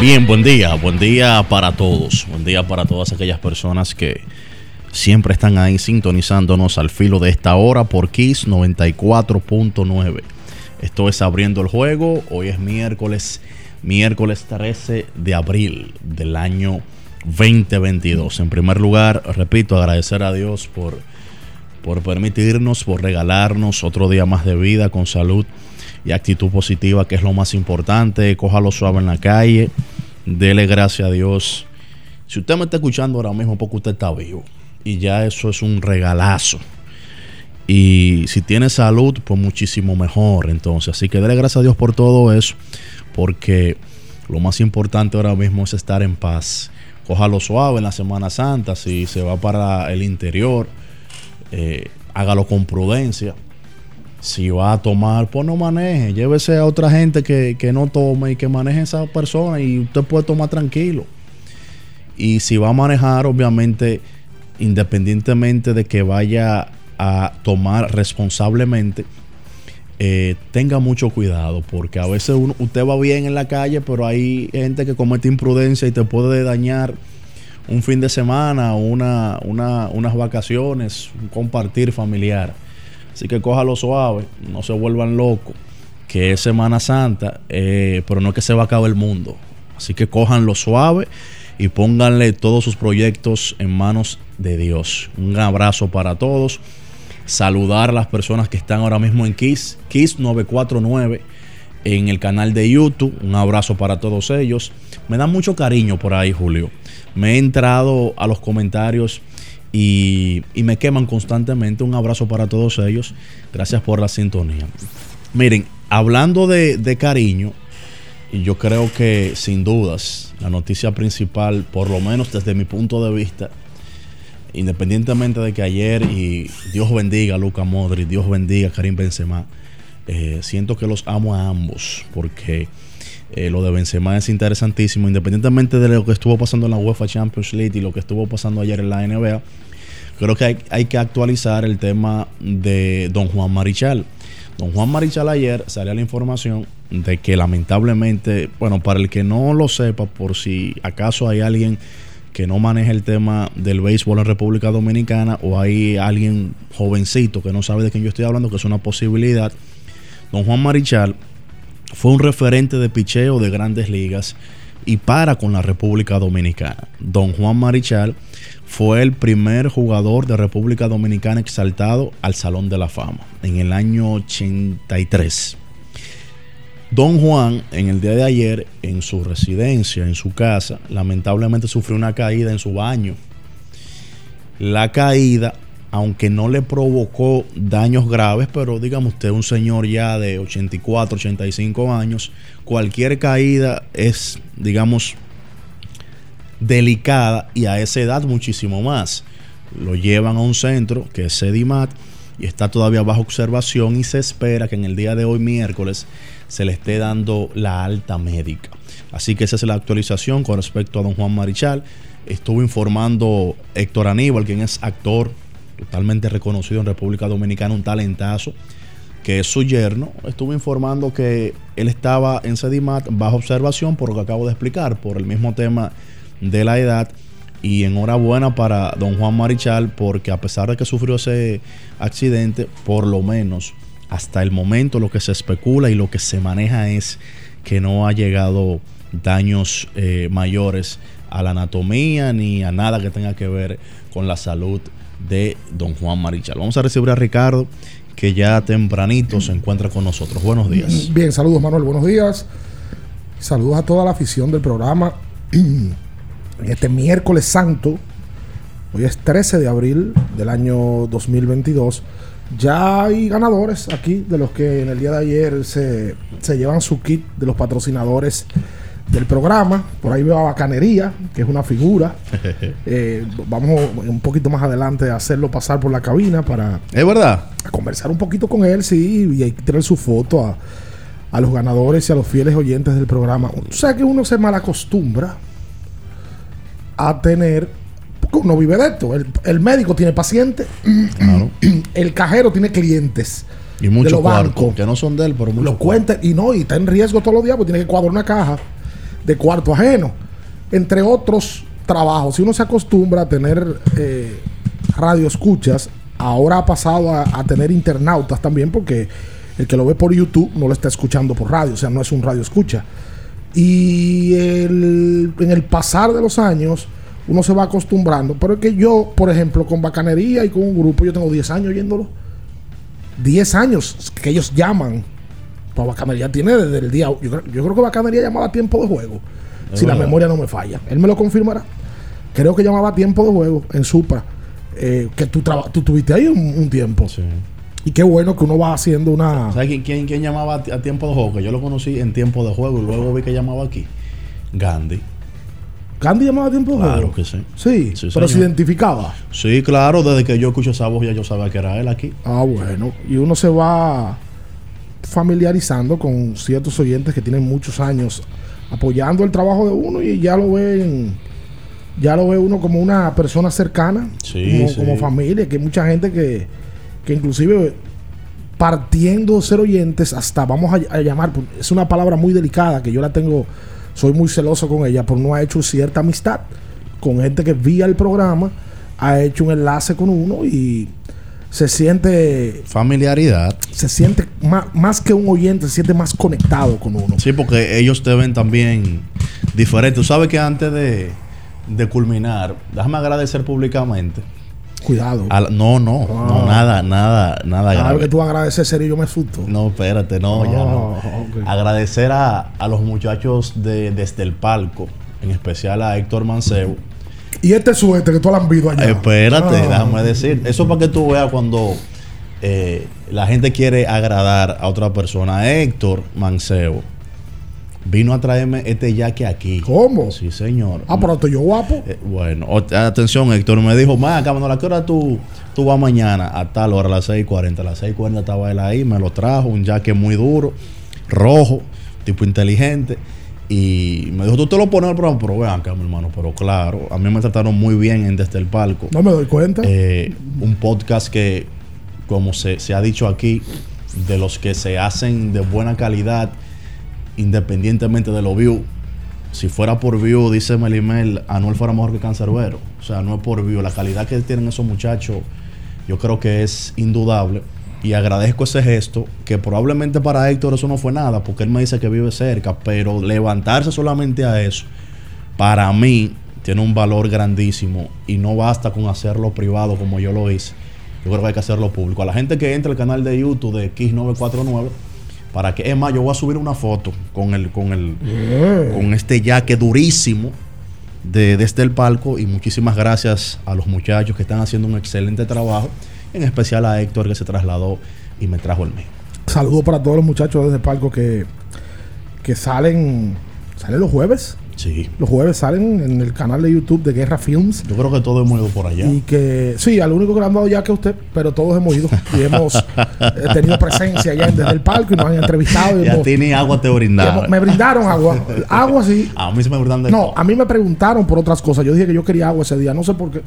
Bien, buen día, buen día para todos, buen día para todas aquellas personas que siempre están ahí sintonizándonos al filo de esta hora por Kiss 94.9. Esto es abriendo el juego, hoy es miércoles, miércoles 13 de abril del año 2022. En primer lugar, repito, agradecer a Dios por, por permitirnos, por regalarnos otro día más de vida con salud y actitud positiva, que es lo más importante. Cójalo suave en la calle, dele gracias a Dios. Si usted me está escuchando ahora mismo, porque usted está vivo. Y ya eso es un regalazo. Y si tiene salud, pues muchísimo mejor. Entonces, así que dele gracias a Dios por todo eso. Porque lo más importante ahora mismo es estar en paz. Cójalo suave en la Semana Santa. Si se va para el interior, eh, hágalo con prudencia si va a tomar, pues no maneje. Llévese a otra gente que, no tome y que maneje esa persona y usted puede tomar tranquilo. Y si va a manejar, obviamente, independientemente de que vaya a tomar responsablemente, eh, tenga mucho cuidado, porque a veces usted va bien en la calle, pero hay gente que comete imprudencia y te puede dañar un fin de semana, una, una, unas vacaciones, un compartir familiar. Así que cójalo suave, no se vuelvan locos, que es Semana Santa, eh, pero no es que se va a acabar el mundo. Así que cójanlo suave y pónganle todos sus proyectos en manos de Dios. Un abrazo para todos. Saludar a las personas que están ahora mismo en Kiss, Kiss 949 en el canal de YouTube. Un abrazo para todos ellos. Me da mucho cariño por ahí, Julio. Me he entrado a los comentarios y, me queman constantemente. Un abrazo para todos ellos. Gracias por la sintonía. Miren, hablando de, de cariño, y yo creo que sin dudas la noticia principal, por lo menos desde mi punto de vista, independientemente de que ayer y Dios bendiga a Luca Modri, Dios bendiga a Karim Benzema, eh, siento que los amo a ambos porque eh, lo de Benzema es interesantísimo, independientemente de lo que estuvo pasando en la UEFA Champions League y lo que estuvo pasando ayer en la NBA. Creo que hay, que actualizar el tema de Don Juan Marichal. Don Juan Marichal ayer salió la información de que lamentablemente, bueno, para el que no lo sepa, por si acaso hay alguien que no maneja el tema del béisbol en República Dominicana o hay alguien jovencito que no sabe de quién yo estoy hablando, que es una posibilidad. Don Juan Marichal fue un referente de picheo de grandes ligas y para con la República Dominicana. Don Juan Marichal fue el primer jugador de República Dominicana exaltado al Salón de la Fama en el año 83. Don Juan, en el día de ayer, en su residencia, en su casa, lamentablemente sufrió una caída en su baño. La caída aunque no le provocó daños graves, pero digamos usted, un señor ya de 84, 85 años, cualquier caída es, digamos, delicada y a esa edad muchísimo más. Lo llevan a un centro que es Sedimat y está todavía bajo observación y se espera que en el día de hoy, miércoles, se le esté dando la alta médica. Así que esa es la actualización con respecto a don Juan Marichal. Estuvo informando Héctor Aníbal, quien es actor totalmente reconocido en República Dominicana, un talentazo, que es su yerno, estuvo informando que él estaba en Sedimat bajo observación por lo que acabo de explicar, por el mismo tema de la edad. Y enhorabuena para don Juan Marichal porque a pesar de que sufrió ese accidente, por lo menos hasta el momento lo que se especula y lo que se maneja es que no ha llegado daños eh, mayores a la anatomía ni a nada que tenga que ver con la salud de don Juan Marichal. Vamos a recibir a Ricardo, que ya tempranito se encuentra con nosotros. Buenos días. Bien, saludos Manuel, buenos días. Saludos a toda la afición del programa. Este miércoles santo, hoy es 13 de abril del año 2022. Ya hay ganadores aquí de los que en el día de ayer se, se llevan su kit de los patrocinadores del programa. Por ahí veo a Bacanería, que es una figura. Eh, vamos un poquito más adelante a hacerlo pasar por la cabina para ¿Es verdad? a conversar un poquito con él, sí, y hay que tener su foto a, a los ganadores y a los fieles oyentes del programa. O sea que uno se malacostumbra a tener, porque uno vive de esto. El, el médico tiene pacientes, Claro. el cajero tiene clientes. Y muchos los bancos. que no son de él, pero muchos Lo cuenta y no, y está en riesgo todos los días porque tiene que cuadrar una caja de cuarto ajeno, entre otros trabajos. Si uno se acostumbra a tener eh, radio escuchas, ahora ha pasado a, tener internautas también porque el que lo ve por YouTube no lo está escuchando por radio, o sea, no es un radio escucha. Y en el pasar de los años uno se va acostumbrando, pero es que yo, por ejemplo, con Bacanería y con un grupo, yo tengo 10 años oyéndolo. 10 años que ellos llaman. Bacanería tiene desde el día. Yo, creo- yo creo que Bacanería llamaba tiempo de juego. Es si la memoria no me falla. Él me lo confirmará. Creo que llamaba tiempo de juego en Supra. eh, que tú, tú tuviste ahí un, un tiempo. Sí. Y qué bueno que uno va haciendo una. ¿Sabes quién, quién, quién llamaba a, ti- a tiempo de juego? Que yo lo conocí en tiempo de juego y luego vi que llamaba aquí. Gandhi. ¿Candy llamaba tiempo de juego? Claro que sí. Sí, Sí, pero se identificaba. Sí, claro, desde que yo escucho esa voz ya yo sabía que era él aquí. Ah, bueno. Y uno se va familiarizando con ciertos oyentes que tienen muchos años apoyando el trabajo de uno y ya lo ven, ya lo ve uno como una persona cercana, Sí, como, sí. como familia, que hay mucha gente que, que inclusive partiendo de ser oyentes hasta vamos a, a llamar, es una palabra muy delicada que yo la tengo, soy muy celoso con ella, pero no ha hecho cierta amistad con gente que vía el programa ha hecho un enlace con uno y se siente Familiaridad. se siente más, más que un oyente, se siente más conectado con uno. Sí, porque ellos te ven también diferente. Tú sabes que antes de, de culminar, déjame agradecer públicamente. Cuidado. la- no, no, no, nada, nada, nada grave. que tú agradeces serio, yo me asusto. No, espérate, no, ya no. Ah. Agradecer a, a los muchachos de, desde el palco, en especial a Héctor Mancebo. Y este suéter que tú has visto allá. Espérate, Ah. déjame decir. Eso para que tú veas cuando eh, la gente quiere agradar a otra persona. Héctor Mancebo vino a traerme este yaque aquí. ¿Cómo? Sí, señor. Ah, pero estoy yo guapo. Eh, bueno, atención, Héctor me dijo, más cabrón, ¿a qué hora tú, tú vas mañana? A tal hora, a las 6.40. A las 6.40 estaba él ahí, me lo trajo, un jaque muy duro, rojo, tipo inteligente. Y me dijo, tú te lo pones al programa, pero vean acá, mi hermano, pero claro, a mí me trataron muy bien en Desde el Palco. No me doy cuenta. Eh, un podcast que, como se, se ha dicho aquí, de los que se hacen de buena calidad, independientemente de los views. Si fuera por view, dice Melimel, Anuel fuera mejor que Cancerbero. O sea, no es por view. La calidad que tienen esos muchachos, yo creo que es indudable. Y agradezco ese gesto, que probablemente para Héctor eso no fue nada, porque él me dice que vive cerca, pero levantarse solamente a eso, para mí, tiene un valor grandísimo y no basta con hacerlo privado como yo lo hice. Yo creo que hay que hacerlo público. A la gente que entra al canal de YouTube de X949, para que, es más, yo voy a subir una foto con el, con el, con este yaque durísimo de, desde el palco y muchísimas gracias a los muchachos que están haciendo un excelente trabajo, en especial a Héctor que se trasladó y me trajo el mío. Saludos para todos los muchachos desde palco que, que salen, salen los jueves. Sí. Los jueves salen en el canal de YouTube de Guerra Films. Yo creo que todos hemos ido por allá. Y que, sí, al único que le han dado ya que usted, pero todos hemos ido y hemos eh, tenido presencia ya desde el palco y nos han entrevistado. Y Y a hemos- ti ni agua te brindaron. hemos- me brindaron agua. Agua sí. A mí se me brindan de No, todo. a mí me preguntaron por otras cosas. Yo dije que yo quería agua ese día, no sé por qué.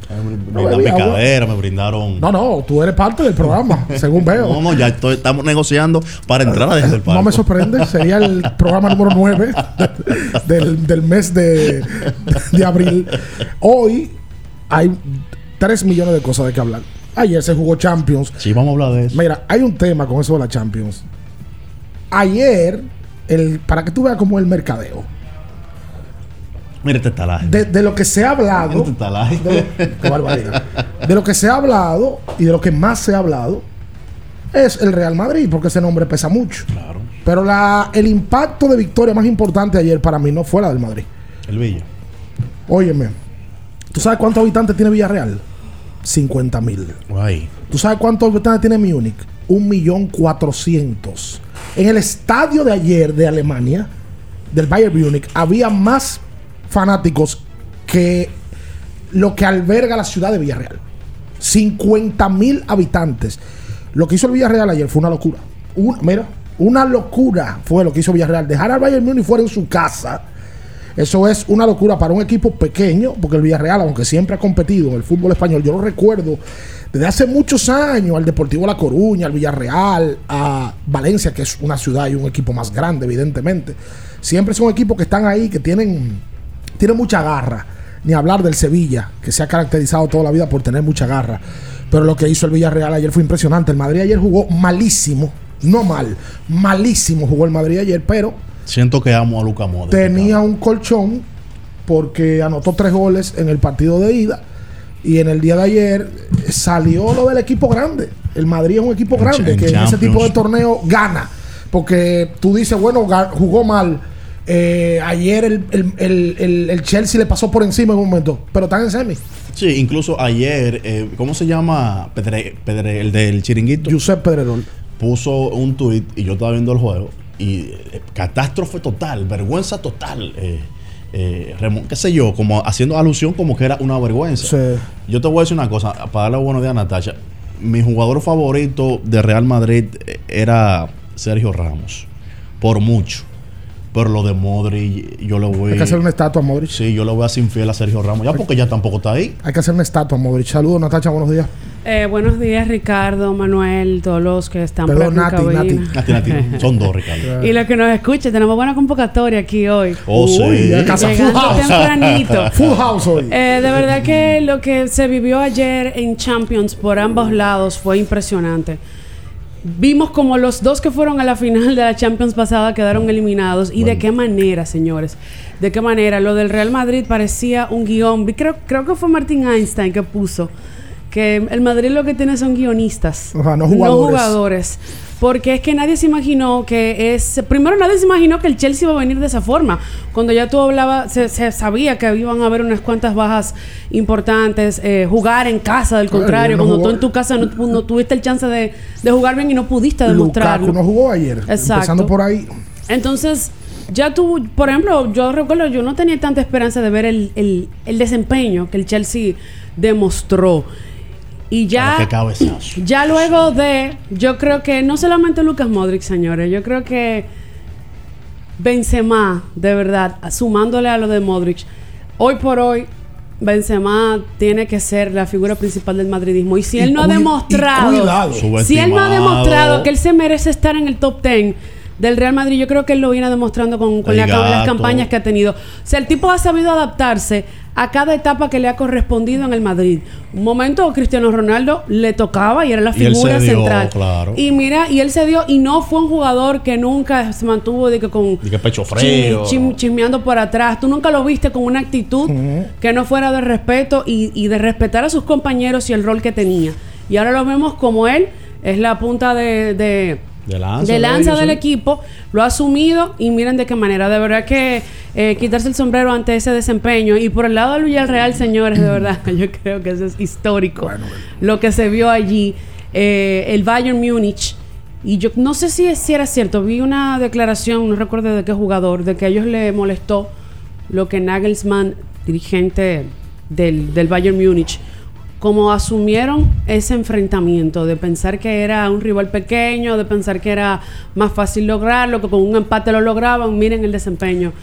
Me No brindaron picadera, me brindaron. No, no, tú eres parte del programa, según veo. No, no, ya estoy- estamos negociando para entrar a desde el palco. No me sorprende, sería el programa número 9 del, del mes de, de abril. Hoy hay 3 millones de cosas de que hablar. Ayer se jugó Champions. Sí, vamos a hablar de eso. Mira, hay un tema con eso de la Champions. Ayer, el, para que tú veas cómo es el mercadeo, Mira este talaje. de, de lo que se ha hablado, Este talaje. de lo, barbaridad. De lo que se ha hablado y de lo que más se ha hablado es el Real Madrid, porque ese nombre pesa mucho. Claro. Pero la, el impacto de victoria más importante ayer para mí no fue la del Madrid. El Villa. Óyeme, ¿tú sabes cuántos habitantes tiene Villarreal? 50 mil. ¿Tú sabes cuántos habitantes tiene Múnich? Un millón cuatrocientos. En el estadio de ayer de Alemania, del Bayern Múnich, había más fanáticos que lo que alberga la ciudad de Villarreal. 50 mil habitantes. Lo que hizo el Villarreal ayer fue una locura. Un- mira, una locura fue lo que hizo Villarreal. Dejar al Bayern Múnich fuera en su casa. Eso es una locura para un equipo pequeño, porque el Villarreal, aunque siempre ha competido en el fútbol español, yo lo recuerdo desde hace muchos años al Deportivo La Coruña, al Villarreal, a Valencia, que es una ciudad y un equipo más grande, evidentemente. Siempre son equipos que están ahí, que tienen, tienen mucha garra. Ni hablar del Sevilla, que se ha caracterizado toda la vida por tener mucha garra. Pero lo que hizo el Villarreal ayer fue impresionante. El Madrid ayer jugó malísimo, no mal, malísimo jugó el Madrid ayer, pero Siento que amo a Luca Modric. tenía un colchón porque anotó tres goles en el partido de ida y en el día de ayer salió lo del equipo grande. El Madrid es un equipo grande en que en ese tipo de torneo gana. Porque tú dices, bueno, jugó mal. Eh, ayer el, el- el- el- el Chelsea le pasó por encima en un momento, pero están en semi. Sí, incluso ayer, eh, ¿cómo se llama? Pedre, Pedre- el del chiringuito. Josep Pedrerol. Puso un tuit y yo estaba viendo el juego y eh, catástrofe total, vergüenza total. Eh, eh, qué sé yo, como haciendo alusión como que era una vergüenza. Sí. Yo te voy a decir una cosa, para darle buenos días a Natasha. Mi jugador favorito de Real Madrid eh, era Sergio Ramos, por mucho. Pero lo de Modric, yo le voy. Hay que hacer una estatua a Modric. Sí, yo le voy a hacer infiel a Sergio Ramos, ya porque ya tampoco está ahí. Hay que hacer una estatua a Modric. Saludos, Natacha, buenos días. Eh, buenos días, Ricardo, Manuel, todos los que están Perdón, por Nati, cabina. Nati, Nati, son dos, Ricardo. Y los que nos escuchen, tenemos buena convocatoria aquí hoy. Oh, sí. Uy, casa full house. tempranito. Full house hoy. Eh, de verdad que lo que se vivió ayer en Champions por ambos lados fue impresionante. Vimos como los dos que fueron a la final de la Champions pasada quedaron eliminados. ¿Y de qué manera, señores? ¿De qué manera? Lo del Real Madrid parecía un guion. Creo, creo que fue Martin Einstein que puso que el Madrid lo que tiene son guionistas. Ajá, no jugadores. jugadores. Porque es que nadie se imaginó que es. Primero, nadie se imaginó que el Chelsea iba a venir de esa forma. Cuando ya tú hablabas, se, se sabía que iban a haber unas cuantas bajas importantes. eh, jugar en casa, del contrario. no cuando jugó. tú en tu casa no, no tuviste el chance de, de jugar bien y no pudiste demostrarlo. Lukaku no jugó ayer. Exacto. Empezando por ahí. Entonces, ya tú, por ejemplo, yo recuerdo, yo no tenía tanta esperanza de ver el, el- el desempeño que el Chelsea demostró. Y ya, ya luego de, yo creo que no solamente Lucas Modric, señores, yo creo que Benzema, de verdad, sumándole a lo de Modric, hoy por hoy Benzema tiene que ser la figura principal del madridismo. Y si él no ha demostrado, si él no ha demostrado que él se merece estar en el top 10 del Real Madrid, yo creo que él lo viene demostrando con, la- las campañas que ha tenido. O sea, el tipo ha sabido adaptarse a cada etapa que le ha correspondido en el Madrid. Un momento Cristiano Ronaldo le tocaba y era la Y él figura se dio, central. claro. Y mira, y él se dio y no fue un jugador que nunca se mantuvo de que con De que pecho chisme- frío. chim- chismeando por atrás. Tú nunca lo viste con una actitud que no fuera de respeto y, y de respetar a sus compañeros y el rol que tenía. Y ahora lo vemos como él es la punta de, de, De lanza de lanza del equipo, lo ha asumido y miren de qué manera. De verdad que eh, quitarse el sombrero ante ese desempeño. Y por el lado del Villarreal, señores, de verdad, yo creo que eso es histórico. Lo que se vio allí, eh, el Bayern Múnich. Y yo no sé si, si era cierto, vi una declaración, no recuerdo de qué jugador, de que a ellos le molestó lo que Nagelsmann, dirigente del, del Bayern Múnich, como asumieron ese enfrentamiento de pensar que era un rival pequeño, de pensar que era más fácil lograrlo, que con un empate lo lograban, miren el desempeño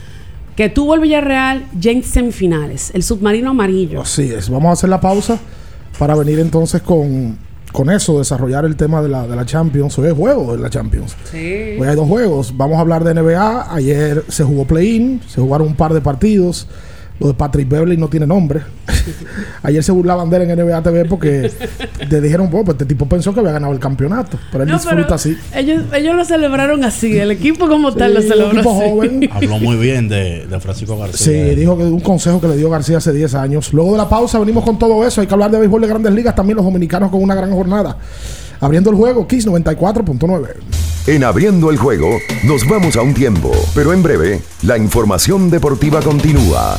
que tuvo el Villarreal ya en semifinales, el submarino amarillo. Así es. Vamos a hacer la pausa para venir entonces con, con eso, desarrollar el tema de la, de la Champions. Hoy es juego de la Champions. Sí. Hoy hay dos juegos. Vamos a hablar de NBA. Ayer se jugó play-in, se jugaron un par de partidos Lo de Patrick Beverly no tiene nombre. Ayer se burlaban de él en NBA TV porque le dijeron, bueno, pues este tipo pensó que había ganado el campeonato. Pero él No, disfruta pero así. Ellos, ellos lo celebraron así. El equipo como tal lo Sí, celebró equipo así. joven. Habló muy bien de, de Francisco García. Sí, dijo que un consejo que le dio García hace 10 años. Luego de la pausa venimos con todo eso. Hay que hablar de béisbol de grandes ligas, también los dominicanos con una gran jornada. Abriendo el juego, Kiss 94.9. En abriendo el juego, nos vamos a un tiempo, pero en breve, la información deportiva continúa.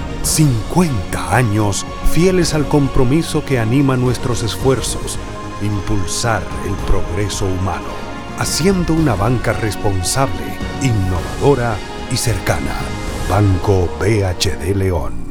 50 años fieles al compromiso que anima nuestros esfuerzos, impulsar el progreso humano, haciendo una banca responsable, innovadora y cercana. Banco BHD León.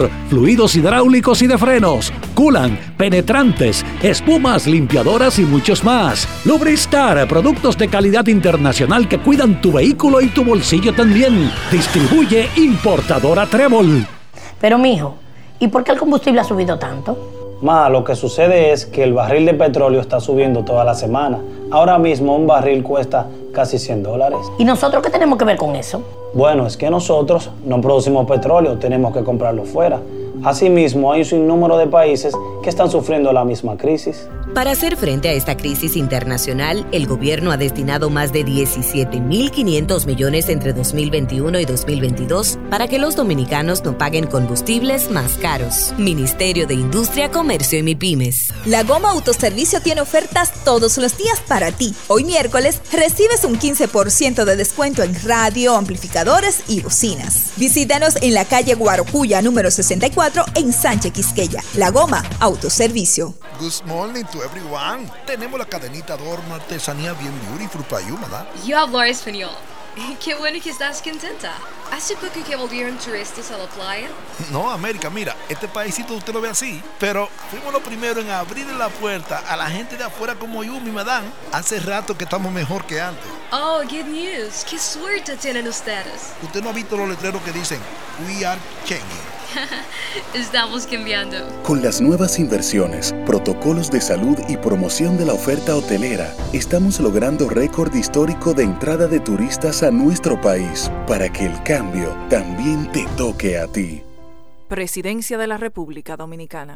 fluidos hidráulicos y de frenos, culan, penetrantes, espumas, limpiadoras y muchos más. Lubristar, productos de calidad internacional que cuidan tu vehículo y tu bolsillo también. Distribuye importadora Trébol. Pero mijo, ¿y por qué el combustible ha subido tanto? Ma, lo que sucede es que el barril de petróleo está subiendo toda la semana. Ahora mismo un barril cuesta casi 100 dólares. ¿Y nosotros qué tenemos que ver con eso? Bueno, es que nosotros no producimos petróleo, tenemos que comprarlo fuera. Asimismo, hay un sinnúmero de países que están sufriendo la misma crisis. Para hacer frente a esta crisis internacional, el gobierno ha destinado más de 17.500 millones entre 2021 y 2022 para que los dominicanos no paguen combustibles más caros. Ministerio de Industria, Comercio y MIPIMES. La Goma Autoservicio tiene ofertas todos los días para ti. Hoy miércoles recibes un 15% de descuento en radio, amplificadores y bocinas. Visítanos en la calle Guarocuya número 64 en Sánchez Quisqueya. La Goma Autoservicio. Good morning to everyone. Tenemos la cadenita Adorno Artesanía bien beautiful para you, ¿verdad? Yo hablo español. Qué bueno que estás contenta. ¿Hace poco que volvieron turistas a la playa? No, América, mira, este paísito usted lo ve así, pero fuimos los primeros en abrir la puerta a la gente de afuera como yo, mi madame. Hace rato que estamos mejor que antes. Oh, good news. Qué suerte tienen ustedes. Usted no ha visto los letreros que dicen We are changing. Estamos cambiando. Con las nuevas inversiones, protocolos de salud y promoción de la oferta hotelera, estamos logrando récord histórico de entrada de turistas a nuestro país para que el cambio también te toque a ti. Presidencia de la República Dominicana.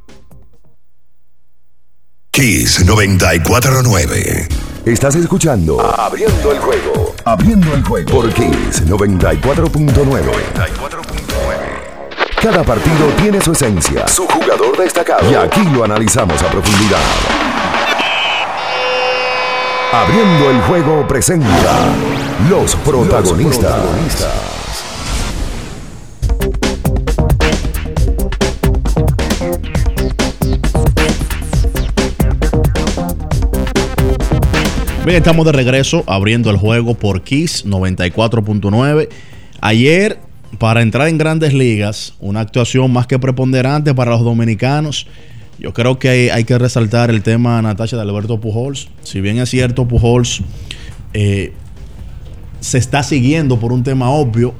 Kiss 949. Estás escuchando Abriendo el juego. Abriendo el juego por Kiss 94.9. Cada partido tiene su esencia, su jugador destacado. Y aquí lo analizamos a profundidad. Abriendo el juego presenta los protagonistas. Bien, estamos de regreso abriendo el juego por Kiss 94.9. Ayer, para entrar en grandes ligas, una actuación más que preponderante para los dominicanos. Yo creo que hay, hay que resaltar el tema, Natasha, de Alberto Pujols. Si bien es cierto, Pujols eh, se está siguiendo por un tema obvio.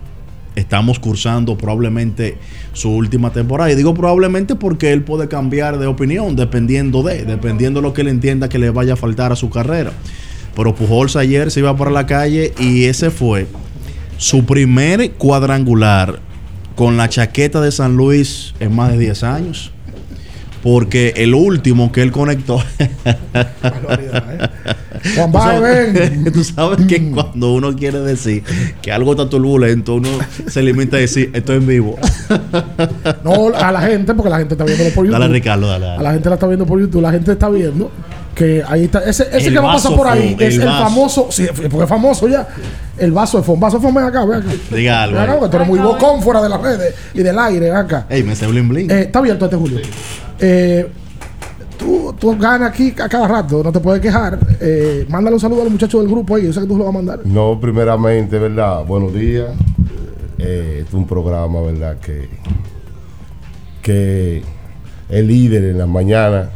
Estamos cursando probablemente su última temporada. Y digo probablemente porque él puede cambiar de opinión dependiendo de, dependiendo de lo que él entienda que le vaya a faltar a su carrera. Pero Pujols ayer se iba por la calle y ese fue su primer cuadrangular con la chaqueta de San Luis en más de 10 años. Porque el último que él conectó. Juan Tú sabes- ven. Tú sabes que cuando uno quiere decir que algo está turbulento, uno se limita a decir estoy en vivo. No, a la gente, porque la gente está viéndolo por YouTube. Dale, Ricardo, dale, dale. A la gente la está viendo por YouTube. La gente está viendo que ahí está. Ese, ese El que va a pasar por ahí es el vaso. famoso. Sí, porque es famoso ya. El vaso de fondo. Vaso de fondo, ven acá, ven acá. Diga algo. Ven acá, tú eres muy bocón fuera de las redes y del aire, ven acá. Ey, me sé bling bling. Eh, está abierto este Julio. Eh, tú, tú ganas aquí a cada rato, no te puedes quejar. Eh, mándale un saludo a los muchachos del grupo ahí. Yo sé que tú lo vas a mandar. No, primeramente, ¿verdad? Buenos días. Eh, este es un programa, ¿verdad? Que, que es líder en la mañana.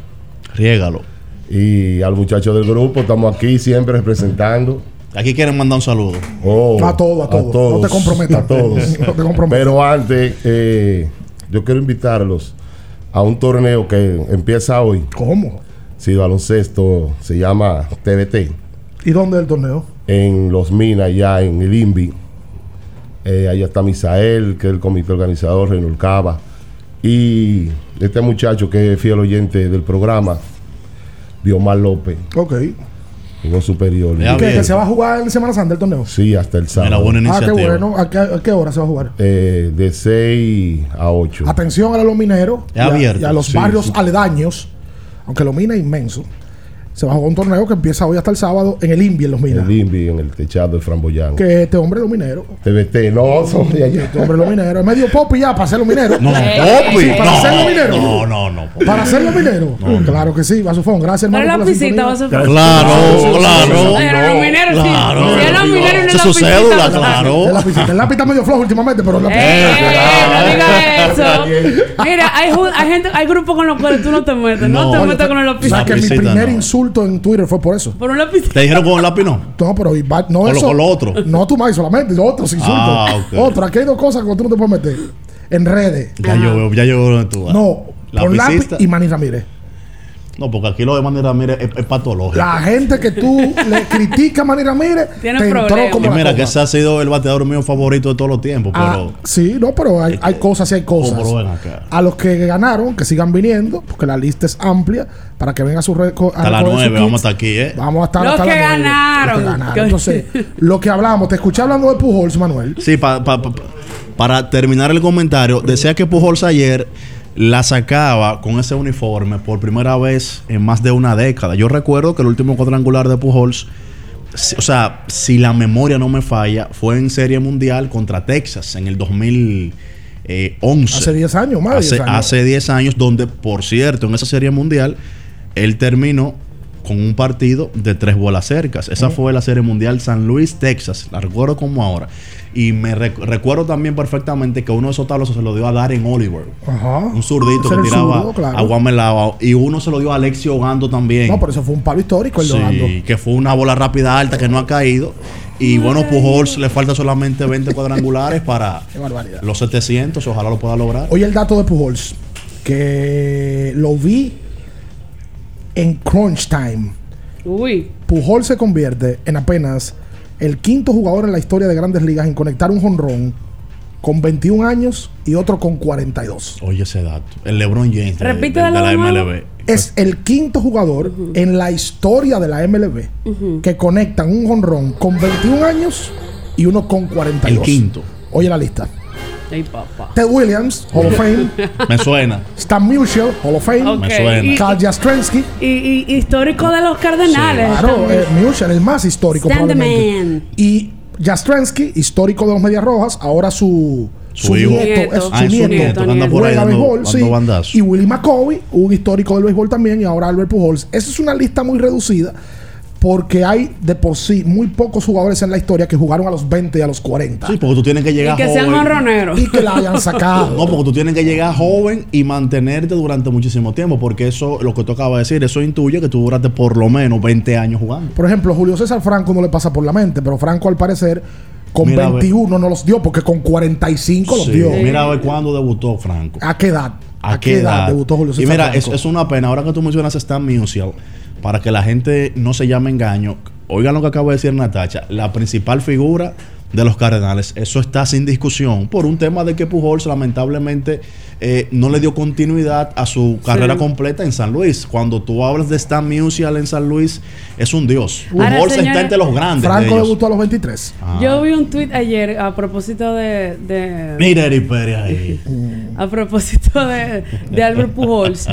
Riégalo. Y al muchacho del grupo, estamos aquí siempre representando. Aquí quieren mandar un saludo. Oh, A todos, a todos. No te comprometas. A todos. No te comprometas. Pero antes, eh, yo quiero invitarlos a un torneo que empieza hoy. ¿Cómo? Sí, baloncesto, se llama TBT. ¿Y dónde es el torneo? en Los Minas, allá en el INVI. Eh, allá está Misael, que es el comité organizador, Renol Cava. Y este muchacho que es fiel oyente del programa, Diomar López, Ok. en superior. ¿Y qué, que se va a jugar en Semana Santa el torneo? Sí, hasta el sábado. Ah, qué bueno. ¿A qué, a qué hora se va a jugar? Eh, de 6 a 8. Atención a los mineros Es y a, abierto. y a los Sí, barrios sí. aledaños, aunque los minas es inmenso. Se va a jugar un torneo que empieza hoy hasta el sábado en el INVI en los En minas. el INVI, en el techado de Framboyán. Que este hombre es los mineros. TBT, no, son de allá. Este hombre es los mineros. Es medio popi ya para ser los mineros. No, Popi, Sí, para no, ser los mineros. no, no, no, Popi. Para ser los mineros. Claro que sí, Vasofón. Gracias, hermano. Pero la la sintonía. Vasofón. Claro, claro. Pero los mineros sí. Claro. Si es los mineros no es es la su cédula, Vasofón. claro. El lápiz, el lápiz está medio flojo últimamente, pero lápiz. Eh, no diga eso. Mira, hay, gente, hay grupos con los cuales tú no te metes. No, te metas con el lápiz. ¿Sabes que mi primer no. Insulto en Twitter fue por eso? Por un lápiz. ¿Te dijeron con el lápiz no? No, pero no Con lo- eso. con lo otro. No tú más solamente, otros insultos. Ah, ok. Otro, aquí hay dos cosas que tú no te puedes meter. En redes. Ya yo veo, ya yo veo donde tú vas. No, por lápiz y Manny Ramírez. No, porque aquí lo de manera, mire, es, es patológico. La gente que tú le critica a Manny Ramírez Tiene te entró problemas. como Y la mira, que ese ha sido el bateador mío favorito de todos los tiempos, Ah, pero. sí, no, pero hay, hay cosas y hay cosas. pero ven acá. A los que ganaron, que sigan viniendo, porque la lista es amplia, para que venga su récord. Hasta las 9 vamos a estar aquí, ¿eh? Vamos a estar Los hasta que nueve. ganaron. Los que ganaron. Entonces, lo que hablamos, te escuché hablando de Pujols, Manuel. Sí, pa- pa- pa- para terminar el comentario, decía que Pujols ayer la sacaba con ese uniforme por primera vez en más de una década. Yo recuerdo que el último cuadrangular de Pujols, o sea, si la memoria no me falla, fue en Serie Mundial contra Texas en el 2011. Hace 10 años, más de Hace, 10 años. hace 10 años, donde, por cierto, en esa Serie Mundial, él terminó con un partido de tres bolas cercas. Esa fue la Serie Mundial San Luis, Texas. La recuerdo como ahora. Y me rec- recuerdo también perfectamente que uno de esos tablos se lo dio a Darren Oliver. Ajá. Un zurdito que tiraba zurdo, claro. a Guamelao. Y uno se lo dio a Alexio Ogando también. No, pero eso fue un palo histórico el de Ogando. Sí, que fue una bola rápida alta que no ha caído. Y bueno, Pujols le falta solamente 20 cuadrangulares para los 700. Ojalá lo pueda lograr. Oye, el dato de Pujols, que lo vi en Crunch Time. Uy. Pujols se convierte en apenas el quinto jugador en la historia de grandes ligas en conectar un jonrón con 21 años y otro con 42. Oye, ese dato. El LeBron James de, Repite de- de de la. MLB. Es el quinto jugador en la historia de la MLB que conectan un jonrón con 21 años y uno con 42. El quinto. Oye la lista. Ay, papá. Ted Williams, Hall of Fame. Me suena. Stan Musial, Hall of Fame. Ok, Me suena. Carl Jastrzemski. Y, y histórico de los Cardenales. Claro, también. eh, Musial, el más histórico Stand the probablemente. man. Y Jastrzemski, histórico de los Medias Rojas, ahora su, Su su hijo. nieto, Nieto. es su Ah, es su nieto, nieto, anda por ahí dando- béisbol, dando sí. Y Willie McCovey, un histórico del béisbol también, y ahora Albert Pujols. Esa es una lista muy reducida porque hay de por sí muy pocos jugadores en la historia que jugaron a los 20 y a los 40. Sí, porque tú tienes que Y llegar que sean joven. honroneros. Y que la hayan sacado. No, porque tú tienes que llegar joven y mantenerte durante muchísimo tiempo. Porque eso, lo que tú acabas de decir, eso intuye que tú duraste por lo menos 20 años jugando. Por ejemplo, Julio César Franco no le pasa por la mente, pero Franco al parecer con Mira, a ver. 21 no los dio porque con 45 los Sí, dio. Mira a ver cuándo debutó Franco. ¿A qué edad? ¿A qué edad? debutó Julio y César mira, es, Franco? es una pena. Ahora que tú mencionas Stan Musial, para que la gente no se llame engaño, oigan lo que acaba de decir Natacha. La principal figura de los Cardenales, eso está sin discusión por un tema de que Pujols lamentablemente eh, no le dio continuidad a su carrera completa en San Luis. Cuando tú hablas de Stan Musial en San Luis, es un dios. Ahora, Pujols señora- está entre los grandes. de Franco debutó a los 23. Ah. Yo vi un tweet ayer a propósito de. de Mira Eri Pérez ahí. a propósito de, de Albert Pujols.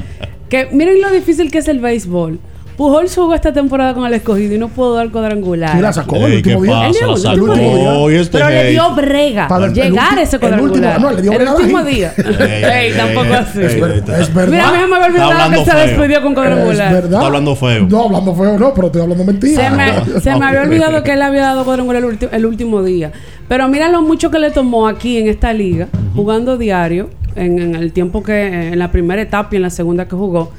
Que miren lo difícil que es el béisbol. Pujols jugó esta temporada con el escogido y no pudo dar cuadrangular. Sí, la sacó el último ¿qué día. el último día. Este Pero le dio brega Para el- el llegar a ese el último- cuadrangular. no, le dio el brega a último día. Ey, tampoco así. Es, es verdad. Mira, a mí me había olvidado que se despidió con Es cuadrangular. verdad. Está hablando feo. No, hablando feo no, pero estoy hablando mentira. Se me, se me había olvidado que él había dado cuadrangular el, el último día. Pero mira lo mucho que le tomó aquí en esta liga, jugando diario, en, en el tiempo que, en la primera etapa y en la segunda que jugó,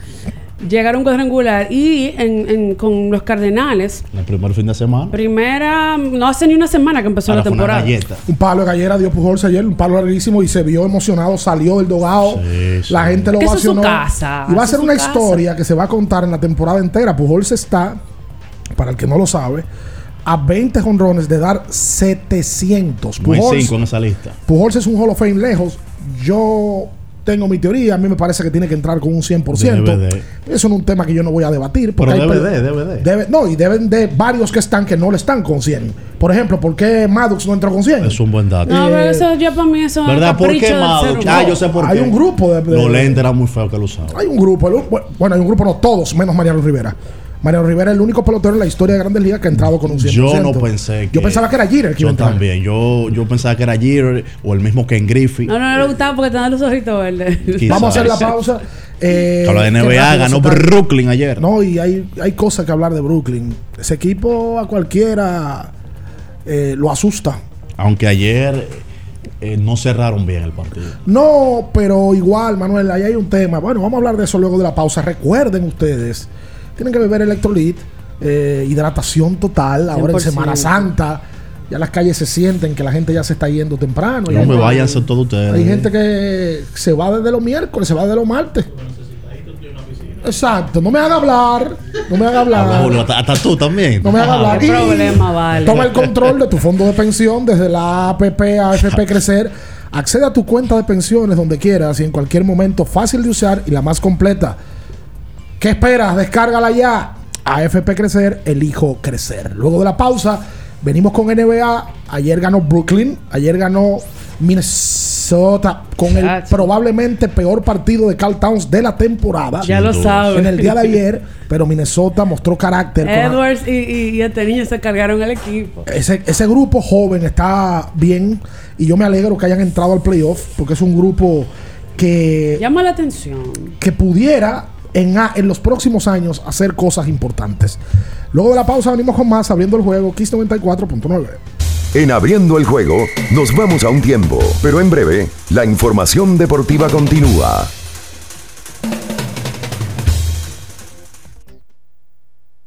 llegar a un cuadrangular. Y en, en- con los Cardenales, El primer fin de semana. primera, no hace ni una semana que empezó Ahora la fue una temporada. galleta. Un palo de gallera dio Pujols ayer, un palo larguísimo y se vio emocionado, salió del dogado. Sí, La gente lo eso es su casa, Y va a ser una casa. historia que se va a contar en la temporada entera. Pujols está, para el que no lo sabe, a 20 jonrones de dar 700. No hay Pujols, cinco en esa lista. Pujols es un Hall of Fame lejos. Yo tengo mi teoría. A mí me parece que tiene que entrar con un 100%. DVD. Eso no es un tema que yo no voy a debatir. porque Pero hay DVD, DVD. Debe- no, y deben de varios que están que no le están con 100. Por ejemplo, ¿por qué Maddox no entró con 100? Es un buen dato. No, pero Eh, eso ya para mí eso es ¿Verdad? ¿Por qué ser Ah, yo sé por Hay qué. un grupo de- de- Los lentes eran muy feos que lo usaban. Hay un grupo, el- bueno, hay un grupo, no todos, menos Mariano Rivera. Mariano Rivera es el único pelotero en la historia de Grandes Ligas que ha entrado con un 100%. Yo no pensé que. Yo pensaba que era Jeter que iba a Yo también. Yo, yo pensaba que era Jeter o el mismo Ken Griffey. No, no, no le gustaba porque tenía los ojitos verdes. Vamos a hacer la pausa. Eh, Habla de NBA, ganó Brooklyn ayer. No, y hay, hay cosas que hablar de Brooklyn. Ese equipo a cualquiera eh, lo asusta. Aunque ayer eh, no cerraron bien el partido. No, pero igual, Manuel, ahí hay un tema. Bueno, vamos a hablar de eso luego de la pausa. Recuerden ustedes, tienen que beber electrolit, eh, hidratación total, ahora en 100%. Semana Santa. Ya las calles se sienten que la gente ya se está yendo temprano. No me hay- váyanse todos ustedes. Hay gente que se va desde los miércoles, se va desde los martes. Exacto, no me haga hablar, no me haga Habla, hablar. Hasta, hasta tú también. No me haga hablar. qué problema, vale. Toma el control de tu fondo de pensión desde la APP AFP Crecer. Accede a tu cuenta de pensiones donde quieras y en cualquier momento fácil de usar y la más completa. ¿Qué esperas? Descárgala ya. AFP Crecer, elijo crecer. Luego de la pausa, venimos con NBA. Ayer ganó Brooklyn, ayer ganó Minnesota con el probablemente peor partido de Carl Towns de la temporada. Ya lo sabes. En el día de ayer, pero Minnesota mostró carácter. con- Edwards y, y, y este niño se cargaron el equipo. ese, ese grupo joven está bien y yo me alegro que hayan entrado al playoff porque es un grupo que, Llama la atención. que pudiera en, en los próximos años hacer cosas importantes. Luego de la pausa venimos con más abriendo el juego Kiss 94.9. En Abriendo el Juego nos vamos a un tiempo, pero en breve la información deportiva continúa.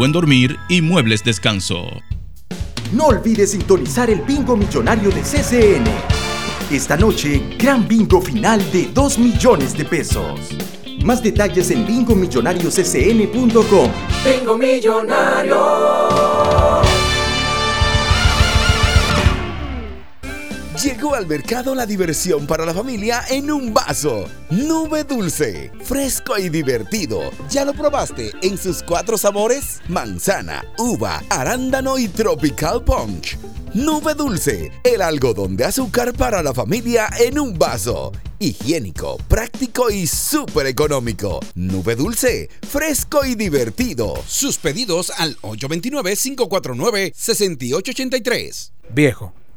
buen dormir y muebles descanso. No olvides sintonizar el bingo millonario de CCN. Esta noche, gran bingo final de 2 millones de pesos. Más detalles en bingomillonarioscn.com. Bingo millonario. Llegó al mercado la diversión para la familia en un vaso. Nube dulce, fresco y divertido. ¿Ya lo probaste en sus cuatro sabores? Manzana, uva, arándano y tropical punch. Nube dulce, el algodón de azúcar para la familia en un vaso. Higiénico, práctico y súper económico. Nube dulce, fresco y divertido. Sus pedidos al 829-549-6883. Viejo,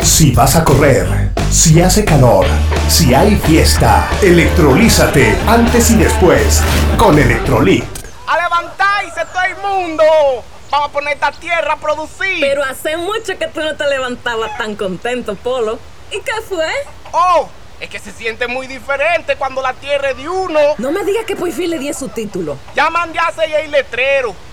Si vas a correr, si hace calor, si hay fiesta, electrolízate antes y después con Electrolit. ¡A levantarse todo el mundo! Vamos a poner esta tierra a producir. Pero hace mucho que tú no te levantabas tan contento, Polo. ¿Y qué fue? ¡Oh! Es que se siente muy diferente cuando la tierra es de uno. No me digas que por fin le di su título. Ya mandé a el letrero.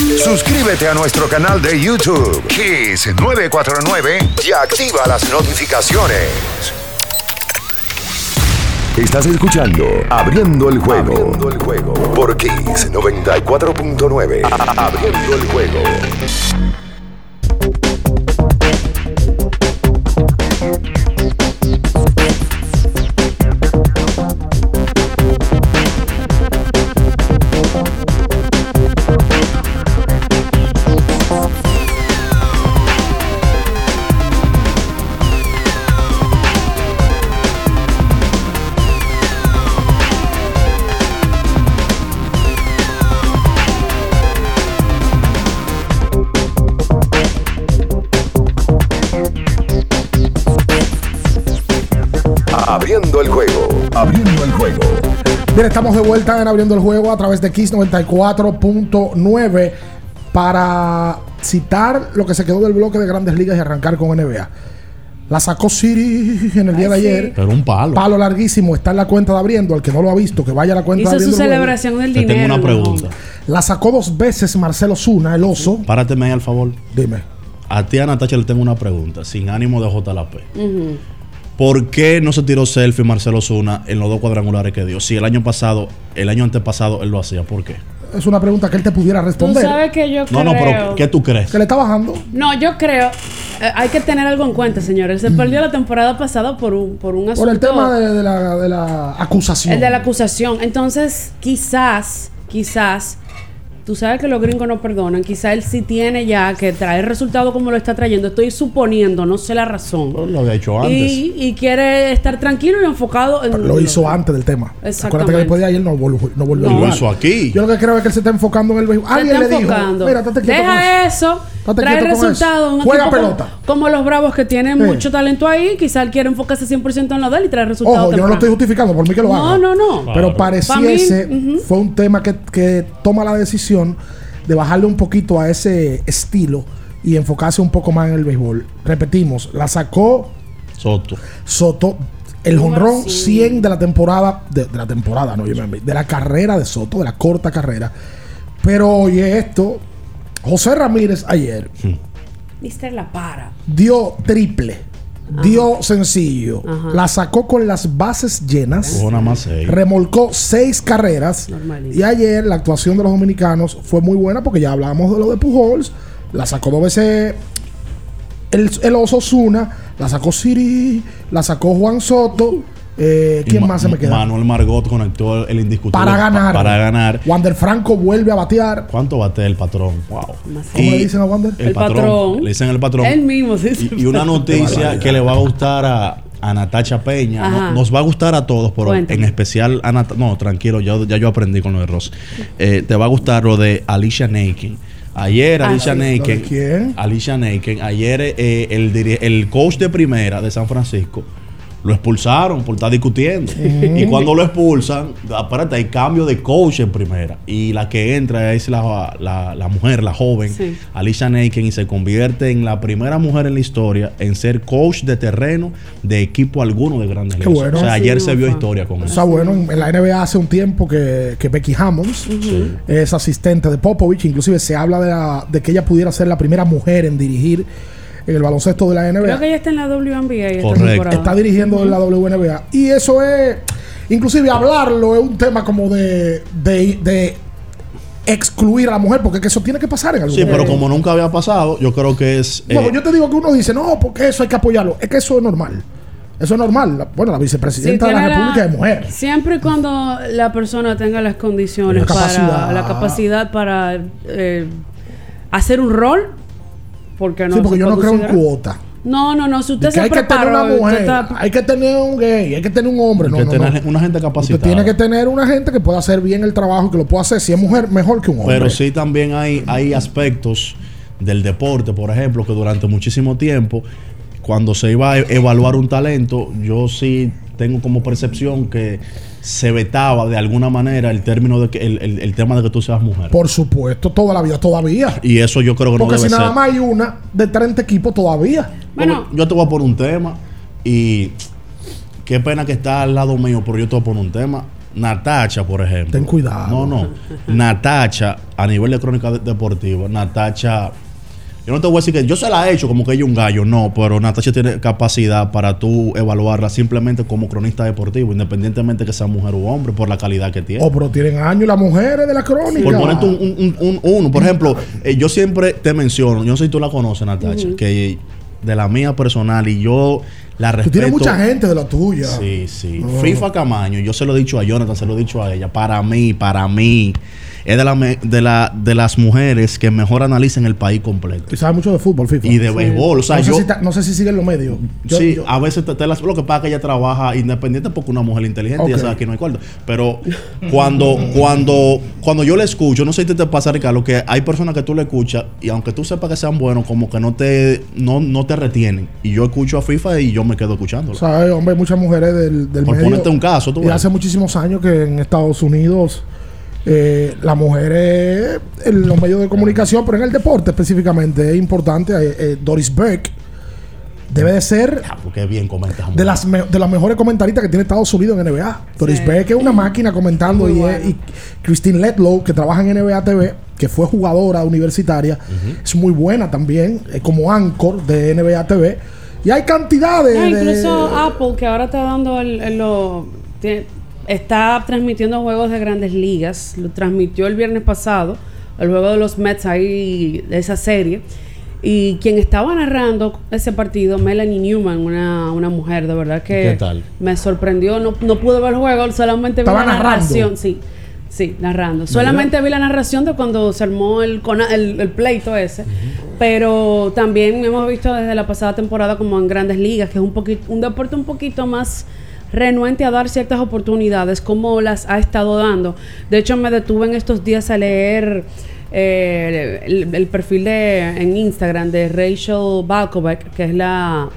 Suscríbete a nuestro canal de YouTube, Kiss 949, y activa las notificaciones. Estás escuchando Abriendo el juego. Abriendo el juego. Por Kiss 94.9. Abriendo el juego. Bien, estamos de vuelta en abriendo el juego a través de Kiss 94.9 para citar lo que se quedó del bloque de grandes ligas y arrancar con NBA. La sacó Siri en el día de ayer. Pero un palo. Palo larguísimo. Está en la cuenta de abriendo. El que no lo ha visto, que vaya a la cuenta Hizo de su abriendo. el juego. celebración del Te tengo dinero. una pregunta. La sacó dos veces Marcelo Zuna, el oso. Párate ahí al favor. Dime. A ti, a Natacha, le tengo una pregunta, sin ánimo de JLP. Ujú. ¿Por qué no se tiró selfie Marcelo Zuna en los dos cuadrangulares que dio? Si el año pasado, el año antepasado, él lo hacía, ¿por qué? Es una pregunta que él te pudiera Tú responder. sabes que yo No, creo... no, pero ¿qué tú crees? Que le está bajando. No, yo creo... eh, hay que tener algo en cuenta, señores. Se perdió la temporada pasada por un, por un asunto... Por el tema de, de la, de la acusación. El de la acusación. Entonces, quizás, quizás, tú sabes que los gringos no perdonan. Quizás él sí tiene ya que traer resultado como lo está trayendo. Estoy suponiendo, no sé la razón. Lo había hecho antes. Y, y quiere estar tranquilo y enfocado en. Lo hizo antes del tema. Exactamente. Acuérdate que después de ayer no volvió, no volvió a lo jugar. hizo aquí. Yo lo que creo es que él se está enfocando en el béisbol. Alguien está le dijo, enfocando. mira, estate quieto con Deja eso. Estate Trae resultados. Juega como- pelota. Como, los bravos que tienen Sí. mucho talento ahí. Quizás él quiere enfocarse 100% en lo de él y traer resultados. Ojo, yo no lo estoy justificando, por mí que lo No, haga. no, no. Pero Claro. pareciese, Pa' mí, fue un tema que, que toma la decisión de bajarle un poquito a ese estilo y enfocarse un poco más en el béisbol. Repetimos, la sacó Soto. Soto. El ¿Cómo jonrón así? 100 de la temporada, de, de la temporada, no, yo me- de la carrera de Soto, de la corta carrera. Pero oye esto, José Ramírez ayer Mister La Para. dio triple, dio sencillo, la sacó con las bases llenas. Jugó nada más seis. Remolcó seis carreras. Normalito. Y ayer la actuación de los dominicanos fue muy buena porque ya hablábamos de lo de Pujols. La sacó dos veces el, el Oso Zuna. La sacó Siri. La sacó Juan Soto. Eh, ¿Quién más se me queda? Manuel Margot conectó el indiscutible. para ganar. Para ganar. Wander Franco vuelve a batear. ¿Cuánto bate el patrón? Wow. ¿Cómo le dicen a Wander? El, patrón. Le dicen el patrón. Él mismo, sí. sí. Y, y una noticia que le va a gustar a, a Natacha Peña. No- nos va a gustar a todos, pero Cuéntame. en especial a Natacha. No, tranquilo, ya, ya yo aprendí con lo de Ross. Eh, te va a gustar lo de Alicia Naken. Ayer, Ah, Alicia. Naken. ¿Lo de quién? Alicia Naken. Ayer, eh, el, el coach de primera de San Francisco. Lo expulsaron por estar discutiendo. Y cuando lo expulsan, aparte hay cambio de coach en primera. Y la que entra es la, la, la mujer, la joven, Sí. Alicia Naken, y se convierte en la primera mujer en la historia en ser coach de terreno de equipo alguno de grandes Qué ligas. bueno. O sea, ayer se vio historia con O eso. sea, bueno, en, en la NBA hace un tiempo que, que Becky Hammonds es asistente de Popovich. Inclusive se habla de, la- de que ella pudiera ser la primera mujer en dirigir en el baloncesto de la NBA. Creo que ella está en la WNBA esta Correcto. temporada. está dirigiendo en la WNBA. Y eso es, inclusive hablarlo es un tema como de, de, de excluir a la mujer, porque es que eso tiene que pasar en algún Sí, pero como nunca había pasado, yo creo que es. No, eh, yo te digo que uno dice, no, porque eso hay que apoyarlo. Es que eso es normal. Eso es normal. La- bueno, la vicepresidenta de la República es mujer. Siempre y cuando la persona tenga las condiciones La capacidad. para la capacidad para eh, hacer un rol, porque no sí, porque yo no creo en cuota. No, no, no. Si usted se hay que tener preparó, una usted mujer, está- hay que tener un gay, hay que tener un hombre. No, que no, tener no. una gente Usted capacitada. tiene que tener una gente que pueda hacer bien el trabajo y que lo pueda hacer. Si es mujer, mejor que un hombre. Pero sí también hay, hay aspectos del deporte, por ejemplo, que durante muchísimo tiempo, cuando se iba a evaluar un talento, yo sí tengo como percepción que se vetaba de alguna manera el término de que el, el- el tema de que tú seas mujer. Por supuesto, toda la vida, todavía. y eso yo creo que no Porque debe si nada ser. más hay una de 30 equipos todavía. Bueno, Yo te voy a poner un tema y qué pena que está al lado mío, pero yo te voy a poner un tema. Natacha, por ejemplo. Ten cuidado. No, no. Natacha, a nivel de crónica de- deportiva, Natacha. Yo no te voy a decir que yo se la he hecho como que ella es un gallo, no, pero Natacha tiene capacidad para tú evaluarla simplemente como cronista deportivo, independientemente que sea mujer u hombre, por la calidad que tiene. Oh, pero tienen años las mujeres de la crónica. Por ponerte un, un- un- un- uno, por ejemplo, eh, yo siempre te menciono, yo no sé si tú la conoces, Natacha, que de la mía personal y yo la Tú respeto. tienes mucha gente de la tuya. Sí, sí. Oh. FIFA Camaño, yo se lo he dicho a Jonathan, se lo he dicho a ella. Para mí, para mí, es de, la de, la, de las mujeres que mejor analizan el país completo. Y sabe mucho de fútbol, FIFA. Y de béisbol. O sea, no, yo. sé si ta- no sé si sigue en los medios. Yo- sí, yo- a veces te, te las- lo que pasa es que ella trabaja independiente porque una mujer inteligente, ya Ok. sabes que no hay cuarto. Pero cuando, cuando, cuando yo le escucho, no sé si te pasa, Ricardo, que hay personas que tú le escuchas y aunque tú sepas que sean buenos, como que no te, no, no te retienen. Y yo escucho a FIFA y yo me quedo escuchándolo. O sea, hay, hombre, muchas mujeres del, del Por medio. ponerte un caso, tú Y ves. hace muchísimos años que en Estados Unidos eh, las mujeres en los medios de comunicación, pero en el deporte específicamente, es importante. eh, eh, Doris Beck debe de ser Ah, porque bien comentas. de las, de las mejores comentaristas que tiene Estados Unidos en NBA. Doris Sí. Beck es una máquina comentando y, Christine Letlow, que trabaja en NBA TV, que fue jugadora universitaria, es muy buena también, eh, como anchor de NBA TV. Y hay cantidad de... No, de- incluso Apple, que ahora está dando el, el- lo, está transmitiendo juegos de grandes ligas. Lo transmitió el viernes pasado, el juego de los Mets ahí, de esa serie. Y quien estaba narrando ese partido, Melanie Newman, una, una mujer, de verdad que me sorprendió. No, no pude ver el juego, solamente vi la narrando. narración. Sí, sí, narrando. Solamente vi la narración de cuando se armó el, el, el pleito ese. Pero también hemos visto desde la pasada temporada como en grandes ligas, que es un, poquito, un deporte un poquito más renuente a dar ciertas oportunidades, como las ha estado dando. De hecho, me detuve en estos días a leer eh, el, el perfil de en Instagram de Rachel Balkovec, que es la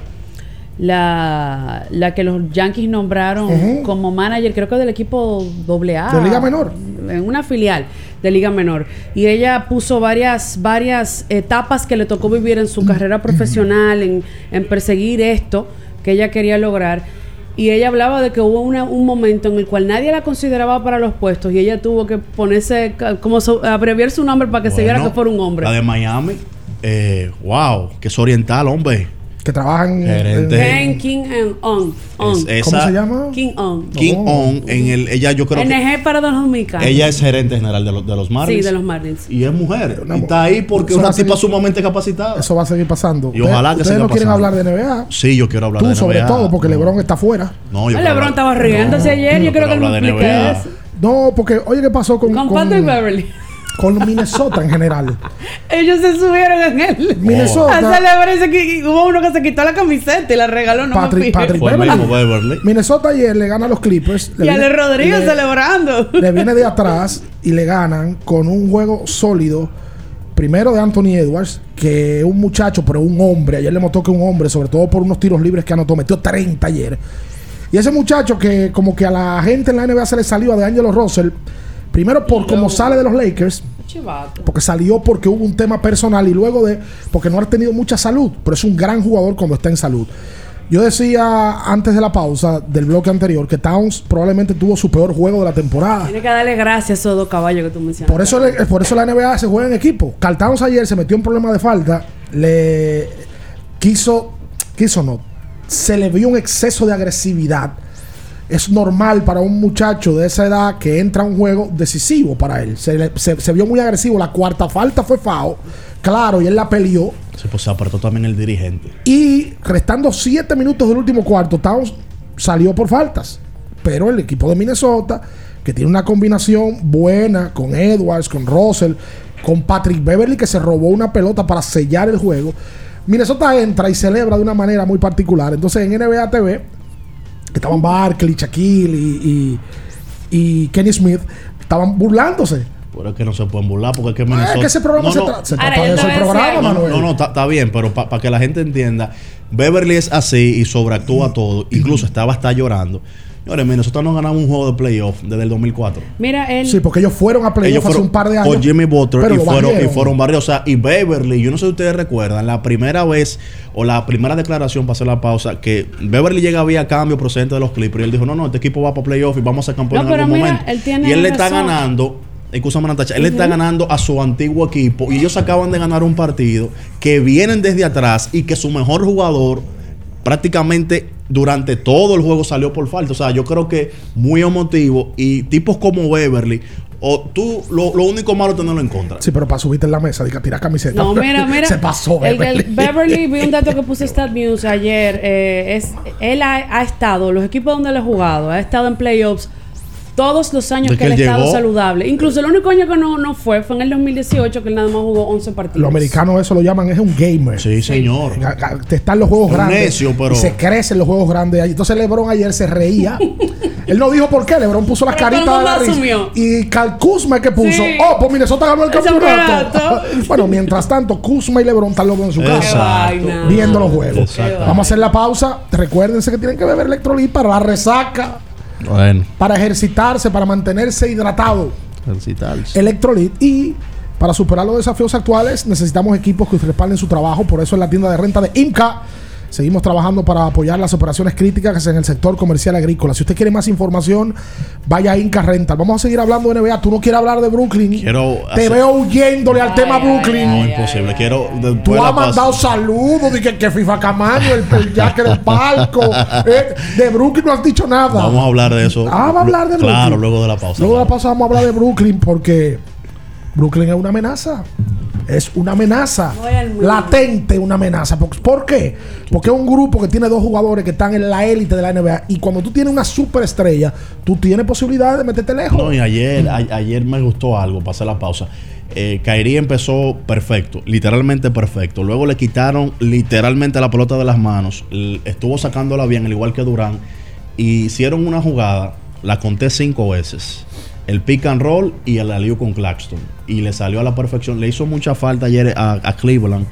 la, la que los Yankees nombraron como manager, creo que del equipo AA. De Liga Menor. En una filial de Liga Menor. Y ella puso varias, varias etapas que le tocó vivir en su carrera profesional, en, en perseguir esto que ella quería lograr. Y ella hablaba de que hubo una- un momento en el cual nadie la consideraba para los puestos y ella tuvo que ponerse, como so- abreviar su nombre para que se viera que fuera un hombre. La de Miami. Eh, wow, que es oriental, hombre. Que trabajan Gerente. Ken King and On. On. Es- ¿Cómo se llama? King On. King On, en el, ella yo creo que NG para los dominicanos. ella es gerente general de los, de los Marlins. Sí, de los Marlins. Y es mujer. Y está ahí porque es una tipa sumamente capacitada. Eso va a seguir pasando. Y ojalá que Ustedes no quieren hablar de NBA. Sí, yo quiero hablar Tú de sobre NBA. todo, porque LeBron está afuera. No, yo quiero LeBron hablar- estaba riéndose ayer. Yo creo que eso. No, porque oye, ¿qué pasó con, Con con, Patrick Beverly. Con Minnesota en general? Ellos se subieron en él. Minnesota. A celebrar ese que hubo uno que se quitó la camiseta y la regaló. No Patrick, me. Patrick el Beverly. Minnesota ayer le gana a los Clippers. Le Y viene- Rodríguez le- celebrando. Le viene de atrás y le ganan con un juego sólido. Primero de Anthony Edwards, que es un muchacho, pero un hombre. Ayer le mostró que un hombre, sobre todo por unos tiros libres que anotó, metió 30 ayer. Y ese muchacho que como que a la gente en la NBA se le salió de Angelo Russell, primero por cómo sale de los Lakers, Chivato. porque salió porque hubo un tema personal y luego de porque no ha tenido mucha salud, pero es un gran jugador cuando está en salud. Yo decía antes de la pausa del bloque anterior que Towns probablemente tuvo su peor juego de la temporada. Tiene que darle gracias a esos dos caballos que tú mencionas. Por eso, le- por eso la NBA se juega en equipo. Carl Towns ayer se metió en problema de falta. Le quiso, quiso no. Se le vio un exceso de agresividad. Es normal para un muchacho de esa edad que entra a un juego decisivo para él. Se, le- se- se vio muy agresivo. La cuarta falta fue FAO. Claro, y él la peleó. Sí, pues se apretó también el dirigente. Y restando 7 minutos del último cuarto, Towns salió por faltas. Pero el equipo de Minnesota, que tiene una combinación buena con Edwards, con Russell, con Patrick Beverly, que se robó una pelota para sellar el juego. Minnesota entra y celebra de una manera muy particular. Entonces en NBA TV, que estaban Barkley, Shaquille y, y, y Kenny Smith, estaban burlándose. Pero es que no se pueden burlar porque es que Ah, Minnesota... es que ese programa No, se, no. tra- se Ahora, trata de eso el programa, No, Manuel. no, no, está está bien, pero para que la gente entienda, Beverly es así y sobreactúa todo. Incluso estaba hasta llorando. Señores, Minnesota no ganaba un juego de playoff desde el 2004. Mira, él. Sí, porque ellos fueron a Ellos playoff hace fueron un par de años. con Jimmy Butler pero y fueron, y barrieron. fueron barrios. O sea, y Beverly, yo no sé si ustedes recuerdan, la primera vez o la primera declaración para hacer la pausa, que Beverly llega vía cambio procedente de los Clippers y él dijo, no, no, este equipo va para playoff y vamos a ser campeones No, en algún mira, momento. él tiene y él le está razón. ganando, escúchame Natacha, él le está ganando a su antiguo equipo y ellos acaban de ganar un partido que vienen desde atrás y que su mejor jugador prácticamente durante todo el juego salió por falta. O sea, yo creo que muy emotivo y tipos como Beverly, o tú, lo, lo único malo es tenerlo en contra. Sí, pero para subirte en la mesa, diga, tirar camiseta. No, mira, mira. Se pasó, El, Beverly. el Beverly, vi un dato que puso Stat News ayer. eh, es, él ha, ha estado, los equipos donde él ha jugado, ha estado en playoffs todos los años ¿De que que él ha estado saludable. Incluso el único año que no, no fue fue en el 2018, que él nada más jugó 11 partidos. Los americanos eso lo llaman es un gamer. Sí, señor. Te Están los juegos Un grandes. necio, pero- Y se crecen los juegos grandes. ahí. Entonces LeBron ayer se reía. Él no dijo por qué. LeBron puso las caritas de la asumió. Y Cal Kuzma que puso. Sí. Oh, pues Minnesota ganó el campeonato. bueno, mientras tanto, Kuzma y LeBron están locos en su casa. Viendo los juegos. Vamos a hacer la pausa. Recuérdense que tienen que beber electrolit para la resaca. Bueno, Para ejercitarse, para mantenerse hidratado. Electrolit y para superar los desafíos actuales necesitamos equipos que respalden su trabajo. Por eso en la tienda de renta de IMCA Seguimos trabajando para apoyar las operaciones críticas en el sector comercial agrícola. Si usted quiere más información, vaya a Inca Rental. Vamos a seguir hablando de NBA. Tú no quieres hablar de Brooklyn. Quiero Te hacer- veo huyéndole al tema Brooklyn. No, imposible. Quiero. Tú de la has mandado saludos de que, que FIFA Camaño, el, el Jack del palco. eh, de Brooklyn no has dicho nada. Vamos a hablar de eso. Ah, va a hablar de Claro, Brooklyn. luego de la pausa. Luego de la pausa vamos a hablar de Brooklyn porque Brooklyn es una amenaza. Es una amenaza. Latente una amenaza. ¿Por, por qué? Porque es un grupo que tiene dos jugadores que están en la élite de la NBA. Y cuando tú tienes una superestrella, tú tienes posibilidad de meterte lejos. No, y ayer, a- ayer me gustó algo, pasé la pausa. Eh, Kyrie empezó perfecto, literalmente perfecto. Luego le quitaron literalmente la pelota de las manos. Estuvo sacándola bien, al igual que Durán. Y hicieron una jugada, la conté cinco veces. El pick and roll y el alío con Claxton. Y le salió a la perfección. Le hizo mucha falta ayer a, a Cleveland,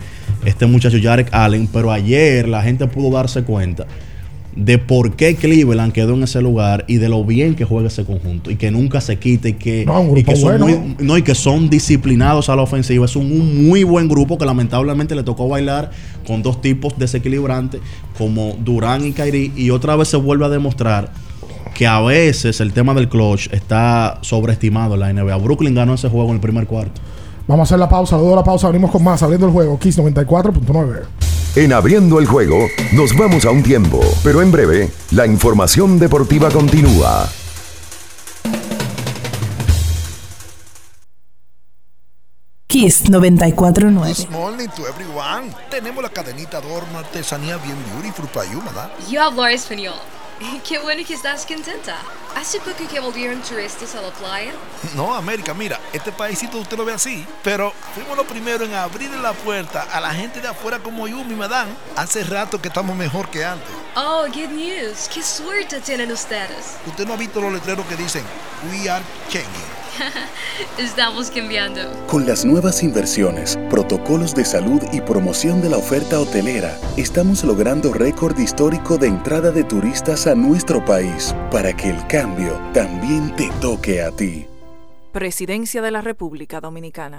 este muchacho Jarek Allen. Pero ayer la gente pudo darse cuenta de por qué Cleveland quedó en ese lugar y de lo bien que juega ese conjunto y que nunca se quite y que, No, y que son bueno. muy- no, y que son disciplinados a la ofensiva. Es un, un muy buen grupo que lamentablemente le tocó bailar con dos tipos desequilibrantes como Durán y Kyrie y otra vez se vuelve a demostrar que a veces el tema del clutch está sobreestimado en la NBA. Brooklyn ganó ese juego en el primer cuarto. Vamos a hacer la pausa. Luego de la pausa venimos con más. Abriendo el juego. Kiss 94.9. En abriendo el juego, nos vamos a un tiempo, pero en breve, la información deportiva continúa. Kiss 94.9. Good morning to everyone. Tenemos la cadenita de horno artesanía bien beautiful para you, ¿verdad? Yo hablo español. Qué bueno que estás contenta. ¿Hace poco que volvieron turistas a la playa? No, América, mira, este paísito usted lo ve así, pero fuimos los primeros en abrir la puerta a la gente de afuera como yo, mi madame. Hace rato que estamos mejor que antes. Oh, good news. Qué suerte tienen ustedes. Usted no ha visto los letreros que dicen We are changing. Estamos cambiando. Con las nuevas inversiones, protocolos de salud y promoción de la oferta hotelera, estamos logrando récord histórico de entrada de turistas a nuestro país para que el cambio también te toque a ti. Presidencia de la República Dominicana.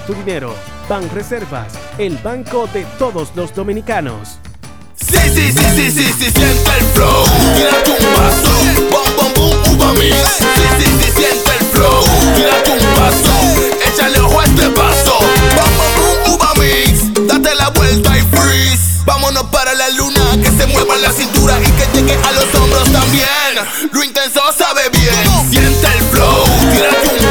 tu dinero. Banreservas, el banco de todos los dominicanos. Sí, sí, sí, sí, sí, sí, siente el flow. Tírate un vaso, bom, bom, bom, uva mix. Sí, sí, sí, siente el flow. Tírate un vaso, échale ojo a este vaso. Bom, bom, bom, uva mix. Date la vuelta y freeze. Vámonos para la luna, que se mueva la cintura y que llegue a los hombros también. Lo intenso sabe bien. Siente el flow, tírate un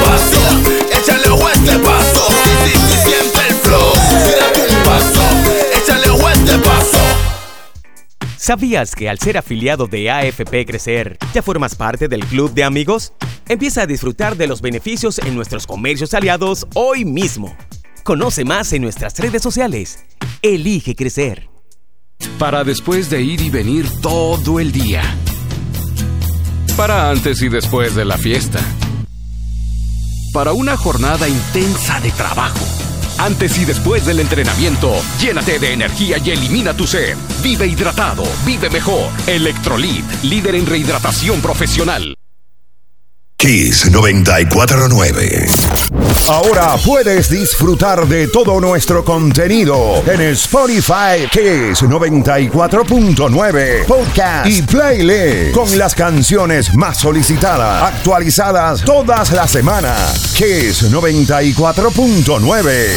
¿Sabías que al ser afiliado de AFP Crecer, ya formas parte del club de amigos? Empieza a disfrutar de los beneficios en nuestros comercios aliados hoy mismo. Conoce más en nuestras redes sociales. Elige crecer. Para después de ir y venir todo el día. Para antes y después de la fiesta. Para una jornada intensa de trabajo. Antes y después del entrenamiento, llénate de energía y elimina tu sed. Vive hidratado, vive mejor. Electrolit, líder en rehidratación profesional. Kiss 949. Ahora puedes disfrutar de todo nuestro contenido en Spotify Kiss 94.9 Podcast y Playlist con las canciones más solicitadas, actualizadas todas las semanas. Kiss 94.9.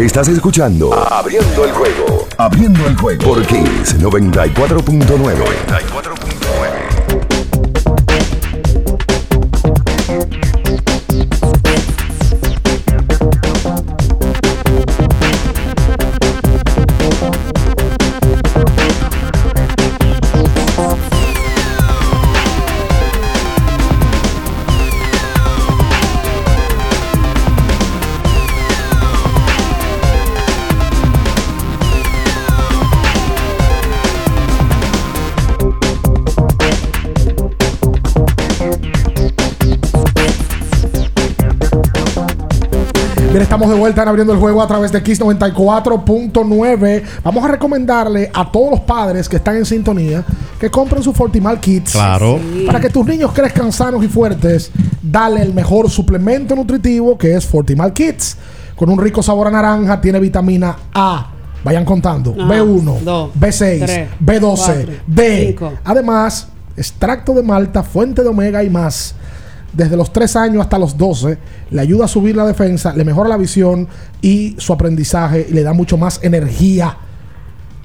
Estás escuchando Abriendo el juego. Abriendo el juego por Kiss 94.9. Bien, estamos de vuelta en abriendo el juego a través de Kiss 94.9. Vamos a recomendarle a todos los padres que están en sintonía que compren su Fortimal Kids. Claro. Para que tus niños crezcan sanos y fuertes, dale el mejor suplemento nutritivo que es Fortimal Kids. Con un rico sabor a naranja, tiene vitamina A. Vayan contando. Ajá. B1, Dos, B6, tres, B12, cuatro, D. cinco. Además, extracto de malta, fuente de omega y más. Desde los 3 años hasta los 12, le ayuda a subir la defensa, le mejora la visión y su aprendizaje y le da mucho más energía.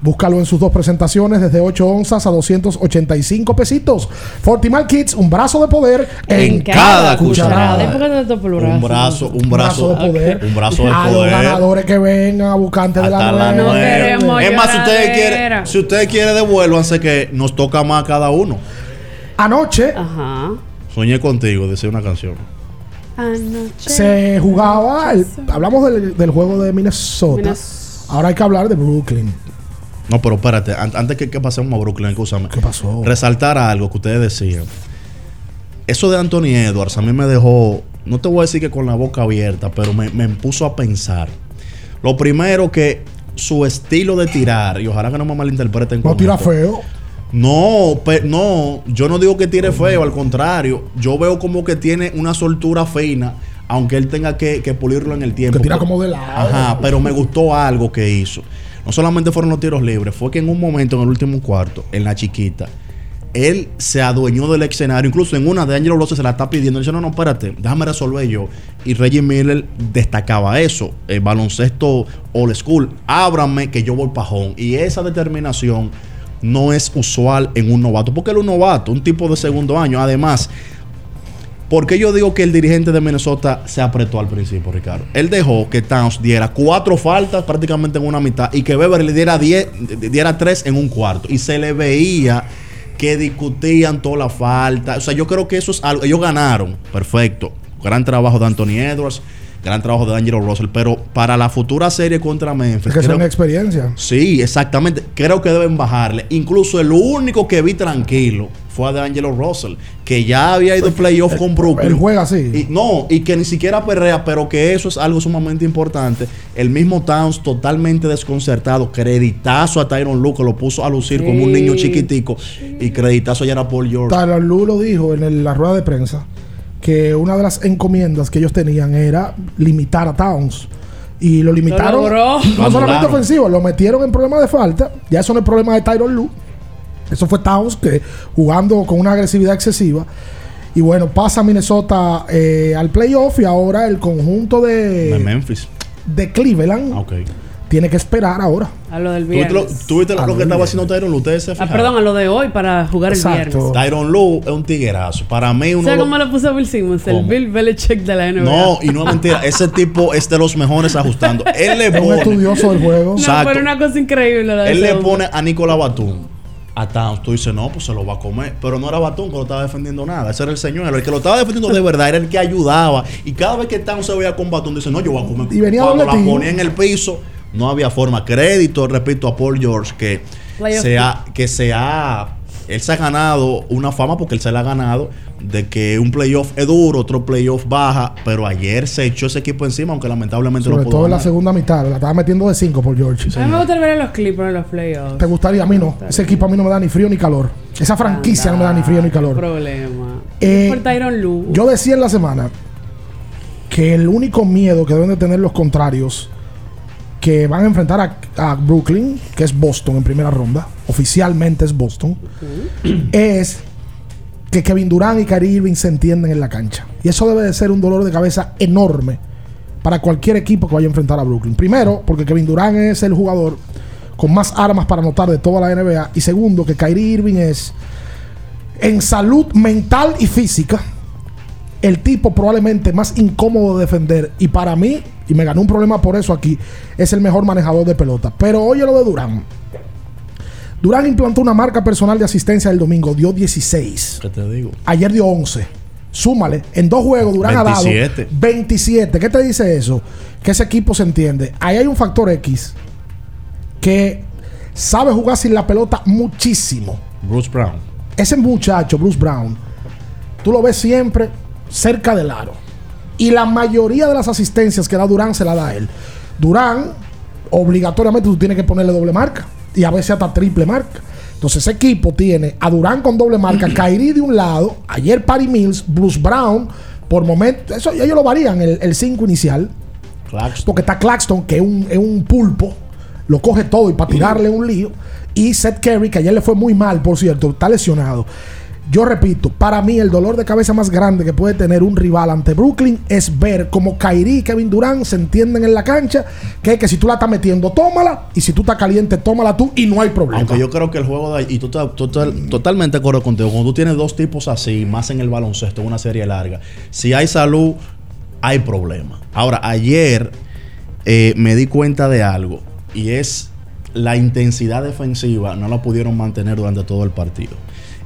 Búscalo en sus dos presentaciones desde 8 onzas a 285 pesitos. Fortimal Kids, un brazo de poder en, cada cucharada. ¿Por qué te topo el Un brazo, un brazo, de poder. un brazo de a los poder. ganadores que vengan a buscarte de la la nueve. Es más, si ustedes quieren, si ustedes quieren devuélvanse que nos toca más a cada uno. Anoche Ajá. Soñé contigo, decía una canción. Anoche. se jugaba, el- hablamos del, del juego de Minnesota. Ahora hay que hablar de Brooklyn. No, pero espérate, an- antes que, que pasemos a Brooklyn, escúchame. ¿Qué pasó? Resaltar algo que ustedes decían. Eso de Anthony Edwards a mí me dejó, no te voy a decir que con la boca abierta, pero me, me puso a pensar. Lo primero que su estilo de tirar, y ojalá que no me malinterpreten No con tira esto. feo. No, no, yo no digo que tire feo, al contrario, yo veo como que tiene una soltura fina, aunque él tenga que, que pulirlo en el tiempo. Que tira como de lado. Ajá, pero me gustó algo que hizo. No solamente fueron los tiros libres, fue que en un momento, en el último cuarto, en la chiquita, él se adueñó del escenario. Incluso en una de Angelo Rossi se la está pidiendo. Él dice, no, no, espérate, déjame resolver yo. Y Reggie Miller destacaba eso. El baloncesto old school. Ábrame que yo voy pajón. Y esa determinación no es usual en un novato. Porque un novato, un tipo de segundo año. Además, ¿Por qué yo digo que el dirigente de Minnesota se apretó al principio, Ricardo? Él dejó que Towns diera cuatro faltas prácticamente en una mitad y que Beverly diera, diez, diera tres en un cuarto. Y se le veía que discutían toda la falta. O sea, yo creo que eso es algo. Ellos ganaron, perfecto. Gran trabajo de Anthony Edwards, gran trabajo de Angelo Russell. Pero para la futura serie contra Memphis. Es que es creo- una experiencia. Sí, exactamente. Creo que deben bajarle. Incluso el único que vi tranquilo fue a de Angelo Russell, que ya había ido a playoff con Brooklyn. Él juega así. Y, no, y que ni siquiera perrea, pero que eso es algo sumamente importante. El mismo Towns totalmente desconcertado. Creditazo a Tyron Luke, que lo puso a lucir como un niño chiquitico. Y creditazo ya era Paul George. Tyler Lue lo dijo en el- la rueda de prensa que una de las encomiendas que ellos tenían era limitar a Towns. Y lo limitaron. logró. No Lo solamente ofensivo, lo metieron en problemas de falta. Ya eso no es problema de Tyron Lue. Eso fue Towns que jugando con una agresividad excesiva. Y bueno, pasa Minnesota eh, al playoff y ahora el conjunto de de, Memphis. de Cleveland Ah, ok. Tiene que esperar ahora. A lo del ¿Tú viste lo, viernes. tú viste lo Ah, que estaba haciendo Tyron Lue? Ustedes se Ah, fijaron? perdón, a lo de hoy para jugar el viernes. Tyron Lue es un tiguerazo. Para mí, uno ¿Sabes cómo le puso Bill Simmons? El. Bill Belichick de la NBA. No, y no es mentira. Ese tipo es de los mejores ajustando. Él le Es un pone. estudioso del juego. No, Exacto. pero una cosa increíble. La de Él le hombre. pone a Nicolás Batum. A Towns, tú dices, no, pues se lo va a comer. Pero no era Batum que lo estaba defendiendo nada. Ese era el señor. El que lo estaba defendiendo de verdad era el que ayudaba. Y cada vez que Towns se veía con Batum, dice, no, yo voy a comer. Y venía Cuando la ponía en el piso, No había forma. Crédito, repito, a Paul George que se ha, que se ha, él se ha ganado una fama porque él se la ha ganado de que un playoff es duro, otro playoff baja, pero ayer se echó ese equipo encima, aunque lamentablemente Sobre no pudo todo en la segunda mitad. La estaba metiendo de 5 por George. A mí me gustaría ver a los Clippers en los playoffs. ¿Te gustaría? A mí no. Ese equipo a mí no me da ni frío ni calor. Esa franquicia no me da ni frío ni calor. problema. Eh, Por Tyron Lue. Yo decía en la semana que el único miedo que deben de tener los contrarios que van a enfrentar a, a Brooklyn, que es Boston en primera ronda, oficialmente es Boston, es que Kevin Durant y Kyrie Irving se entienden en la cancha. Y eso debe de ser un dolor de cabeza enorme para cualquier equipo que vaya a enfrentar a Brooklyn. Primero, porque Kevin Durant es el jugador con más armas para anotar de toda la NBA. Y segundo, que Kyrie Irving es en salud mental y física el tipo probablemente más incómodo de defender. Y para mí, y me ganó un problema por eso aquí, es el mejor manejador de pelota. Pero oye lo de Durán. Durán implantó una marca personal de asistencia el domingo, dio 16. ¿Qué te digo? Ayer dio 11. Súmale, en dos juegos Durán ha 27. dado 27. ¿Qué te dice eso? Que ese equipo se entiende. Ahí hay un factor X que sabe jugar sin la pelota muchísimo. Bruce Brown. Ese muchacho, Bruce Brown, tú lo ves siempre cerca del aro. Y la mayoría de las asistencias que da Durán se la da a él. Durán, obligatoriamente tú tienes que ponerle doble marca. Y a veces hasta triple marca. Entonces ese equipo tiene a Durán con doble marca, Kyrie de un lado, ayer Patty Mills, Bruce Brown, por momento, eso ellos lo varían, el 5 inicial. Porque está Claxton, que es un, es un pulpo, lo coge todo y para tirarle un lío. Y Seth Curry, que ayer le fue muy mal, por cierto, está lesionado. Yo repito, para mí el dolor de cabeza más grande que puede tener un rival ante Brooklyn es ver cómo Kyrie y Kevin Durant se entienden en la cancha, que que si tú la estás metiendo, tómala, y si tú estás caliente, tómala tú, y no hay problema. Aunque yo creo que el juego de y tú estás total- totalmente de acuerdo contigo, cuando tú tienes dos tipos así, más en el baloncesto, en una serie larga, si hay salud, hay problema. Ahora, ayer eh, me di cuenta de algo y es la intensidad defensiva no la pudieron mantener durante todo el partido.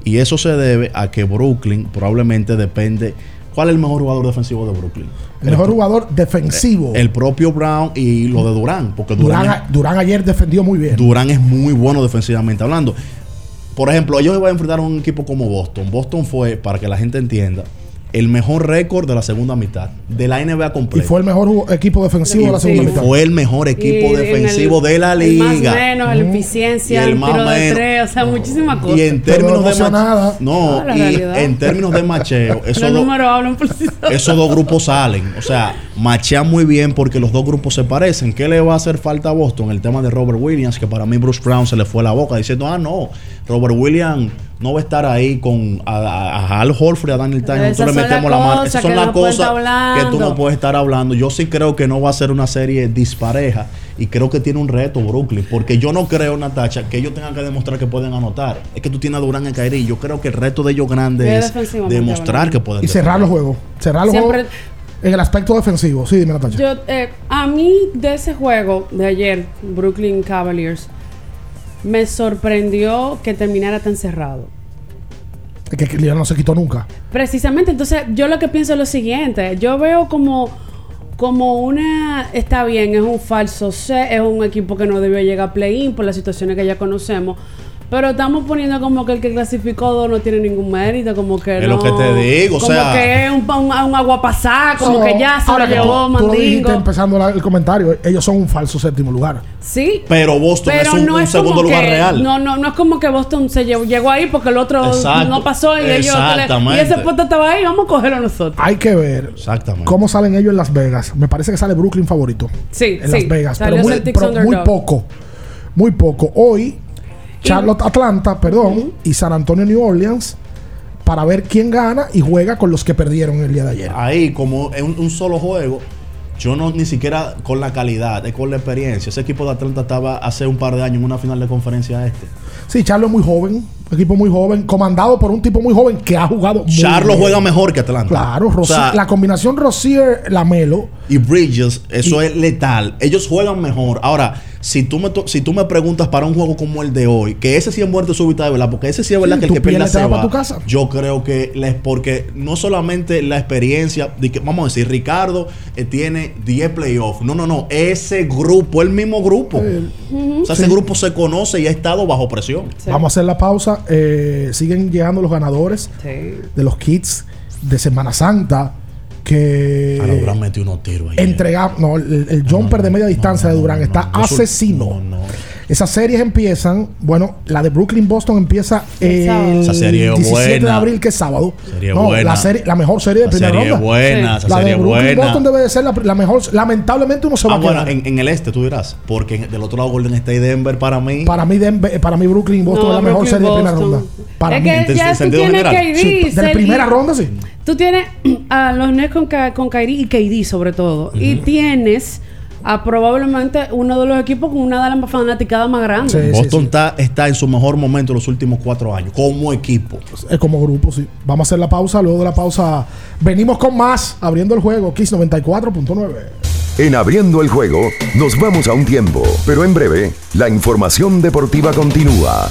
Y eso se debe a que Brooklyn probablemente depende. ¿Cuál es el mejor jugador defensivo de Brooklyn? El mejor jugador defensivo. El propio Brown y lo de Durán. Porque Durán, Durán, Durán ayer defendió muy bien. Durán es muy bueno defensivamente hablando. Por ejemplo, ellos iban a enfrentar a un equipo como Boston. Boston fue, para que la gente entienda, el mejor récord de la segunda mitad de la NBA Y completa. fue el mejor equipo defensivo de la segunda Y mitad. fue el mejor equipo Y en defensivo el- de la el Más liga. menos, la eficiencia, Y el el, más tiro de menos. tres, o sea, muchísimas cosas. Y en términos de mach- no, Ah, y en términos de macheo, esos dos, esos dos grupos salen. O sea, machean muy bien porque los dos grupos se parecen. ¿Qué le va a hacer falta a Boston? El tema de Robert Williams, que para mí Bruce Brown se le fue la boca diciendo, ah, no, Robert Williams no va a estar ahí con a, a- a Al Horford y a Daniel Tyson. Esas Nosotros le metemos la mano. Esas son que las no cosas que tú no puedes estar hablando. Yo sí creo que no va a ser una serie dispareja y creo que tiene un reto Brooklyn. Porque yo no creo, Natacha, que ellos tengan que demostrar que pueden anotar. Es que tú tienes a Durán y a Kyrie. Yo creo que el reto de ellos grande es demostrar que pueden Y cerrar los juegos. Cerrar los Siempre- juegos en el aspecto defensivo. Sí, dime, Natacha. Yo, eh, a mí de ese juego de ayer, Brooklyn Cavaliers, me sorprendió que terminara tan cerrado. Que, que ya no se quitó nunca. Precisamente, entonces yo lo que pienso es lo siguiente, yo veo como como una está bien, es un falso set, es un equipo que no debió llegar a play-in por las situaciones que ya conocemos. Pero estamos poniendo como que el que clasificó dos no tiene ningún mérito, como que Es no. lo que te digo, o como sea- que es un, un, un agua pasada, como No, que ya se lo llevó tú, tú lo dijiste Mandingo. empezando la- el comentario. Ellos son un falso séptimo lugar. Sí. Pero Boston Pero es un, no un es como segundo lugar que- real. No, no, no es como que Boston se llevó, llegó ahí porque el otro Exacto. no pasó y ellos y ese puesto estaba ahí, vamos a cogerlo nosotros. Hay que ver Exactamente. cómo salen ellos en Las Vegas. Me parece que sale Brooklyn favorito. Sí, en sí. Las Vegas. Salió Pero, muy, pero muy poco. Muy poco. Hoy, Charlotte Atlanta, perdón, y San Antonio New Orleans para ver quién gana y juega con los que perdieron el día de ayer. Ahí, como en un, solo juego, yo no ni siquiera con la calidad, es con la experiencia. Ese equipo de Atlanta estaba hace un par de años en una final de conferencia este. Sí, Charlo es muy joven, equipo muy joven, comandado por un tipo muy joven que ha jugado. muy Charlo bien. juega mejor que Atlanta. Claro, O Rossi- sea, la combinación Rosier-Lamelo. y Bridges, eso es letal. Ellos juegan mejor. Ahora, si tú, me si tú me preguntas para un juego como el de hoy, que ese sí es muerte súbita de verdad, porque ese sí es verdad Sí, que el que te se va. tu casa. Yo creo que es porque no solamente la experiencia, de que, vamos a decir, Ricardo eh, tiene 10 playoffs. No, no, no. Ese grupo, el mismo grupo. O sea, ese grupo se conoce y ha estado bajo presión. Vamos a hacer la pausa. Eh, siguen llegando los ganadores de los kits de Semana Santa. Que A Durán metió unos tiros ahí. entregamos. No, el, el jumper de media distancia de Durán está asesino. Esas series empiezan. Bueno, la de Brooklyn Boston empieza el. Esa serie es 17 de buena. abril, que es sábado. Serie no, buena. La, serie, la mejor serie de La primera serie ronda. buena, esa la serie de es Brooklyn buena. Boston debe de ser la, la mejor. Lamentablemente uno se va Ah, a bueno, quedar. en, en el este tú dirás. Porque en- del otro lado Golden State Denver para mí. Para mí, Denver- para mí Brooklyn Boston No, es la mejor Brooklyn, serie de primera Boston. ronda. Para Es mí. que ya tú tienes KD, Sí, de la primera ronda, sí. Tú tienes a los Nets con, con Kyrie y KD sobre todo. Y tienes a probablemente uno de los equipos con una de las fanaticadas más grandes. Boston Está, está en su mejor momento en los últimos cuatro años. Como equipo. Es como grupo, sí. Vamos a hacer la pausa. Luego de la pausa, venimos con más. Abriendo el juego. Kiss 94.9. En abriendo el juego, nos vamos a un tiempo, pero en breve, la información deportiva continúa.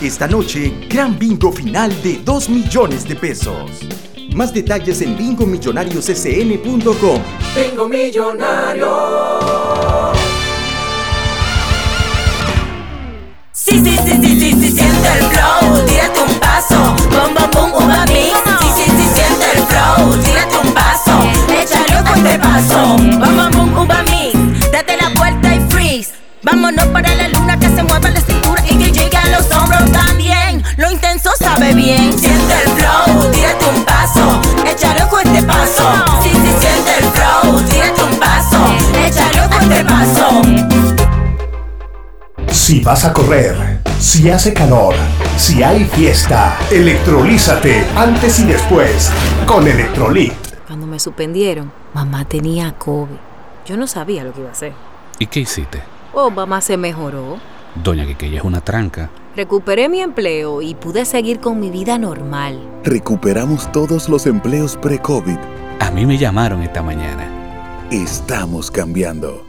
Esta noche, gran bingo final de 2 millones de pesos. Más detalles en bingomillonarioscn.com. Bingo millonario. Sí, sí, sí, sí, sí, sí, siente el flow, tírate un paso, bom, bom, bom, uva mix. Sí, sí, sí, siente el flow, tírate un paso, échale un fuerte paso, bom, bom, bom, uva mix. Date la vuelta y freeze, vámonos para la luna que se mueva la cintura y que llegue a los hombros bien, siente el flow, tírate un paso, échale un fuerte paso. Sí, sí, siente el flow, tírate un paso, échale un fuerte paso. Si vas a correr, si hace calor, si hay fiesta, electrolízate antes y después con Electrolit. Cuando me suspendieron, mamá tenía COVID. Yo no sabía lo que iba a hacer. ¿Y qué hiciste? Oh, mamá se mejoró. Doña Quiqueya es una tranca. Recuperé mi empleo y pude seguir con mi vida normal. Recuperamos todos los empleos pre-COVID. A mí me llamaron esta mañana. Estamos cambiando.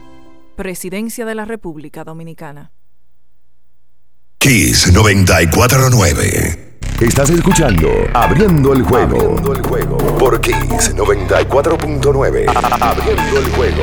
Presidencia de la República Dominicana. Kiss 949. Estás escuchando Abriendo el juego. Abriendo el juego. Por Kiss 94.9. Abriendo el juego.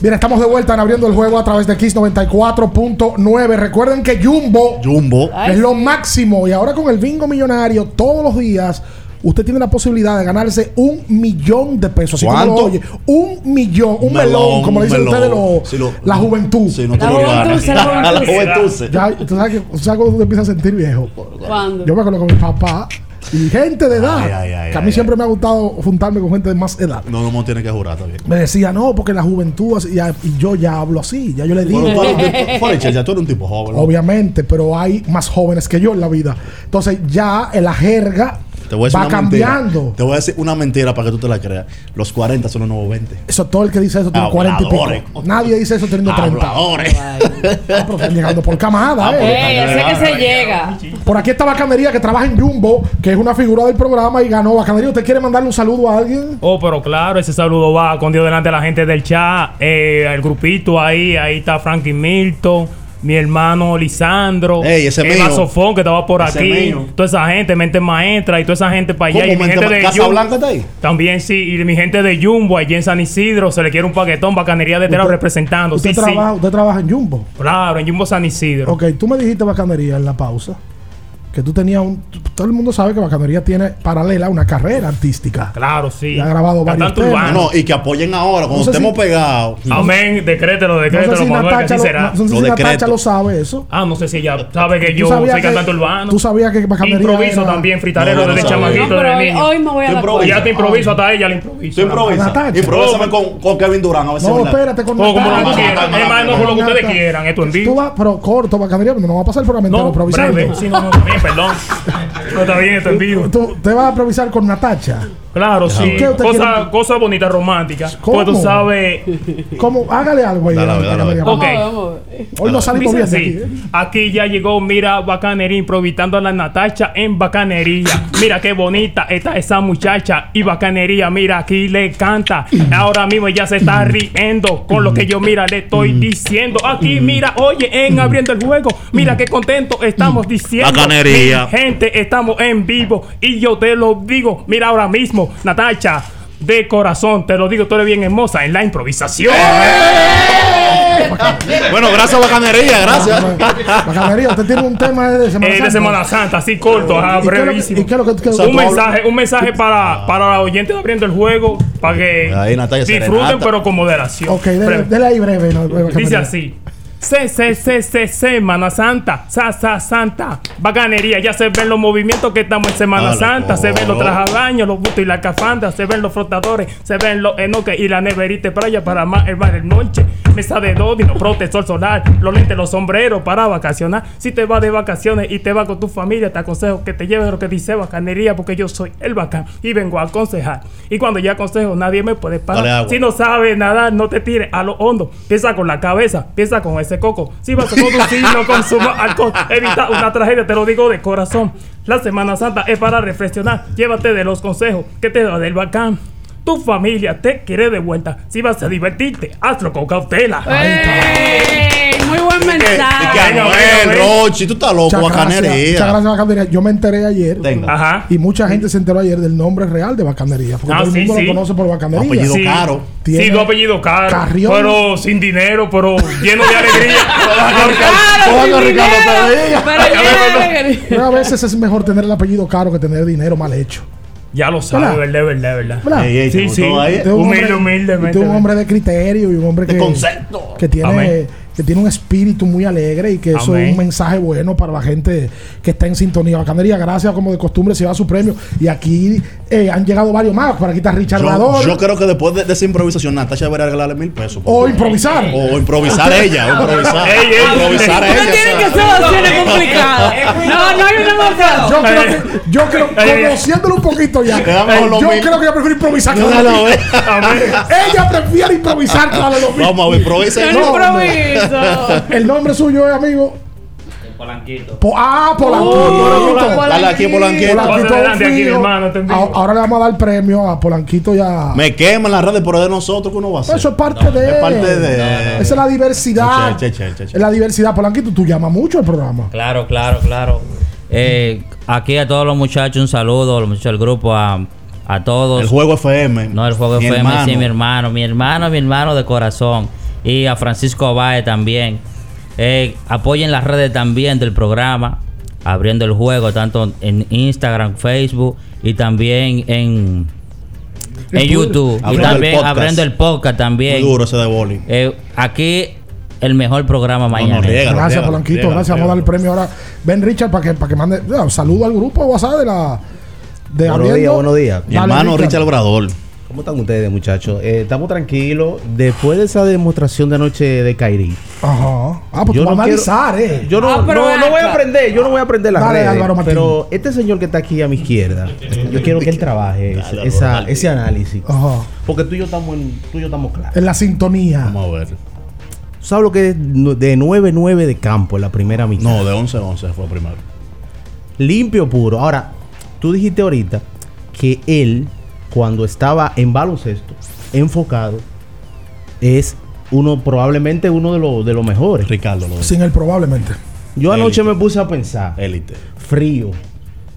Bien, estamos de vuelta en abriendo el juego a través de Kiss 94.9. Recuerden que Jumbo, Jumbo es lo máximo y ahora con el bingo millonario todos los días usted tiene la posibilidad de ganarse un millón de pesos. Así como ¿Cuánto? lo oye. Un millón, un melón, Melón, como le dicen melón. ustedes los- Sí, lo- la juventud. Sí, no te La lo juventud, ganas. la juventud. La juventud. Ya, tú sabes que tú sabes cuando te empiezas a sentir viejo. ¿Cuándo? Yo me acuerdo con mi papá y gente de edad. Ay, ay, ay, que a mí ay, siempre me ha gustado juntarme con gente de más edad. No, no tiene que jurar también. Me decía, no, porque la juventud, y yo ya hablo así, ya yo le digo. Bueno, tú ya tú eres un tipo joven. ¿no? Obviamente, pero hay más jóvenes que yo en la vida. Entonces ya en la jerga Te voy a decir va una cambiando. mentira. Te voy a decir una mentira para que tú te la creas. Los 40 son los nuevos 20. Eso todo el que dice eso tiene 40 y Habladores. pico. Nadie dice eso teniendo 30. Habladores. Ah, pero están llegando por camada, Ey, eh. ese que se llega. Por aquí está Bacanería que trabaja en Jumbo, que es una figura del programa y ganó. Bacanería, ¿usted quiere mandarle un saludo a alguien? Oh, pero claro, ese saludo va con Dios delante de la gente del chat, eh, el grupito ahí, ahí está Frankie Milton, mi hermano Lisandro, Ey, ese Eva mío. Sofón que estaba por Ese aquí, mío. toda esa gente, mente maestra y toda esa gente para allá. ¿Cómo Y mi Mente gente Ma- de Casa Blanca está ahí? También sí, y mi gente de Jumbo, allí en San Isidro, se le quiere un paquetón, bacanería de Usted- representando. Usted, Sí, trabaja, sí. usted trabaja en Jumbo. Claro, en Jumbo San Isidro. Ok, tú me dijiste Bacanería en la pausa. Que tú tenías un. Todo el mundo sabe que Bacanería tiene paralela una carrera artística. Claro, sí. Y ha grabado varios Cantante temas. urbano. No, y que apoyen ahora, cuando No sé estemos si- pegados. Amén, decrételo, No decrételo, sé si Manuel, que Natacha, así lo, será. no sé si Lo Natacha decreto. lo sabe eso. Ah, no sé si ella sabe que yo soy que- cantante urbano. Tú sabías que Bacanería Improviso era- también, no desde chamaquito, No, pero desde hoy- niño. hoy me voy a. Ya te improviso, hasta ella le improviso. Tú improvisas. Improvísame con, con Kevin Durán. A ver si No, espérate, con Como, como lo Natacha. que quieran. Es más, no con lo que ustedes quieran. Esto en Tú vivo. vas, pero corto, Bacanería, no va a pasar el programa entero No, breve. Sí, no, no, está bien, está en vivo. Tú te vas a improvisar con Natacha. Claro, sí. ¿Qué usted Cosa, quiere? cosa bonita, romántica. ¿Cómo? Pues tú sabes. ¿Cómo? Hágale algo ahí. Dale, a dale. Ok. Hoy no salimos bien de así, aquí. ¿eh? aquí ya llegó, mira, bacanería, improvisando a la Natacha en bacanería. Mira qué bonita está esa muchacha y bacanería, mira, aquí le canta. Ahora mismo ella se está riendo con lo que yo, mira, le estoy diciendo. Aquí, mira, oye, en abriendo el juego, mira qué contento estamos diciendo. Bacanería. Mi gente, estamos en vivo y yo te lo digo, mira ahora mismo, Natacha. De corazón, te lo digo, tú eres bien hermosa en la improvisación. Bueno, gracias, Bacanería, gracias. Bacanería, usted tiene un tema de Semana Eh, Santa. de Semana Santa, así corto, ajá, ¿Y qué es lo que- brevísimo. un mensaje, un mensaje para, para los oyentes de abriendo el juego, para que Ahí, Natalia, disfruten, serenata. pero con moderación. Ok, dele, ahí breve. Dice así. Se, se, se, se, Semana Santa, sa, sa, Santa, bacanería, ya se ven los movimientos que estamos en Semana Dale, Santa, se ven los trajabaños, los bustos y la cafanda, se ven los flotadores, se ven los enoques y la neverita de playa para más el bar el noche, mesa de dodino, protector solar, los lentes, los sombreros para vacacionar. Si te vas de vacaciones y te vas con tu familia, te aconsejo que te lleves lo que dice bacanería, porque yo soy el bacán y vengo a aconsejar. Y cuando ya aconsejo, nadie me puede parar. Si no sabes nadar, no te tires a lo hondo. Piensa con la cabeza, piensa con ese coco. Si vas a conducir, no consuma alcohol. Evita una tragedia, te lo digo de corazón. La Semana Santa es para reflexionar. Llévate de los consejos que te da del bacán. Tu familia te quiere de vuelta. Si vas a divertirte, hazlo con cautela. ¡Ey! Muy buen Que mensaje. Anuel, Rochi, tú estás loco, Muchas gracias, muchas Bacanería. gracias, Bacanería. Yo me enteré ayer. Tenga. Ajá. Y mucha gente se enteró ayer del nombre real de Bacanería. Porque Ah, todo el mundo sí. lo conoce por Bacanería. Apellido Sí. caro. Tiene- Sí, tu apellido caro. Carrión. Pero sin dinero, pero lleno de alegría. Claro, Ricardo Pero a veces es mejor tener el apellido caro que tener dinero mal hecho. Ya lo sabes, ¿Verdad? verdad, verdad, verdad. ¿Verdad? Ey, ey, Sí, ¿te sí. gustó ahí? Usted es un Humilde, hombre- humildemente. es un hombre de criterio y un hombre que, De concepto. que tiene Amén. Que tiene un espíritu muy alegre y que eso Amén. es un mensaje bueno para la gente que está en sintonía. Bacanería, gracias como de costumbre se va su premio y aquí eh, han llegado varios más. Por aquí está Richard Yo, Lador. yo creo que después de, de esa improvisación, Natasha debería regalarle mil pesos. O improvisar. O improvisar ella. O improvisar. Ey, ey. improvisar No ella. tienen que ser opciones complicadas. No, no hay una fácil. Yo creo que, yo creo, conociéndolo un poquito ya, eh, yo mil. creo que yo prefiero improvisar que No, no. Ella prefiere improvisar que darle los mil. Vamos a ver, improvisa. No, El nombre suyo es amigo. Polanquito. Po- ah, Polanquito. Oh, Polanquito. Dale aquí, Polanquito. Adelante aquí, hermano, Ahora le vamos a dar premio a Polanquito ya. Me queman las redes, pero de nosotros, ¿qué uno va a hacer? Eso es parte de. Es parte de. Esa es la diversidad. Che, che, che, che, che. Es la diversidad. Polanquito, tú llamas mucho al programa. Claro, claro, claro. Eh, aquí a todos los muchachos un saludo, a los muchachos del grupo, a, a todos. El juego FM. No, el juego Mi FM, hermano. sí, mi hermano, mi hermano, mi hermano de corazón. Y a Francisco Abae también. Eh, apoyen las redes también del programa, abriendo el juego tanto en Instagram, Facebook y también en, en YouTube. Y Abriendo también abriendo el podcast también. Muy duro ese de boli. Eh, aquí el mejor programa mañana. Gracias, Polanquito. Gracias. Vamos a dar el premio ahora. Ben Richard para que, para que mande. saludo al grupo WhatsApp de la. De Buenos días, buenos días. Dale, Obrador. ¿Cómo están ustedes, muchachos? Eh, estamos tranquilos. Después de esa demostración de anoche de Kairi. Ajá. Ah, pues tú vas a analizar, eh. Yo no, Ah, no, no voy a aprender, yo no voy a aprender las Dale, redes, Álvaro Martín. Pero este señor que está aquí a mi izquierda, yo quiero que él trabaje ese, esa- ese análisis. Ajá. Porque tú y yo estamos, en- tú y yo estamos claros. En la sintonía. Vamos a ver. ¿Tú sabes lo que es de 9-9 de campo en la primera mitad? No, de 11-11 fue primero. Limpio puro. Ahora, tú dijiste ahorita que él, cuando estaba en baloncesto, enfocado, es uno, probablemente uno de los de los mejores. Ricardo lo Sin él, probablemente. Yo anoche me puse a pensar. Élite. Frío.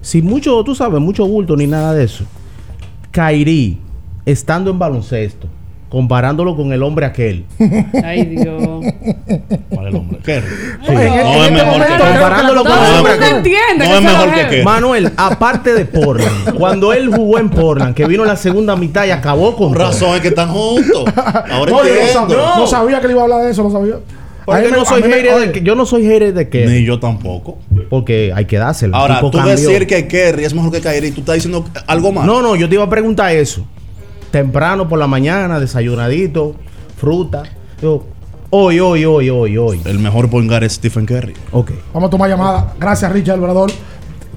Sin mucho, tú sabes, mucho bulto ni nada de eso. Kairi, estando en baloncesto, comparándolo con el hombre aquel. Ay, Dios. ¿Cuál es el hombre? Kerry. Sí. No es mejor que Comparándolo con el hombre aquel. No es mejor que Kerry. Manuel, aparte de Portland, cuando él jugó en Portland, que vino en la segunda mitad y acabó con razón es que están juntos. Ahora No, entiendo. sabía, no sabía que le iba a hablar de eso, no sabía. Porque me- no soy me- de que- yo no soy hater de que Ni yo tampoco. porque hay que dárselo. El Ahora, tú cambió. decir que Kerry es mejor que Kyrie, tú estás diciendo algo más. No, no, yo te iba a preguntar eso. Temprano por la mañana, desayunadito, fruta. Yo, hoy, hoy, hoy, hoy, hoy. El mejor pongar es Stephen Curry. Ok. Vamos a tomar llamada. Gracias, Richard Obrador.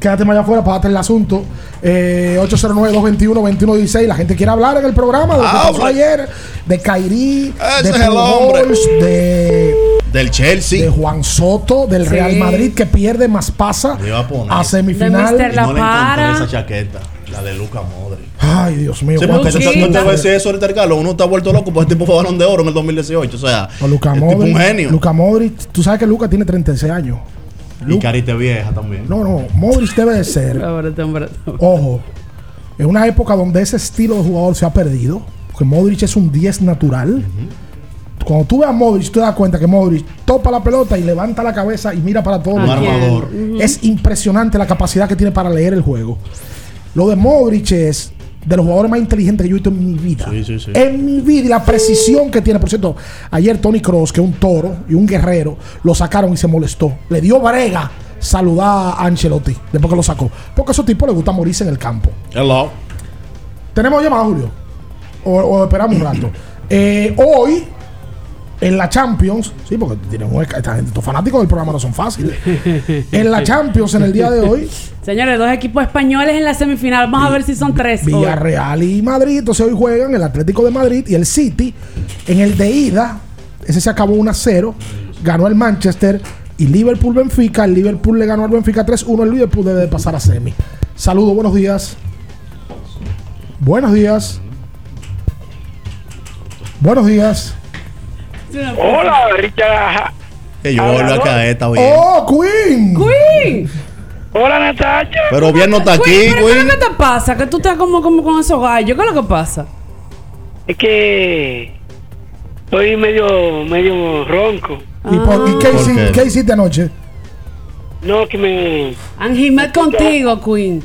Quédate más allá afuera para darte el asunto. Eh, 809-221-2116. La gente quiere hablar en el programa de lo que pasó ayer, de Kairi, de. Pujols, de, Del Chelsea. de Juan Soto, del Sí. Real Madrid que pierde más pasa a poner. a semifinal. De Mr. Y no le esa chaqueta. La de Luca Modri. Ay, Dios mío. Sí, ¿cuánto porque se- yo no te voy a decir eso ahorita, Carlos. Uno está vuelto loco porque el tipo fue balón de oro en el 2018. O sea, O Luka el tipo Modric. un genio. Luka Modric. Tú sabes que Luca tiene 36 años. Y carita vieja también. No, no. Modric debe de ser. Ojo, en una época donde ese estilo de jugador se ha perdido, porque Modric es un 10 natural. Cuando tú ves a Modric, tú te das cuenta que Modric topa la pelota y levanta la cabeza y mira para todos Un lados. armador. Es impresionante la capacidad que tiene para leer el juego. Lo de Modric es de los jugadores más inteligentes que yo he visto en mi vida. Sí, sí, sí. En mi vida y la precisión que tiene. Por cierto, ayer Tony Cross, que es un toro y un guerrero, lo sacaron y se molestó. Le dio brega saludar a Ancelotti después que lo sacó. Porque a esos tipos les gusta morirse en el campo. Hello. ¿Tenemos llamada, Julio? O, o esperamos un rato. Eh, hoy, en la Champions, sí, porque tienen un- esta gente, estos fanáticos del programa no son fáciles. En la Champions, en el día de hoy, Señores, dos equipos españoles en la semifinal. Vamos a ver si son tres. hoy. Villarreal y Madrid. Entonces hoy juegan el Atlético de Madrid y el City. En el de ida, ese se acabó 1 a 0. Ganó el Manchester y Liverpool Benfica. El Liverpool le ganó al Benfica 3-1. El Liverpool debe de pasar a semi. Saludos, buenos días. Buenos días. Buenos días. Hola, Richard. Que yo vuelvo a caer, está bien. ¡Oh, Queen! ¡Queen! Hola, Natacha. Pero bien no está aquí, Queen, ¿pero güey. qué es lo que te pasa? Que tú estás como, como con esos gallos. ¿Qué es lo que pasa? Es que estoy medio, medio ronco. ¿Y, por- y qué, ¿Por hici- qué? qué hiciste anoche? No, que me, Anjimet contigo, Queen.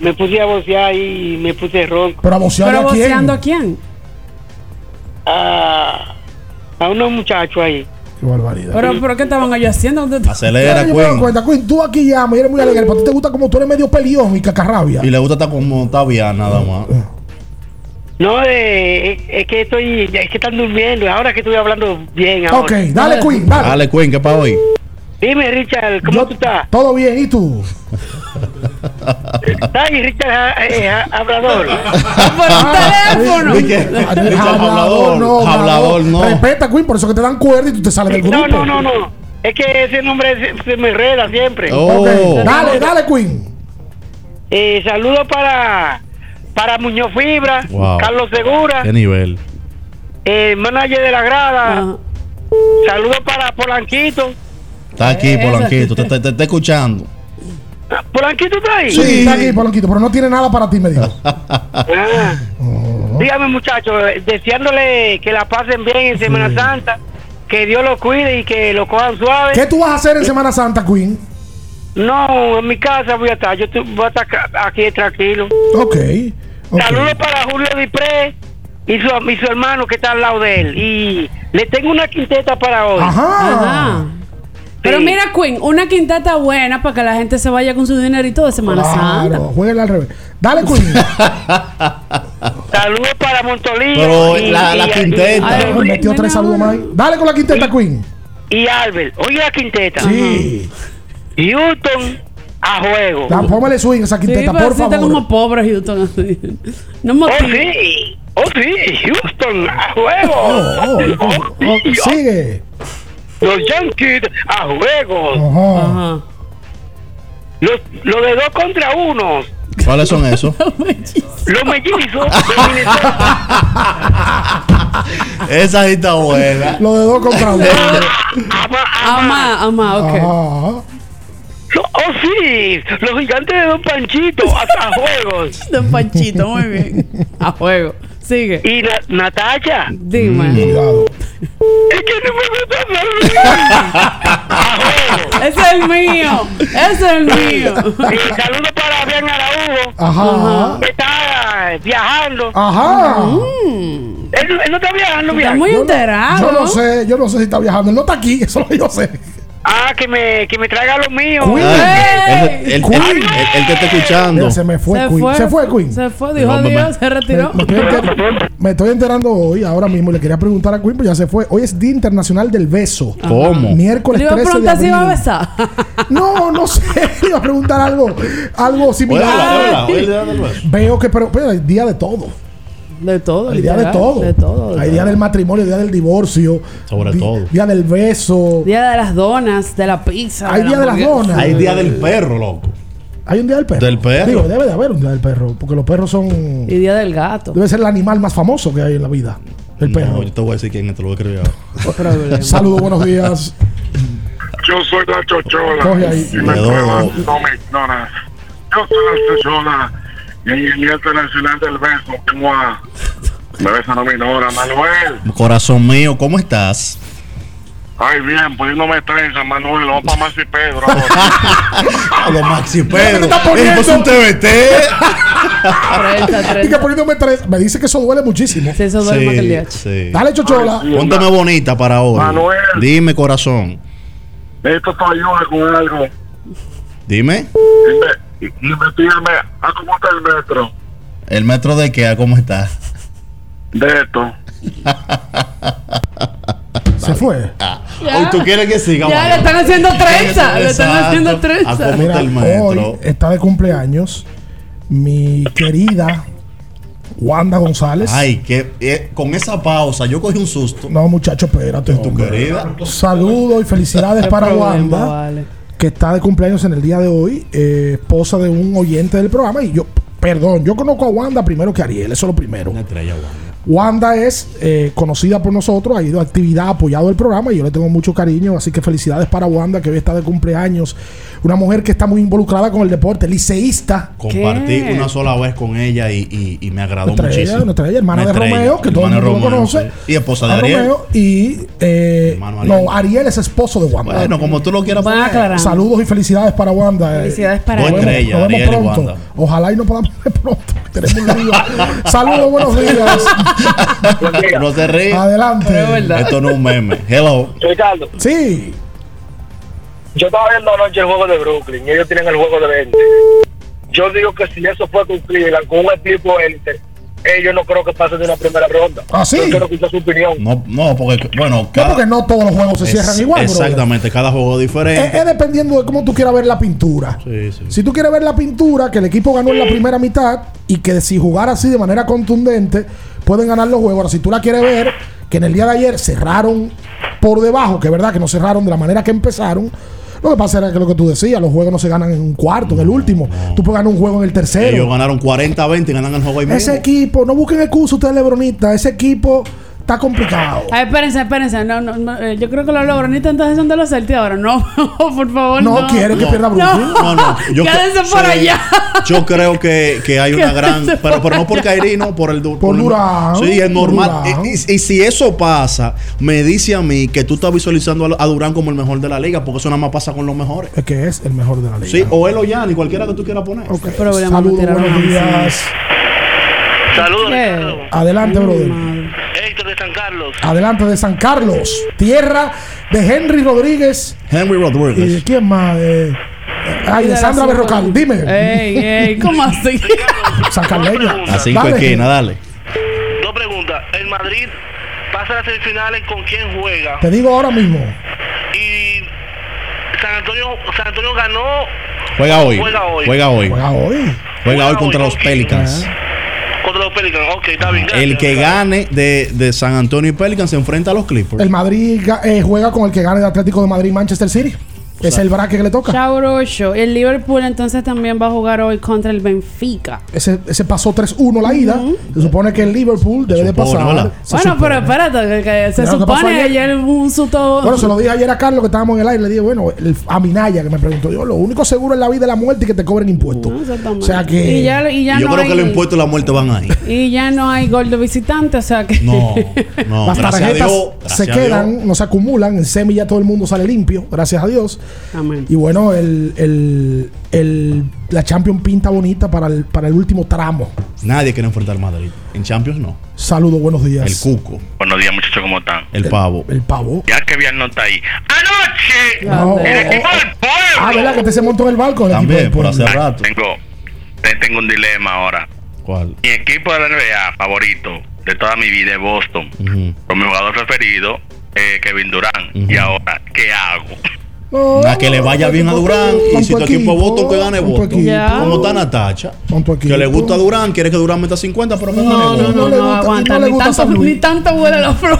me puse a vocear y me puse ronco. Pero a vocear ¿Pero a quién? voceando a quién? A, a unos muchachos ahí. Qué barbaridad. ¿Pero, pero qué estaban ellos haciendo? ¿Dónde- Acelera, Yo me doy Queen. cuenta, Queen, tú aquí llamas y eres muy alegre, pero a ti te gusta como tú eres medio peleón y cacarrabia. Y le gusta estar como bien, nada más. No, eh, es, es que estoy, es que están durmiendo. Ahora que estoy hablando bien. Ahora. Ok, dale, Queen, dale. Dale, Queen, ¿qué para hoy? Dime, Richard, ¿cómo tú estás? Todo bien, ¿y tú? Richard eh, eh, Hablador. teléfono. Di que- Richard, hablador, hablador, no. Respeta, Queen, por eso que te dan cuerda y tú te sales del grupo. No, no, no, no. Es que ese nombre se, se me enreda siempre. Oh. Dale, dale, Queen. Eh, saludos para para Muñoz Fibra, Wow. Carlos Segura, ¿Qué nivel? eh, manager de la grada. Ajá. Saludos para Polanquito. Está aquí, Eh, Polanquito. Te, te, te está escuchando. ¿Polanquito está ahí? Sí, está aquí, Polanquito, pero no tiene nada para ti, me dijo. Ah, Oh, Dígame, muchachos, deseándole que la pasen bien en Semana Santa, que Dios los cuide y que lo cojan suave. ¿Qué tú vas a hacer en Semana Santa, Queen? No, en mi casa voy a estar. Yo estoy- voy a estar aquí tranquilo. Ok. ok. Saludos para Julio Dipré y su, y su hermano que está al lado de él. Y le tengo una quinteta para hoy. Ajá. Pero mira, Queen, una quinteta buena para que la gente se vaya con su dinerito de Semana Santa. Claro, jueguenla al revés. Dale, Queen. Saludos para Montolillo. Pero y, la- la y- quinteta. y- Ay, me metió tres saludos más. Dale con la quinteta, Queen. Y Albert, oye la quinteta. Sí. Houston a juego. Da, póngale swing a esa quinteta, por sí está favor. como pobre Houston. así. No Oh, motiva. sí. Oh, sí. Houston a juego. Oh, oh, oh, sigue. Los Yankees a juego. Ajá. Los, los de dos contra uno. ¿Cuáles son esos? Los mellizos. Esa sí está buena. Lo de dos contra uno. Ama, ama, ok. Oh, sí. Los gigantes de Don Panchito hasta juegos. Don Panchito, muy bien. A juego. Sigue. Y Na- Natacha. Dime. Cuidado. Es que no me gusta Ese es el mío. Ese es el mío. Y saludos para Bian Araújo. Ajá. Que está viajando. Ajá. Él, él no está viajando, Está Bian. muy enterado. Yo no sé, yo no sé si está viajando. Él no está aquí, eso lo yo sé. Ah, que me, que me traiga lo mío. Queen. Él, él- él- Queen. él- él te está escuchando. Mira, se me fue, Se Queen. fue. Se fue, Queen. Se fue, dijo No, se retiró. Me, me estoy enter- me estoy enterando hoy, ahora mismo. Le quería preguntar a Queen, pero ya se fue. Hoy es Día Internacional del Beso. ¿Cómo? Miércoles Le iba a 13 de preguntar si iba a abril. besar. No, no sé. Iba a preguntar algo, algo Hola, similar. hola, hoy le dan el beso. Veo que, pero, pero hay día de todo. De todo. Hay día de todo. De todo. de Hay día todo. del matrimonio, día del divorcio. Sobre di- todo. Día del beso. Día de las donas, de la pizza. Hay día de las donas. Hay día del perro, loco. Hay un día del perro. Del perro. Digo, debe de haber un día del perro. Porque los perros son. Y día del gato. Debe ser el animal más famoso que hay en la vida. El perro. No, yo te voy a decir quién te lo voy a. Saludos, buenos días. Yo soy la chochola. Coge ahí. Y me pruebas, no me ignoras. Yo soy la chochola. Y el Día Internacional del Beso tengo a. Manuel. Corazón mío, ¿cómo estás? Ay, bien, poniéndome trenza, Manuel. Vamos para Maxi Pedro. A los Maxi ¿Qué Pedro. te está poniendo? pues un TBT. Trenza, Y que trenza. poniéndome tres. Me dice que eso duele muchísimo. Sí, eso duele más que el sí. Dale, chochola. Póntame bonita para hoy. Manuel. Dime, corazón. Necesito tu ayuda con algo. Dime. Y me- y investigame a cómo está el metro ¿El metro de qué? ¿A ¿Cómo está? De esto. Se fue. Ya. Hoy tú quieres que siga. Ya, le están haciendo trenza. Le están haciendo ¿A trenza. Mira, hoy está de cumpleaños mi querida Wanda González. Ay, que eh, con esa pausa yo cogí un susto. No, muchacho, espérate. Tu querida. Saludos y felicidades para problema, Wanda, vale. que está de cumpleaños en el día de hoy, eh, esposa de un oyente del programa. Y yo, perdón, yo conozco a Wanda primero que a Ariel, eso es lo primero. Una estrella, Wanda. Wanda es eh, conocida por nosotros, ha ido a actividad, ha apoyado el programa y yo le tengo mucho cariño. Así que felicidades para Wanda, que hoy está de cumpleaños. Una mujer que está muy involucrada con el deporte, liceísta. Compartí ¿Qué? una sola vez con ella y, y- y me agradó Nuestra ella, muchísimo. nuestra ella, hermana de Romeo, que todo el mundo lo Romeo, conoce. sí. Y esposa de A Ariel. Romeo y eh, Hermano Ariel. no, Ariel es esposo de Wanda. Bueno, como tú lo quieras poner. Saludos y felicidades para Wanda. eh. Felicidades para Dos Nos ella. vemos- nos vemos Ariel y pronto. Wanda. Ojalá y nos podamos ver pronto. Tenemos un. Saludos, buenos días. No se ríe. Adelante. Pero es verdad. Esto no es un meme. Hello. Ricardo, Sí. Yo estaba viendo anoche el juego de Brooklyn y ellos tienen el juego de 20. Yo digo que si eso fue con Cleveland, con un equipo élite, ellos no creo que pasen de una primera ronda. ¿Ah, sí? Yo quiero escuchar su opinión. No, no, porque, bueno, No, cada, porque no todos los juegos se es- cierran igual, brother. Exactamente, cada juego es Es, diferente. es dependiendo de cómo tú quieras ver la pintura. Sí, sí. Si tú quieres ver la pintura, que el equipo ganó en la primera mitad y que si jugar así de manera contundente, pueden ganar los juegos. Ahora, si tú la quieres ver, que en el día de ayer cerraron por debajo, que es verdad que no cerraron de la manera que empezaron. Lo que pasa era que lo que tú decías, los juegos no se ganan en un cuarto, en el último. Tú puedes ganar un juego en el tercero. Ellos ganaron 40-20 y ganan el juego ahí mismo. Ese equipo, no busquen excusa ustedes, Lebronita. Ese equipo está complicado. Ay, espérense, espérense. No, no, no, eh, yo creo que lo logro. Ni tanto son de los Celtics ahora. No, por favor. No, No, quiere que pierda Brooklyn. No, no. Yo Quédense por sí, allá. Yo creo que, que hay una gran. por Pero, pero no por Kairi, no, por el. Por el- Durán, Sí, es por normal. Y, y- y si eso pasa, me dice a mí que tú estás visualizando a, a Durán como el mejor de la liga, porque eso nada más pasa con los mejores. Es que es el mejor de la liga. Sí, o él o Yanni, cualquiera que tú quieras poner. problema Saludos, buenos días. Saludos. Adelante, brother. San Carlos. Adelante de San Carlos, tierra de Henry Rodríguez. Henry ¿Y de Rodríguez. quién más? De, ay, de Sandra. Berrocal. Dime. Ey, ey, ¿cómo así? San Carleña. A cinco Dale. esquinas, dale. Dos preguntas. El Madrid pasa a las semifinales con quién juega. Te digo ahora mismo. Y San Antonio, San Antonio ganó. Juega hoy. Juega hoy. Juega hoy. Juega hoy. Juega hoy contra los Pelicans. Contra los Pelicans. Ok, está bien. El que gane de, de San Antonio y Pelicans se enfrenta a los Clippers. El Madrid eh, juega con el que gane de Atlético de Madrid Manchester City. Es el bracket que le toca. Chaurocho. El Liverpool entonces también va a jugar hoy contra el Benfica. Ese, ese pasó 3-1 la ida. Se supone que el Liverpool debe de supone, pasar. Bueno, supone. pero espérate, que, que se lo que supone ayer. ayer un susto. Bueno, se lo dije ayer a Carlos que estábamos en el aire. Le dije, bueno, el, a Minaya que me preguntó yo, lo único seguro es la vida y la muerte y que te cobren impuestos. Exactamente. O sea que. Y ya, y ya Y yo no creo hay, que los impuestos y la muerte van ahí. y ya no hay gol de visitante, o sea que. No, no. las tarjetas Dios, se quedan, no se acumulan. En semi ya todo el mundo sale limpio, gracias a Dios. Amén. Y bueno, el, el, el- la Champions pinta bonita para el, para el último tramo. Nadie quiere enfrentar al Madrid. En Champions no. Saludos, buenos días. El Cuco, Buenos días, muchachos, ¿cómo están? el pavo. El pavo. Ya que bien no está ahí. ¡Anoche! No, El oh, equipo del pueblo. Ah, ¿verdad? Que te se montó en el barco. el También, por hace rato. Tengo, te- tengo un dilema ahora. ¿Cuál? Mi equipo de la NBA favorito de toda mi vida es Boston. Ujú. Con mi jugador preferido, eh, Kevin Durant. Y ahora, ¿qué hago? No, A que le vaya bien a Durán. Y si tu equipo es Boston, que gane. Ya. Como está Natacha. Que le gusta a Durán, quiere que Durán meta 50, pero que No, gane no, no, le no, gusta- aguanta. no le ni, gusta tanto, ni tanto huele la flor.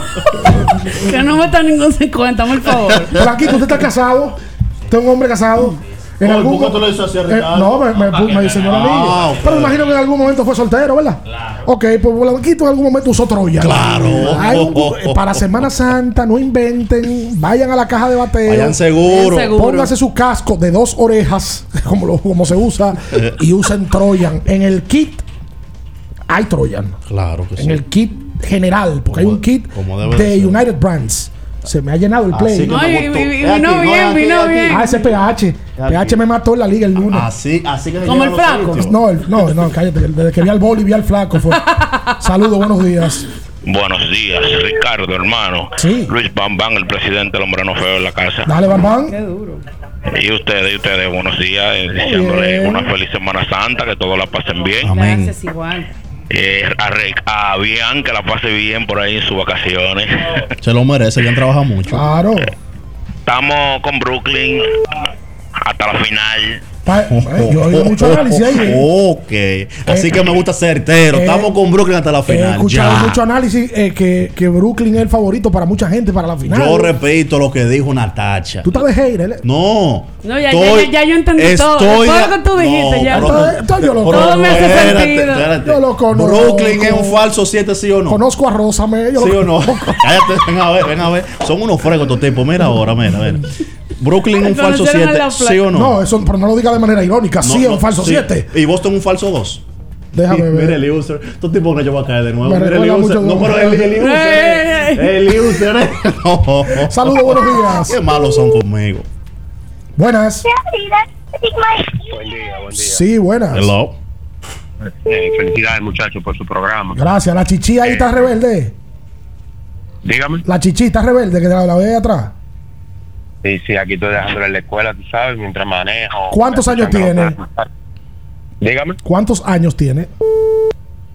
que no metan ningún 50, por favor. Pero aquí, ¿usted está casado? ¿Usted es un hombre casado? En algún ¿por qué tú le dices así a Eh, no, me, me, me diseñó la Ah, niña. Pero me imagino que en algún momento fue soltero, ¿verdad? Claro. Ok, pues Blanquito en algún momento usó Troya. Claro. Hay un- eh, para Semana Santa, no inventen. Vayan a la caja de bateo. Vayan seguro. Póngase su casco de dos orejas, como, lo- como se usa, y usen Troyan. En el kit hay Troyan. Claro que sí. En el kit general, porque hay un kit como debe de. United Brands. Se me ha llenado el Así play. que me gustó. Es vino no, bien, es vino es bien. Ah, ese PH. PH me mató en la liga el lunes. Así, así que Como el flaco. No, el- no, no, cállate. Desde que vi al boli, vi al flaco. Fue. Saludos, buenos días. Buenos días, Ricardo, hermano. Sí. Luis Bambán, el presidente del hombre no feo en la casa. Dale, Bambán. Qué duro. Y ustedes, y ustedes, buenos días. eh, bien. una feliz Semana Santa, que todos la pasen bien. Amén. Gracias, igual. Eh, a, Re- a Bian, que la pase bien por ahí en sus vacaciones. Se lo merece, ya han trabajado mucho. Claro. Estamos con Brooklyn hasta la final. Pa- eh, yo he oído mucho análisis ahí. eh. Ok. Así que me gusta certero. eh, Estamos con Brooklyn hasta la He final. escuchado Ya. mucho análisis eh, que, que Brooklyn es el favorito para mucha gente para la final. Yo repito lo que dijo Natacha. Tú estás de hater, ¿eh? No. No, ya- ya- ya- ya yo entendí todo. estoy Todo de- lo que tú dijiste, ya. pero- Todo- todo yo lo- pero todo me hace espérate, sentido. espérate. Yo lo conozco. Brooklyn es un falso 7, ¿sí o no? Conozco a Rózame. Yo ¿Sí lo o no? Cállate, ven a ver, ven a ver. Son unos fregos estos tipos. Mira ahora, mira, mira. Brooklyn un falso Conocieron a 7, la ¿sí o no? No, eso, pero no lo diga de manera irónica. sí, No, es no, un falso sí. 7. Y Boston un falso 2. Déjame Mira ver. el user. Estos tipos no yo voy a caer de nuevo. Me Mira el user. mucho No, pero el, el user. El user. No. Saludos, buenos días. Qué malos son conmigo. Buenas. Buen día, buen Sí, buenas. Hello. Eh, felicidades, muchachos, por su programa. Gracias. La chichi ahí está rebelde. Dígame. La chichi está rebelde que la, la ve atrás. Sí, sí, aquí estoy dejándole en la escuela, tú sabes, mientras manejo. ¿Cuántos años tiene? Dígame. ¿Cuántos años tiene?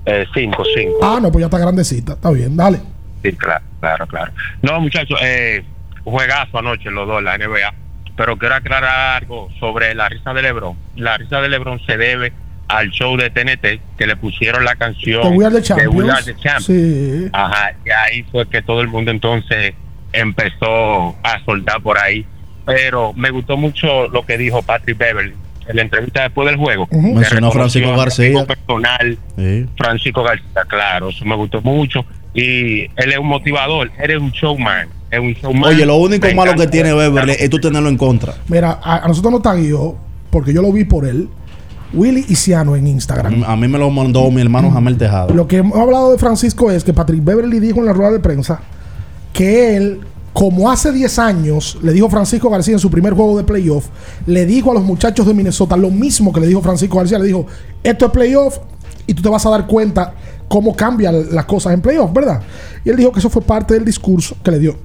Eh, cinco, cinco. Ah, no, pues ya está grandecita. Está bien, dale. Sí, claro, claro, claro. No, muchachos, eh, juegazo anoche los dos, la NBA. Pero quiero aclarar algo sobre la risa de Lebron. La risa de Lebron se debe al show de TNT que le pusieron la canción The We Are the de We Are Champions. the Champions. Sí. Ajá, y ahí fue que todo el mundo entonces empezó a soltar por ahí. Pero me gustó mucho lo que dijo Patrick Beverly en la entrevista después del juego. Mencionó Francisco García. personal Sí. Francisco García, claro, eso me gustó mucho. y él es un motivador, él es un showman. Es un showman. Oye, lo único Me malo que tiene Beverly es tú tenerlo en contra. Mira, a, a nosotros nos taguió, porque yo lo vi por él, Willy Isiano en Instagram. A mí me lo mandó mi hermano Jamel Tejada. Lo que hemos hablado de Francisco es que Patrick Beverly dijo en la rueda de prensa que él, como hace 10 años, le dijo Francisco García en su primer juego de playoff, le dijo a los muchachos de Minnesota lo mismo que le dijo Francisco García, le dijo, esto es playoff y tú te vas a dar cuenta cómo cambian las cosas en playoff, ¿verdad? Y él dijo que eso fue parte del discurso que le dio.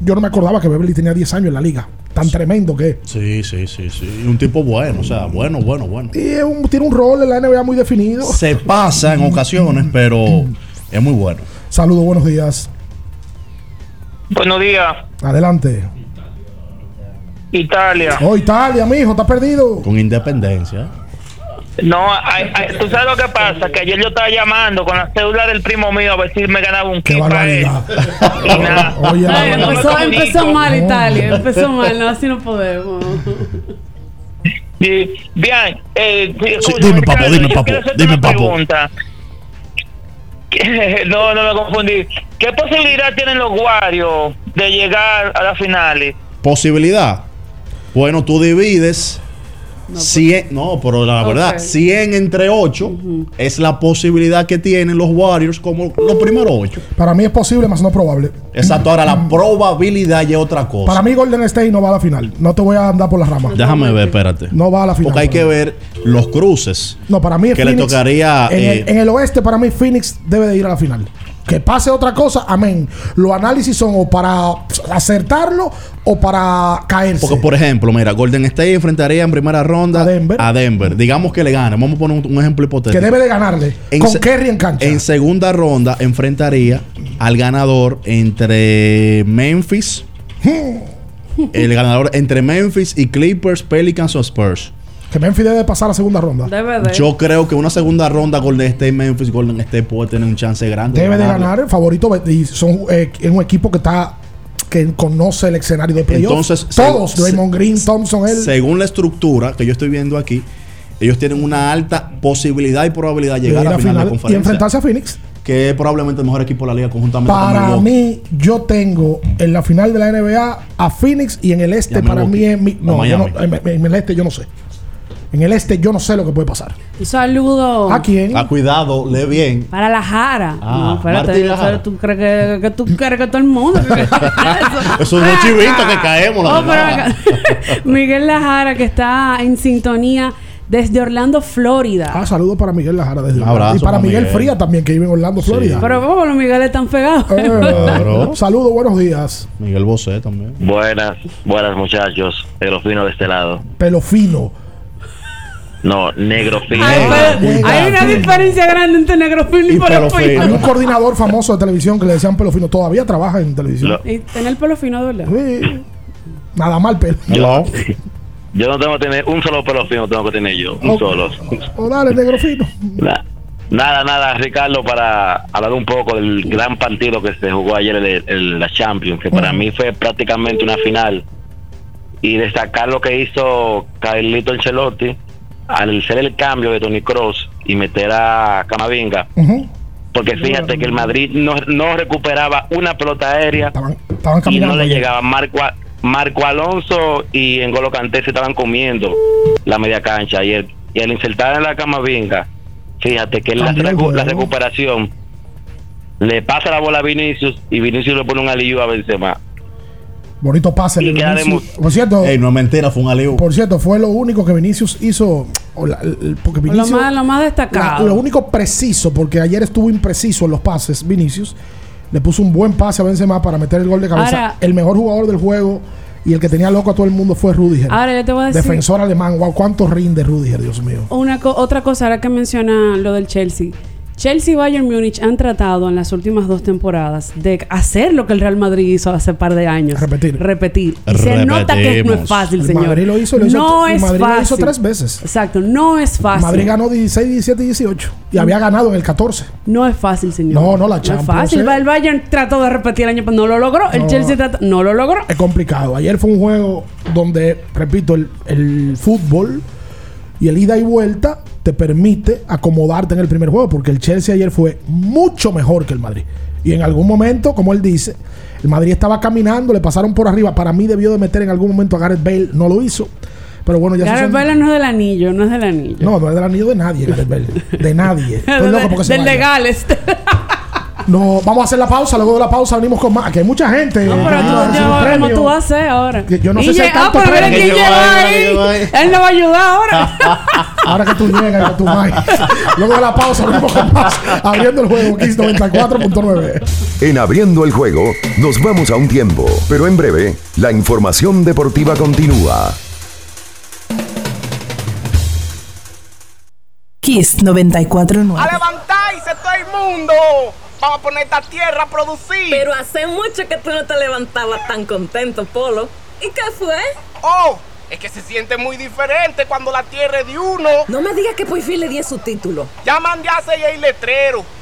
Yo no me acordaba que Beverly tenía 10 años en la liga. Tan tremendo que es. Sí, sí, sí, sí. Y un tipo bueno, o sea, bueno, bueno, bueno. Y es un- tiene un rol en la NBA muy definido. Se pasa en ocasiones, pero es muy bueno. Saludos, buenos días. Buenos días, Adelante. Italia. Oh, Italia, mijo, está perdido. Con independencia. No, ay, ay, tú sabes lo que pasa, que ayer yo estaba llamando con la cédula del primo mío a ver si me ganaba un kit para él. Y nada. Oye, Ay, No empezó, empezó mal Italia, empezó mal, no, así no podemos. Bien, eh, Sí, dime, papo, dime, papo, dime, una papo. pregunta. No, no me confundí. ¿Qué posibilidad tienen los Warriors de llegar a las finales? Posibilidad. Bueno, tú divides 100, no, pero la verdad, Ok. 100 entre 8 es la posibilidad que tienen los Warriors como los primeros 8. Para mí es posible, más no probable. Exacto, ahora la probabilidad ya es otra cosa. Para mí Golden State no va a la final. No te voy a andar por las ramas. Déjame ver, espérate. No va a la final. Porque hay que ver los cruces. No, para mí es que le tocaría, En, eh, el, en el oeste, para mí, Phoenix debe de ir a la final. Que pase otra cosa, amén. Los análisis son o para acertarlo o para caerse. Porque, por ejemplo, mira, Golden State enfrentaría en primera ronda a Denver. Digamos que le gane. Vamos a poner un, un ejemplo hipotético. que debe de ganarle. En con Kerry en cancha. En segunda ronda enfrentaría al ganador entre Memphis. el ganador entre Memphis y Clippers, Pelicans o Spurs. Que Memphis debe de pasar a segunda ronda. Debe de. Yo creo que una segunda ronda Golden State, Memphis, Golden State puede tener un chance grande. Debe de ganarle. ganar el favorito. Y son eh, es un equipo que está que conoce el escenario de playoff. Entonces, todos, se- Draymond Green, Thompson, él. Según la estructura que yo estoy viendo aquí, ellos tienen una alta posibilidad y probabilidad de llegar de a la final, de y conferencia. enfrentarse a Phoenix. que es probablemente el mejor equipo de la liga conjuntamente con Para mí, yo tengo en la final de la NBA a Phoenix y en el este Y para mí es mi- no, no, en el este yo no sé. En el este yo no sé lo que puede pasar. Un saludo. ¿A quién? Ah, cuidado, lee bien. Para la Jara. Ah, no, espérate, Lajara. sé, ¿tú crees que, que tú crees que todo el mundo? Esos dos chivitos que caemos. la Oh, acá- Miguel Lajara, que está en sintonía desde Orlando, Florida. Ah, saludos para Miguel Lajara desde Un abrazo Y para Miguel, Miguel. Fría también, que vive en Orlando, Florida. Pero ¿cómo los Migueles están pegados? Eh, Claro. Saludos, buenos días. Miguel Bosé también. Buenas, buenas muchachos. Negro fino de este lado. Pelo fino. No, negro fino. Ay, pero hay una diferencia grande entre negro fino y, pelo fino. Hay un coordinador famoso de televisión que le decían pelo fino. Todavía trabaja en televisión. Lo- Y tener el pelo fino. Sí. Nada mal pelo. Yo, yo no tengo que tener un solo pelo fino, tengo que tener yo. Un solo. O dale, negro fino. Na- Nada, nada, Ricardo, para hablar un poco del gran partido que se jugó ayer en el- la Champions, que para mí fue prácticamente una final. Y destacar lo que hizo Carlito Ancelotti al hacer el cambio de Tony Cross y meter a Camavinga. Porque fíjate que el Madrid no, no recuperaba una pelota aérea Estaban y no le llegaba. Marco, Marco Alonso y Engolo Canté se estaban comiendo la media cancha. Y, el, y al insertar en la Camavinga, fíjate que la, el recu- la recuperación le pasa la bola a Vinicius y Vinicius le pone un alivio a Benzema. Bonito pase. Y queda. Por cierto, Ey, no es mentira, fue un alivio. por cierto, fue lo único que Vinicius hizo. o la- el- porque Lo más, lo más la- destacado. lo único preciso, porque ayer estuvo impreciso en los pases, Vinicius. Le puso un buen pase a Benzema para meter el gol de cabeza. Ahora- el mejor jugador del juego y el que tenía loco a todo el mundo fue Rudiger. Ahora yo te voy a decir Defensor alemán. Wow, cuánto rinde Rudiger, Dios mío. una co- otra cosa, ahora que menciona lo del Chelsea. Chelsea y Bayern Múnich han tratado en las últimas dos temporadas de hacer lo que el Real Madrid hizo hace par de años. Repetir. Repetir. Y se nota que no es fácil, El señor. Madrid lo hizo, lo hizo- no el es Madrid fácil. lo hizo tres veces. Exacto, no es fácil. Madrid ganó 16, 17 y 18. Y había ganado en el 14. No es fácil, señor. No, no, la No es Champions, fácil. eh. El Bayern trató de repetir el año, pero no lo logró. El. Chelsea trató, no lo logró. Es complicado. Ayer fue un juego donde, repito, el, el fútbol y el ida y vuelta te permite acomodarte en el primer juego, porque el Chelsea ayer fue mucho mejor que el Madrid. Y en algún momento, como él dice, el Madrid estaba caminando, le pasaron por arriba. Para mí debió de meter en algún momento a Gareth Bale, no lo hizo. Pero bueno, ya Gareth son- Bale no es del anillo, no es del anillo. No, no es del anillo de nadie, Gareth Bale. De nadie. Estoy loco porque se del vaya. legales. No, vamos a hacer la pausa. Luego de la pausa venimos con más. Que hay mucha gente. No, pero tú va a recibir llevas como premio. tú vas a hacer ahora. Yo no Y sé si hay lle- Ah, tanto pero mira premio. quién Que llegó lleva ahí. Él no va a ayudar ahora. Ahora que tú llegas, que tú más. Luego de la pausa venimos con más. Abriendo el juego Kiss 94.9. En abriendo el juego, nos vamos a un tiempo, pero en breve, la información deportiva continúa. Kiss 94.9. ¡A levantarse todo el mundo! Vamos a poner esta tierra a producir. Pero hace mucho que tú no te levantabas tan contento, Polo. ¿Y qué fue? ¡Oh! Es que se siente muy diferente cuando la tierra es de uno. No me digas que por fin le di su título. Ya mandé a sellar el letrero.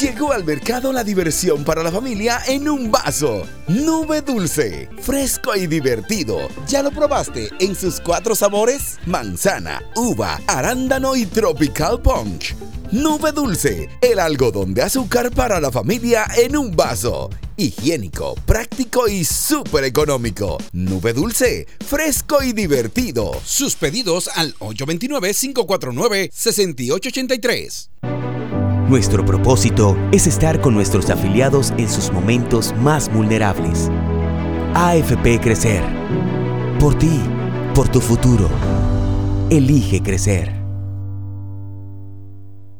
Llegó al mercado la diversión para la familia en un vaso. Nube dulce, fresco y divertido. ¿Ya lo probaste en sus cuatro sabores? Manzana, uva, arándano y tropical punch. Nube dulce, el algodón de azúcar para la familia en un vaso. Higiénico, práctico y súper económico. Nube dulce, fresco y divertido. Sus pedidos al 829-549-6883. Nuestro propósito es estar con nuestros afiliados en sus momentos más vulnerables. AFP Crecer. Por ti, por tu futuro. Elige crecer.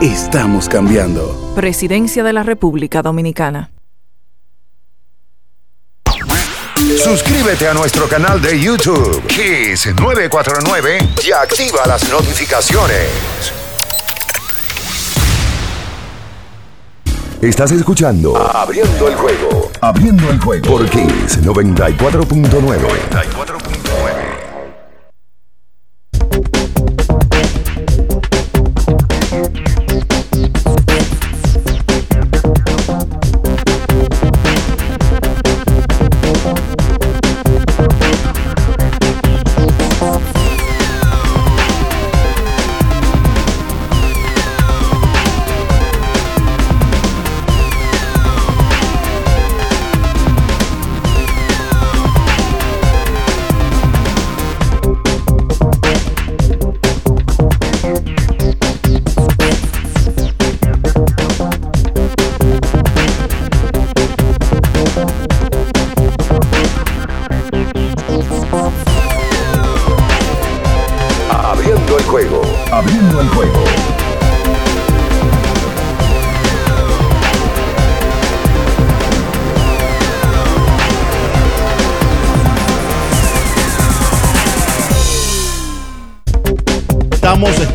Estamos cambiando. Presidencia de la República Dominicana. Suscríbete a nuestro canal de YouTube, Kiss 949, y activa las notificaciones. Estás escuchando Abriendo el juego. Abriendo el juego por Kiss 94.9. 94.9.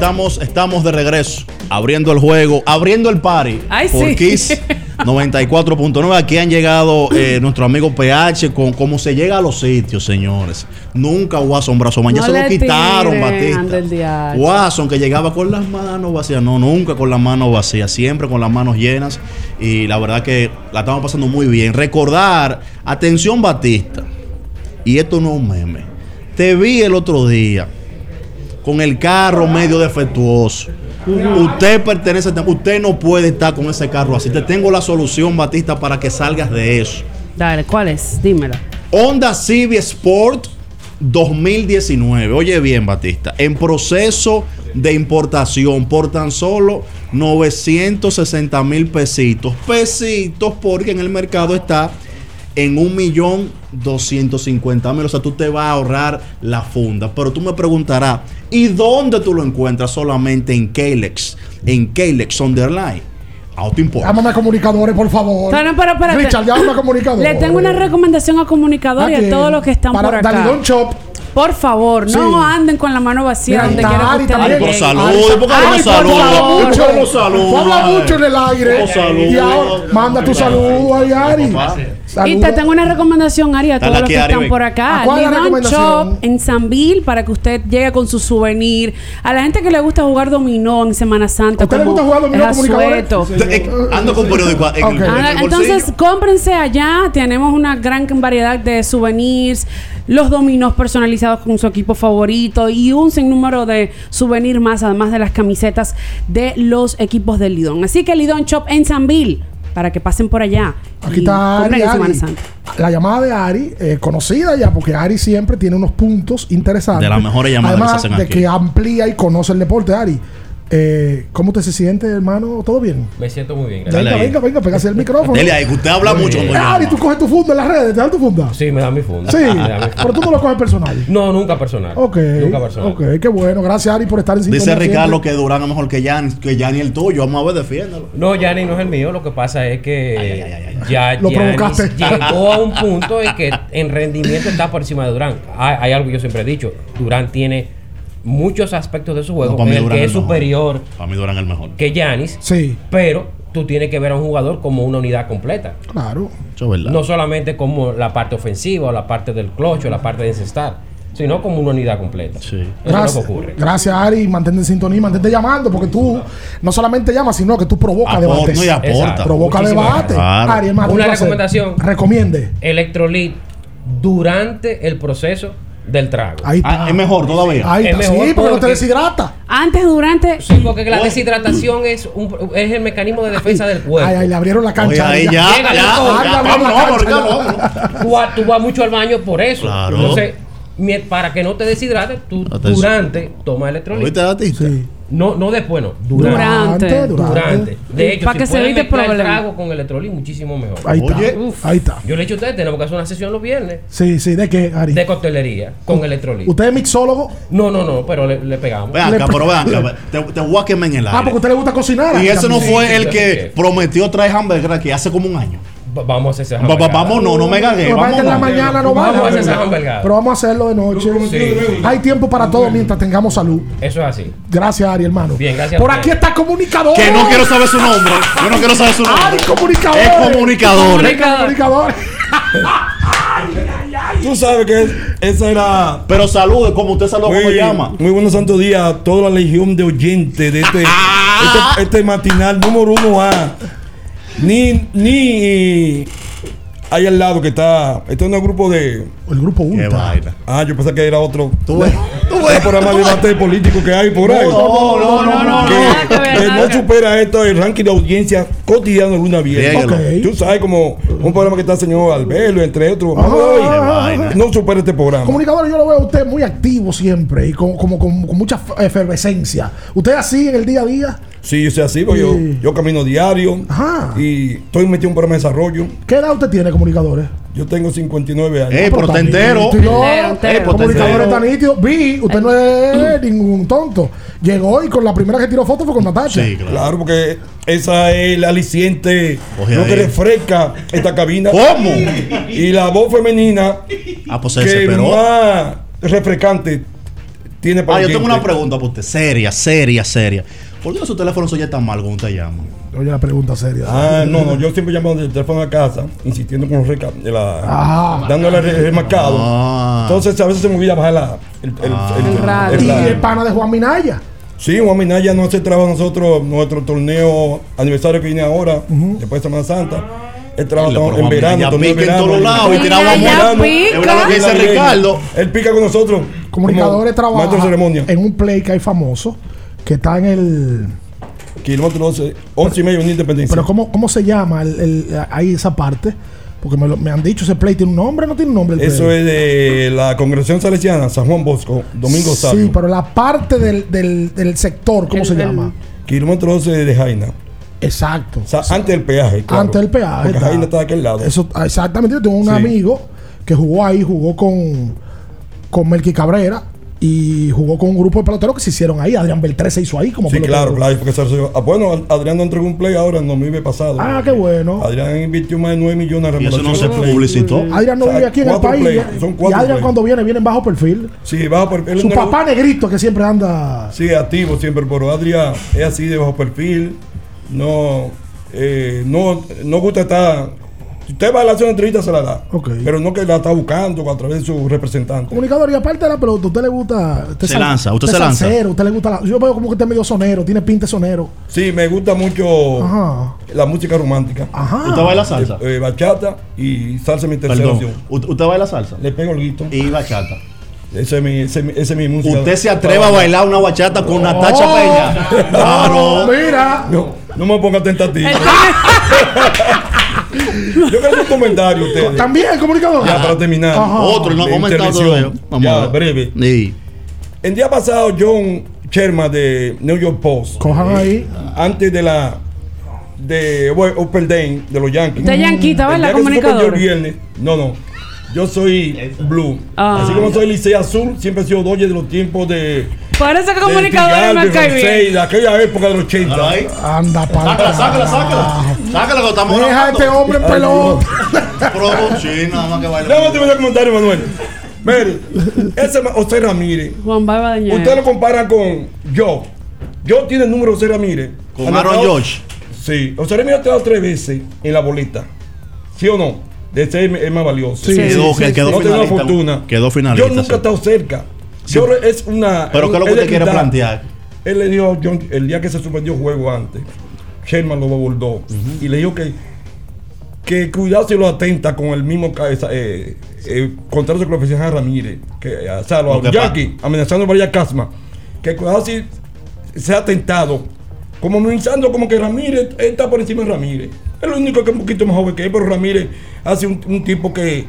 Estamos, estamos, de regreso. Abriendo el juego, abriendo el party. Ay, por sí. Kiss 94.9. Aquí han llegado eh, nuestro amigo PH con cómo se llega a los sitios, señores. Nunca Watson Brazo No se lo quitaron, Batista. Watson que llegaba con las manos vacías. No, nunca con las manos vacías. Siempre con las manos llenas. Y la verdad que la estamos pasando muy bien. Recordar, atención Batista. Y esto no es un meme. Te vi el otro día con el carro medio defectuoso. Usted pertenece, a- usted no puede estar con ese carro así. Te tengo la solución, Batista, para que salgas de eso. Dale, ¿cuál es? Dímela. Honda Civic Sport 2019. Oye bien, Batista. En proceso de importación por tan solo 960 mil pesitos. Pesitos porque en el mercado está en un millón 250 mil. O sea, tú te vas a ahorrar la funda. Pero tú me preguntarás, ¿y dónde tú lo encuentras? Solamente en Kalex. En Kalex Underline. Auto Import. Llámame a comunicadores, por favor. Pero, pero, espérate. Richard, llámame a comunicadores. Le tengo una recomendación a comunicadores y a todos los que están Para por acá. Dalidón Shop. Por favor, Sí. no anden con la mano vacía Mira, donde quiera que. Por salud, Ari, ¿por qué no Ari, salud? tú hablas mucho. Por salud, Tú hablas Ari. mucho en el aire. Por salud. Y ahora, manda tu saludo ahí, Ari. Y te tengo una recomendación, Ari, a Dale todos los aquí, que Ari, están ven. por acá. ¿A cuál es la Lidón recomendación? Shop en Sanville para que usted llegue con su souvenir. A la gente que le gusta jugar dominó en Semana Santa. ¿A usted le como gusta jugar dominó, asueto. Sí, Eh, Ando con periódico en, el- Ok. en entonces, cómprense allá. Tenemos una gran variedad de souvenirs, los dominos personalizados con su equipo favorito y un sinnúmero de souvenirs más, además de las camisetas de los equipos del Lidón. Así que Lidón Shop en Sanville, para que pasen por allá. Aquí y está Ari. Santa. La llamada de Ari, eh, conocida ya, porque Ari siempre tiene unos puntos interesantes. De las mejores llamadas que Además se hacen de aquí. que amplía y conoce el deporte, Ari. Eh, ¿Cómo usted se siente, hermano? ¿Todo bien? Me siento muy bien, gracias. Venga, ahí. venga, venga, pégase el micrófono. Dele ahí, que usted habla Muy mucho bien. Ari, llama. tú coges tu funda en las redes, ¿te dan tu funda? Sí, me da mi funda. Sí, funda. pero tú no lo coges personal. No, nunca personal. Ok, Nunca personal. ok, qué bueno. Gracias, Ari, por estar en. Dice Ricardo que Durán es mejor que Jan, que Jan y el tuyo. Vamos a ver, defiéndalo. No, Yanni no es el mío. Lo que pasa es que ya Lo Giannis provocaste. llegó a un punto en que en rendimiento está por encima de Durán. Hay, hay algo que yo siempre he dicho. Durán tiene muchos aspectos de su juego No, en el que es el superior Para mí Durán el mejor. que Yanis. Sí, Pero tú tienes que ver a un jugador como una unidad completa. claro. Eso es verdad. No solamente como la parte ofensiva o la parte del clutch o la parte de encestar, sino como una unidad completa. Sí. Eso Gracias, es lo que ocurre. gracias, Ari. Mantente en sintonía, mantente llamando, porque tú no solamente llamas, sino que tú provocas Aporta, debates. no, y aporta. Provoca debate. Claro. Ari, hermano, Una recomendación. Recomiende. Electrolit durante el proceso del trago. Ahí está. Ah, es mejor todavía. Ahí Es está. Sí, mejor porque no te deshidrata. Antes, durante. Sí, porque la deshidratación es, un, es el mecanismo de defensa del cuerpo. Ay, ay, le abrieron la Oye, cancha. ahí Ari, ya, Llega ya, ya, Anda, vamos, la vamos, cancha, vamos. Tú, vas, tú vas para que no te deshidrates, tú Atención. durante toma electrolit. ¿Oíste, Batista? Sí. No, no después, no. Durante. Durante. Durante. De hecho, Para si que se evite el trago con electrolit, muchísimo mejor. Ahí está. Oye. Ahí está. Yo le he dicho a ustedes, tenemos que hacer una sesión los viernes Sí, sí, ¿de qué, Ari? de coctelería con electrolit. ¿Usted es mixólogo? No, no, no, pero le, le pegamos. Ven acá, pero ven acá. Te, te voy a quemar en el aire. Ah, porque a usted le gusta cocinar. y ese no fue Sí, el que prometió traer hamburger aquí hace como un año. Va- Vamos a hacer hamburgada. vamos, no, no me gagué. Que en la Vamos, mañana no Vamos va a hamburgada. Pero vamos a hacerlo de noche. Sí, sí. Hay tiempo para todo mientras tengamos salud. Eso es así. Gracias, Ari, hermano. Bien, gracias Por aquí está comunicador. Que no quiero saber su nombre. Yo no quiero saber su nombre. Ari, comunicador. Es comunicador. Es comunicador. Tú sabes que es- esa era. Pero salude, como usted saluda Muy, llama. muy buenos santos días a toda la legión de oyentes de este, este, este matinal número uno A. Ni, ni ahí al lado que está. Este es un grupo de. El grupo Qué Ultra. vaina. Ah, yo pensé que era otro. Tú ves. Tú ves. programa de debate político que hay por ahí. No, no, no, no, que, no supera esto el ranking de audiencia cotidiano de luna. Ok. Tú sabes como un programa que está el señor Albelo, entre otros. Ah, Ay, Qué vaina. no supera este programa. Comunicador, yo lo veo a usted muy activo siempre y con, como, con, con mucha efervescencia. ¿Usted así en el día a día? Sí, yo soy así, porque yo, yo camino diario Ajá. y estoy metido en un programa de desarrollo. ¿Qué edad usted tiene, comunicadores? Yo tengo 59 años. Eh, pero está entero. Comunicador está nítido. Vi, usted no es ningún tonto. Llegó y con la primera que tiró foto fue con Natacha. claro. porque esa es el aliciente, Oye, lo que refresca esta cabina. ¿Cómo? Y la voz femenina Ah, pues se que desesperó. más refrescante tiene para Ah, yo tengo una pregunta para usted. Seria, seria, seria. ¿Por qué su teléfono oye tan mal cuando usted llama? Oye, la pregunta seria. Ah, no, no, yo siempre llamo del teléfono a casa, insistiendo con los reca la, Ah. dándole el remarcado. Ah. Entonces a veces se me olvida bajar la, el, el, el- el- Y la- el pana de Juan Minaya. Sí, Juan Minaya no hace trabajo nosotros, nuestro torneo aniversario que viene ahora, después de Semana Santa. Él trabaja en verano, torneo pica en verano. todos lados y Él tiraba verano. Es lo que dice Él pica. Ricardo. Él pica con nosotros. Comunicadores como Maestro de trabaja ceremonia. en un play que hay famoso que está en el. Kilómetro 12, 11 y medio en Independencia. Pero ¿cómo, cómo se llama el, el- ahí esa parte? Porque me, lo- me han dicho ese play tiene un nombre, no tiene un nombre. el Eso play? es de la Congregación Salesiana, San Juan Bosco, Domingo Sabio. Sí, pero la parte del, del, del sector, ¿cómo El- se el- llama? Kilómetro 12 de Jaina. Exacto. O sea, antes del peaje. claro. Antes del peaje. Porque está. Jaina está de aquel lado. Eso, exactamente. Yo tengo un Sí. amigo que jugó ahí, jugó con, con Melqui Cabrera y jugó con un grupo de peloteros que se hicieron ahí. Adrián Beltré se hizo ahí como Sí, pelotero. claro, claro. Porque se resolvió. Ah, bueno, Adrián no entregó un play ahora en 2020 pasado. Ah, qué bueno. Adrián invirtió más de 9 millones en Y eso no se de play. publicitó. Adrián no O sea, vive aquí en el cuatro país. play, y- Son y cuatro Adrián play. cuando viene, viene en bajo perfil. Sí, bajo perfil. Su papá negrito que siempre anda. Sí, activo siempre, pero Adrián es así de bajo perfil. No, eh, no, no gusta estar. Si usted va a hacer una entrevista, se la da. Pero no que la está buscando a través de su representante. Comunicador, y aparte de la pelota, ¿usted le gusta? Usted Se lanza, usted se lanza. usted le gusta la- Yo veo como que usted es medio sonero, tiene pinta de sonero. Sí, me gusta mucho Ajá. la música romántica. Ajá. ¿Usted baila salsa? Eh, eh, bachata y salsa es mi tercera Perdón. opción. ¿Usted baila salsa? Le pego el guito. Y bachata. Ese es mi, ese, es mi- ese es mi música. ¿Usted se atreve a bailar una bachata con Natacha Oh. Peña? Claro. Mira. No, no me ponga tentativa. Yo quiero hacer un comentario ustedes. También el comunicador. Ya para terminar. Ajá. Otro, no ha De comentado. Vamos Ya, a ver. breve. Sí. El día pasado, John Sherman de New York Post. Cojan ahí. Antes de la. De bueno, Upper Day de los Yankees. Yanquita, El ¿verdad, comunicador? el viernes. No, no. Yo soy Blue. Ah. Así como soy Licey Azul, siempre he sido Dodger de los tiempos de. Parece que de comunicadores Tigal, me de cae bien. De aquella época de los 80. Anda, para. Sácala, sácala, sácala. Sácala que estamos Deja a grabando. este hombre en pelota. Sí, nada más que baila. Déjame terminar el comentario, Manuel. Mire, ese José Ramírez. Juan Barba dañar. Usted lo compara con yo. Yo tiene el número de José Ramírez. Con Anotado- Aaron George. Sí. José Ramírez ha tirado tres veces en la boleta. ¿Sí o no? De ese es, es más valioso. Sí, Quedó- que quedó no tiene una finalista. fortuna. Quedó finalista, Yo nunca sí. he estado cerca. Yo es una. Pero ¿qué es lo que de usted quiere plantear? Él le dio a John, el día que se suspendió juego antes, Sherman lo abordó y le dijo que, que cuidado si lo atenta con el mismo eh, eh, contrato que le ofrecían a Ramírez, que, o sea, Lo Yankees amenazando a María Casma, que cuidado si se ha tentado, como minimizando como que Ramírez está por encima de Ramírez. Es lo único que es un poquito más joven que él, pero Ramírez hace un, un tipo que,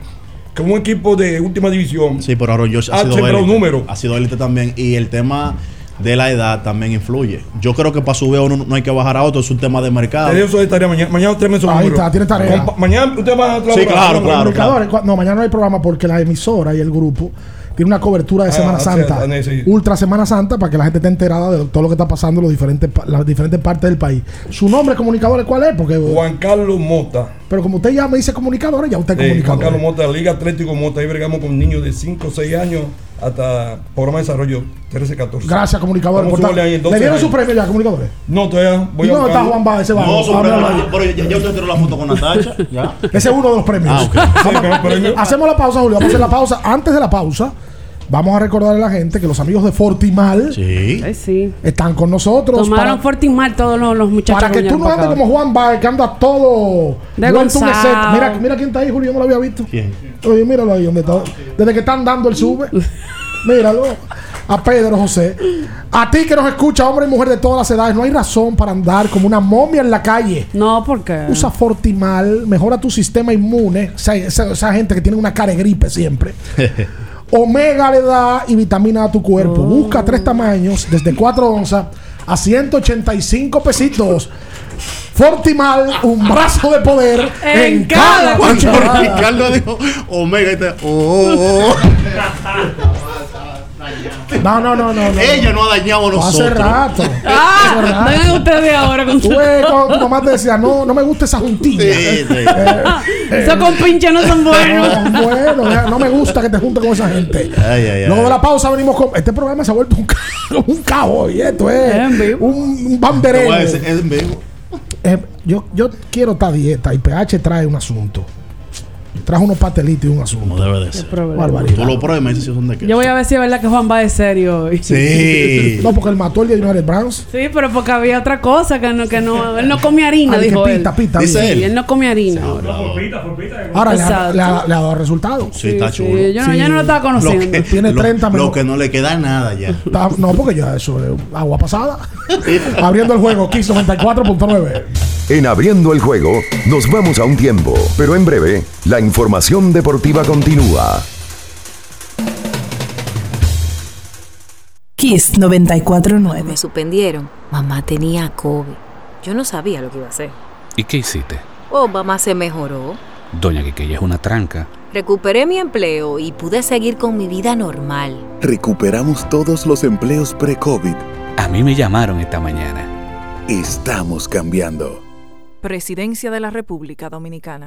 que un equipo de última división. Sí, pero Aaron George ha Ha sido élite. números. Ha sido élite también. Y el tema de la edad también influye. Yo creo que para subir a uno no hay que bajar a otro, es un tema de mercado. Te de tarea mañana. Mañana usted me Ahí está, tiene tarea. Compa- Mañana usted va a trabajar. Sí, claro, No, claro. No, mañana no hay programa porque la emisora y el grupo tiene una cobertura de Ah, Semana sí, Santa, sí, sí. ultra Semana Santa, para que la gente esté enterada de todo lo que está pasando en los diferentes, las diferentes partes del país. ¿Su nombre, comunicadores, cuál es? Porque, Juan Carlos Mota. pero como usted ya me dice comunicadores, ya usted es Eh, Juan comunicador. Carlos Mota, Liga Atlético Mota. Ahí bregamos con niños de 5 o 6 años hasta programa de desarrollo 13, 14. Gracias, comunicadores. Por a sumarle ahí tal- en 12 ¿Le dieron su premio ya, comunicadores? No, todavía voy ¿Y a dónde está. Juan Báez? Ese No, su premio- pero ya, ya usted tiró la foto con Natacha. Ya. Ese es uno de los premios. Ah, hacemos la pausa, Julio. Vamos a hacer la pausa. Antes de la pausa, vamos a recordarle a la gente que los amigos de Fortimal Sí. Están con nosotros. Tomaron para- Fortimal todos los, los muchachos. Para que tú no andes como Juan Baez, que anda todo. De. Mira, mira quién está ahí, Julio, yo no lo había visto. ¿Quién? Oye, míralo ahí donde está. Desde que están dando el sube. Míralo. A Pedro José. A ti que nos escucha, hombre y mujer de todas las edades, no hay razón para andar como una momia en la calle. No, porque. Usa Fortimal, mejora tu sistema inmune. Esa, esa- esa gente que tiene una cara de gripe siempre. Omega le da y vitamina a tu cuerpo. Busca tres tamaños, desde 4 onzas a 185 pesitos. Fortimal, un brazo de poder en, cada Cuando cucharada. Ricardo dijo Omega, este, oh, oh, No, no, no, no. no. Ella no ha dañado a Hace nosotros. rato. Ah, Hace rato. ustedes ahora con Tú su... ves cuando tu mamá te decía, no, no me gusta esa juntilla. Sí, sí. Esos compinches no son buenos. No, bueno, ya, no me gusta que te juntes con esa gente. Ay, ay, Luego ay. de la pausa venimos con. Este programa se ha vuelto un, ca- un cabo y esto es En vivo. un, banderero. es en vivo. Eh, yo, yo quiero esta dieta y PH trae un asunto. Trajo unos pastelitos y un No asunto. debe de ser. Barbaridad. Tú lo pruebas y me dices si son de qué. Yo voy a ver si es verdad que Juan va de serio hoy. Sí. No, porque él mató el día de United Browns. Sí, pero porque había otra cosa que no, que no, él no come harina, Al que dijo él. pita, pita, Dice bien. él. Sí, él no come harina. ahora. Ahora le ha, le ha- le ha dado resultados. Sí, está Sí, chulo. yo, no, Sí. yo no lo estaba Lo conociendo. que, Tiene lo- 30 Lo minutos. que no le queda nada ya. Está- no, porque ya eso es agua pasada. Abriendo el juego, Kiss 94.9. En abriendo el juego, nos vamos a un tiempo, pero en breve, la información deportiva continúa. Kiss 94.9. Me suspendieron. Mamá tenía COVID. Yo no sabía lo que iba a hacer. ¿Y qué hiciste? Oh, mamá se mejoró. Doña Quiqueya es una tranca. Recuperé mi empleo y pude seguir con mi vida normal. Recuperamos todos los empleos pre-COVID. A mí me llamaron esta mañana. Estamos cambiando. Presidencia de la República Dominicana.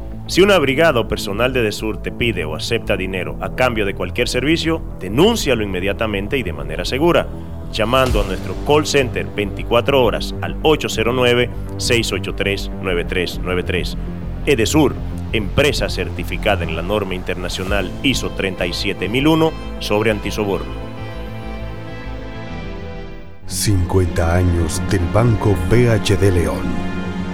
Si una brigada o personal de Edesur te pide o acepta dinero a cambio de cualquier servicio, denúncialo inmediatamente y de manera segura, llamando a nuestro call center 24 horas al 809-683-9393. Edesur, empresa certificada en la norma internacional ISO 37001 sobre antisoborno. 50 años del Banco BHD León.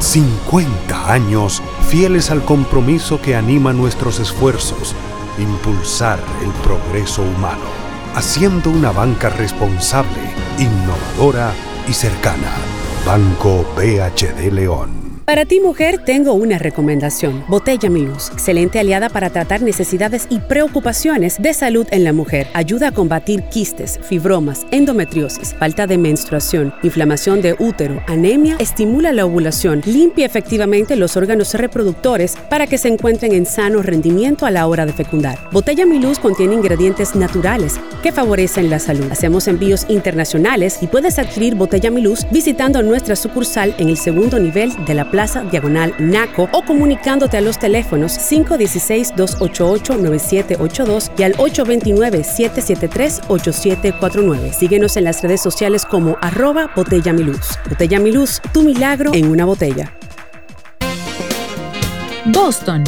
50 años fieles al compromiso que anima nuestros esfuerzos, impulsar el progreso humano, haciendo una banca responsable, innovadora y cercana. Banco BHD León. Para ti mujer tengo una recomendación, Botella Luz, excelente aliada para tratar necesidades y preocupaciones de salud en la mujer. Ayuda a combatir quistes, fibromas, endometriosis, falta de menstruación, inflamación de útero, anemia, estimula la ovulación, limpia efectivamente los órganos reproductores para que se encuentren en sano rendimiento a la hora de fecundar. Botella Mi Luz contiene ingredientes naturales que favorecen la salud. Hacemos envíos internacionales y puedes adquirir Botella Mi Luz visitando nuestra sucursal en el segundo nivel de la Plaza Diagonal Naco o comunicándote a los teléfonos 516-288-9782 y al 829-773-8749. Síguenos en las redes sociales como arroba Botella Mi Luz. Botella Mi Luz, tu milagro en una botella. Boston,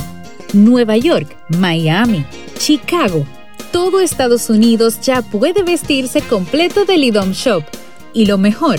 Nueva York, Miami, Chicago. Todo Estados Unidos ya puede vestirse completo del IDOM Shop. Y lo mejor,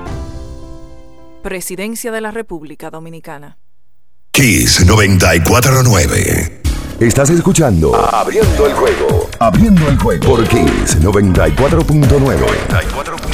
Presidencia de la República Dominicana. Kiss 949. Estás escuchando Abriendo el juego. Abriendo el juego por Kiss 94.9.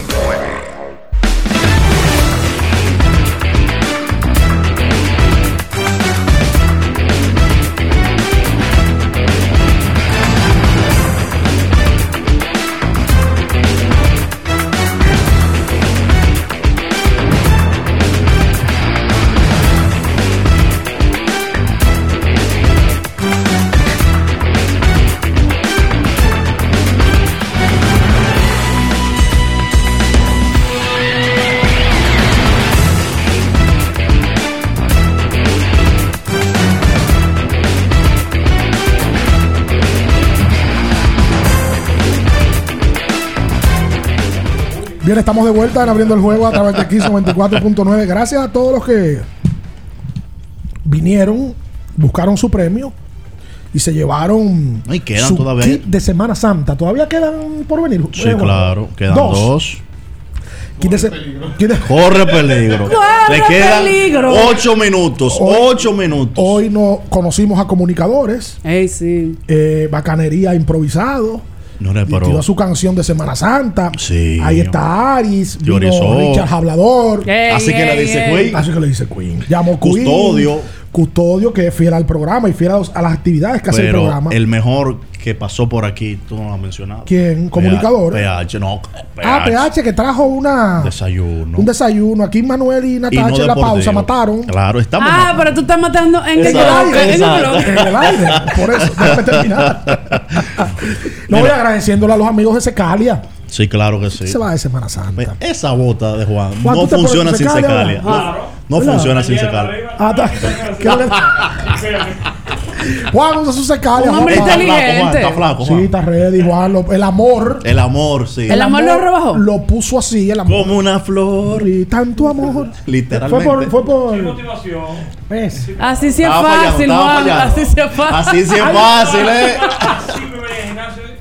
Bien, estamos de vuelta en abriendo el juego a través de Kiss 94.9. Gracias a todos los que vinieron, buscaron su premio y se llevaron Ay, quedan su todavía. kit de Semana Santa. ¿Todavía quedan por venir? Sí, bueno, claro. Quedan dos. Se- de- Corre peligro. Corre Le quedan peligro. ocho minutos. Hoy- ocho minutos. Hoy no conocimos a comunicadores. sí. Eh, bacanería improvisado. No, no, pero- Tiró su canción de Semana Santa. Sí. Ahí está Aris. vino. Richard Hablador. Ey, Así que le dice. Queen. Así que le dice Queen. Llamó Queen. Custodio. Custodio, que es fiel al programa y fiel a, los- a las actividades que hace el programa. el mejor que pasó por aquí, tú no lo has mencionado. ¿Quién? ¿Comunicador? PH, no. Ah, PH que trajo una, Desayuno. un desayuno. Aquí Manuel y no Natacha en la pausa mataron. Claro, estamos. Ah, pero tú estás matando en el bloque. En el aire. Por eso, déjame terminar. No voy agradeciéndole a los amigos de Secalia. Sí, claro que sí. Se va de Semana Santa. Esa bota de Juan Juan, no ¿tú te funciona pones sin secalia, secalia. verdad? Claro. No funciona sin secalia. Ah, está- ¿Qué le- Juan usa su secalia. Un hombre Juan. inteligente. Está flaco, Sí, Juan. está ready, Juan. Lo- el amor. El amor, sí. ¿El amor lo rebajó? Lo puso así, el amor. Como una flor. Y tanto amor. Literalmente. Fue por. Fue por ¿Ves? Así sí es Estaba fallando, fácil, estaba Juan. fallando. Así sí es fácil. Así sí es fácil, eh.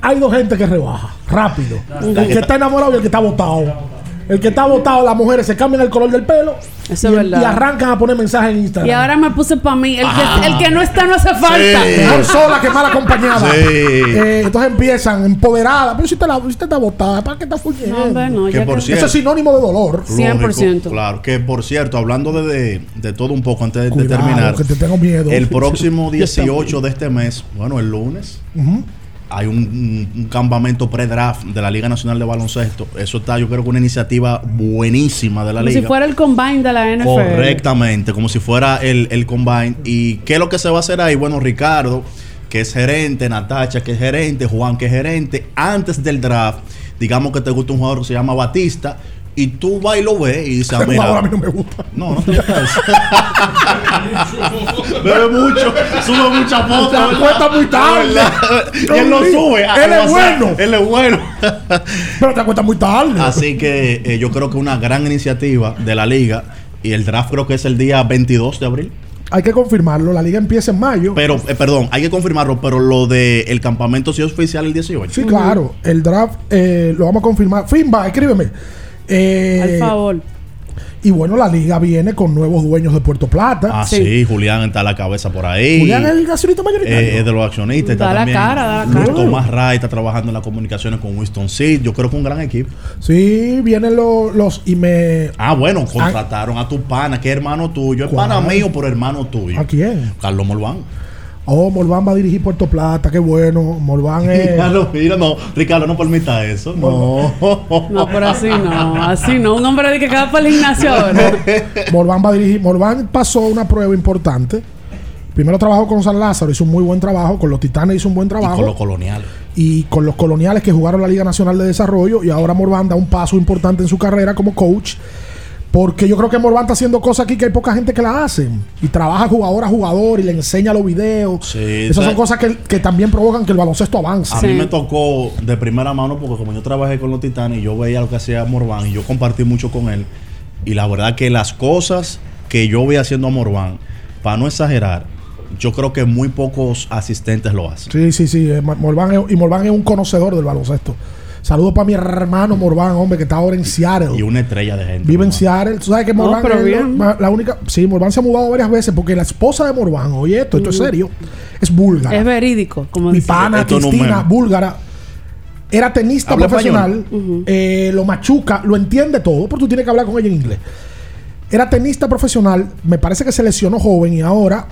Hay dos gente que rebaja. Rápido. El que está enamorado y el que está botado. El que está botado, las mujeres se cambian el color del pelo. Eso y, es verdad. y arrancan a poner mensajes en Instagram. Y ahora me puse para mí. El que, el que no está no hace falta. Mejor sola que mal acompañada. Sí. Eh, entonces empiezan empoderadas. Pero si te, la, si te está botada, ¿para qué está fuñendo? No, hombre, no, Que ya por cierto- Eso es sinónimo de dolor. Lógico, claro, que por cierto, hablando de, de, de todo un poco antes de, de Cuidado, terminar, que te tengo miedo. el próximo Ya está 18 de este mes, bueno, el lunes, Ujú. Hay un, campamento pre-draft de la Liga Nacional de Baloncesto. Eso está, yo creo que una iniciativa buenísima de la Como liga. si fuera el combine de la NFL. Correctamente, como si fuera el, el combine. ¿Y qué es lo que se va a hacer ahí? Bueno, Ricardo, que es gerente, Natacha, que es gerente, Juan, que es gerente, antes del draft, digamos que te gusta un jugador que se llama Batista, y tú vas y lo ves y dices, ah, mira, jugador a mí no me gusta. no, no te gusta eso. Bebe mucho, sube muchas fotos. Se acuesta muy tarde. y él lo sube. a Él es bueno. Él es bueno. Pero te acuestas muy tarde. Así que eh, yo creo que una gran iniciativa de la liga. Y el draft creo que es el día 22 de abril. Hay que confirmarlo. La liga empieza en mayo. Pero, eh, perdón, hay que confirmarlo, pero lo de el campamento sí es oficial el 18. Sí, claro. El draft eh, lo vamos a confirmar. Finba, escríbeme. Eh, Al favor. Y bueno, la liga viene con nuevos dueños de Puerto Plata. Ah, sí. Julián está a la cabeza por ahí. Julián es el accionista mayoritario. Eh, es de los accionistas. Está Da la también cara, da la cara. Tomás Ray está trabajando en las comunicaciones con Winston Seed. Yo creo que un gran equipo. Sí, vienen los, los y me. Ah, bueno, contrataron a tu pana, que es hermano tuyo. Es pana mío, pero hermano tuyo. ¿A quién? Carlos Morván. Oh, Morván va a dirigir Puerto Plata, qué bueno. Morván es. Ricardo, mira, no, Ricardo, no permita eso. No. No, pero así no. Así no. Un hombre de que queda para el ahora. Morván va a dirigir. Morván pasó una prueba importante. Primero trabajó con San Lázaro, hizo un muy buen trabajo. Con los Titanes hizo un buen Y trabajo. con los coloniales. y con los coloniales que jugaron la Liga Nacional de Desarrollo. Y ahora Morván da un paso importante en su carrera como coach. Porque yo creo que Morván está haciendo cosas aquí que hay poca gente que la hacen. Y trabaja jugador a jugador y le enseña los videos. Sí, Esas ¿sabes? son cosas que, que también provocan que el baloncesto avance. A mí me tocó de primera mano porque como yo trabajé con los Titanes y yo veía lo que hacía Morván y yo compartí mucho con él. Y la verdad que las cosas que yo voy haciendo a Morván, para no exagerar, yo creo que muy pocos asistentes lo hacen. Sí, sí, sí. eh, es- y Morván es un conocedor del baloncesto. Saludos para mi hermano Morván, hombre, que está ahora en Seattle. Y una estrella de gente. Vive en Seattle. Tú sabes que Morván es la, la única. Sí, Morván se ha mudado varias veces porque la esposa de Morván, oye, esto, esto es serio, es búlgara. Es verídico, como Mi pana Esto no Cristina, búlgara, era tenista ¿Habla profesional, eh, lo machuca, lo entiende todo, pero tú tienes que hablar con ella en inglés. Era tenista profesional, me parece que se lesionó joven y ahora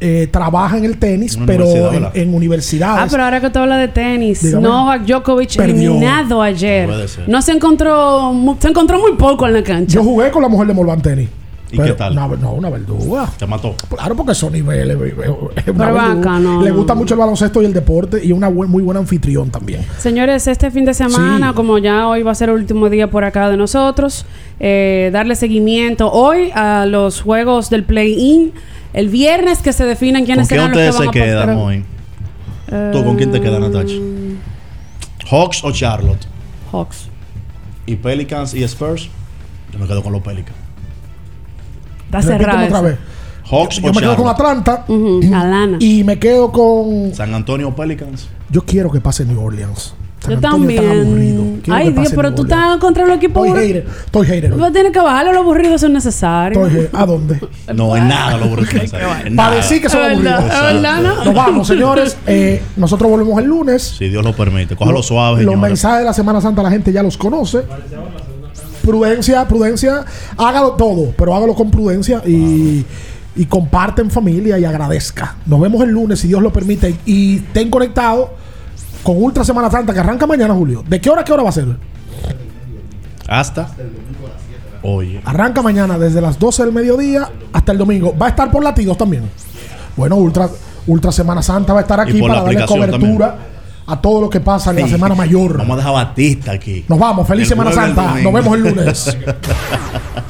eh, trabaja en el tenis, Una pero universidad, en, en universidades. Ah, pero ahora que tú hablas de tenis, Dígame. Novak Djokovic Perdió. eliminado ayer. Puede ser. No se encontró, se encontró muy poco en la cancha. Yo jugué con la mujer de Morván Tenis. ¿Y Pero qué tal? Una, no, una verduga. Te mató. Claro, porque son niveles. es una Pero verduga. vaca, no, Le gusta mucho el baloncesto y el deporte y una buen- muy buena anfitrión también. Señores, este fin de semana, Sí. como ya hoy va a ser el último día por acá de nosotros, eh, darle seguimiento hoy a los juegos del play-in. El viernes que se definen ¿Con quiénes quién serán los que ustedes van se a quedan hoy? ¿Tú con quién te quedas, Natacha? ¿Hawks o Charlotte? Hawks. ¿Y Pelicans y Spurs? Yo me quedo con los Pelicans. Está cerrado. otra vez. Hawks Yo o me quedo con Charlotte. Atlanta Ujú, Alana. y me quedo con. San Antonio o Pelicans. Yo quiero que pase New Orleans. San Yo Antonio también. Ay, Dios, pero tú estás contra los equipos. Estoy hater. Estoy hater. Tú vas a tener que bajarle los aburridos, es necesario. Estoy hater. ¿A dónde? No, es nada lo brutal. Es Para nada. decir que son aburridos. verdad, ¿no? Nos vamos, señores. Eh, nosotros volvemos el lunes. Si Dios lo permite. Cójalo suave, Los señores. mensajes de la Semana Santa la gente ya los conoce. Prudencia, prudencia. Hágalo todo, pero hágalo con prudencia y, y comparte en familia y agradezca. Nos vemos el lunes, si Dios lo permite. Y estén conectados con Ultra Semana Santa que arranca mañana, Julio. ¿De qué hora a qué hora va a ser? Hasta. Oye. Arranca mañana desde las 12 del mediodía hasta el domingo. Va a estar por latidos también. Bueno, Ultra, Ultra Semana Santa va a estar aquí para darle cobertura a todo lo que pasa en la. Semana Mayor. Vamos a dejar a Batista aquí. Nos vamos. Feliz El Semana Santa. Nos vemos el lunes.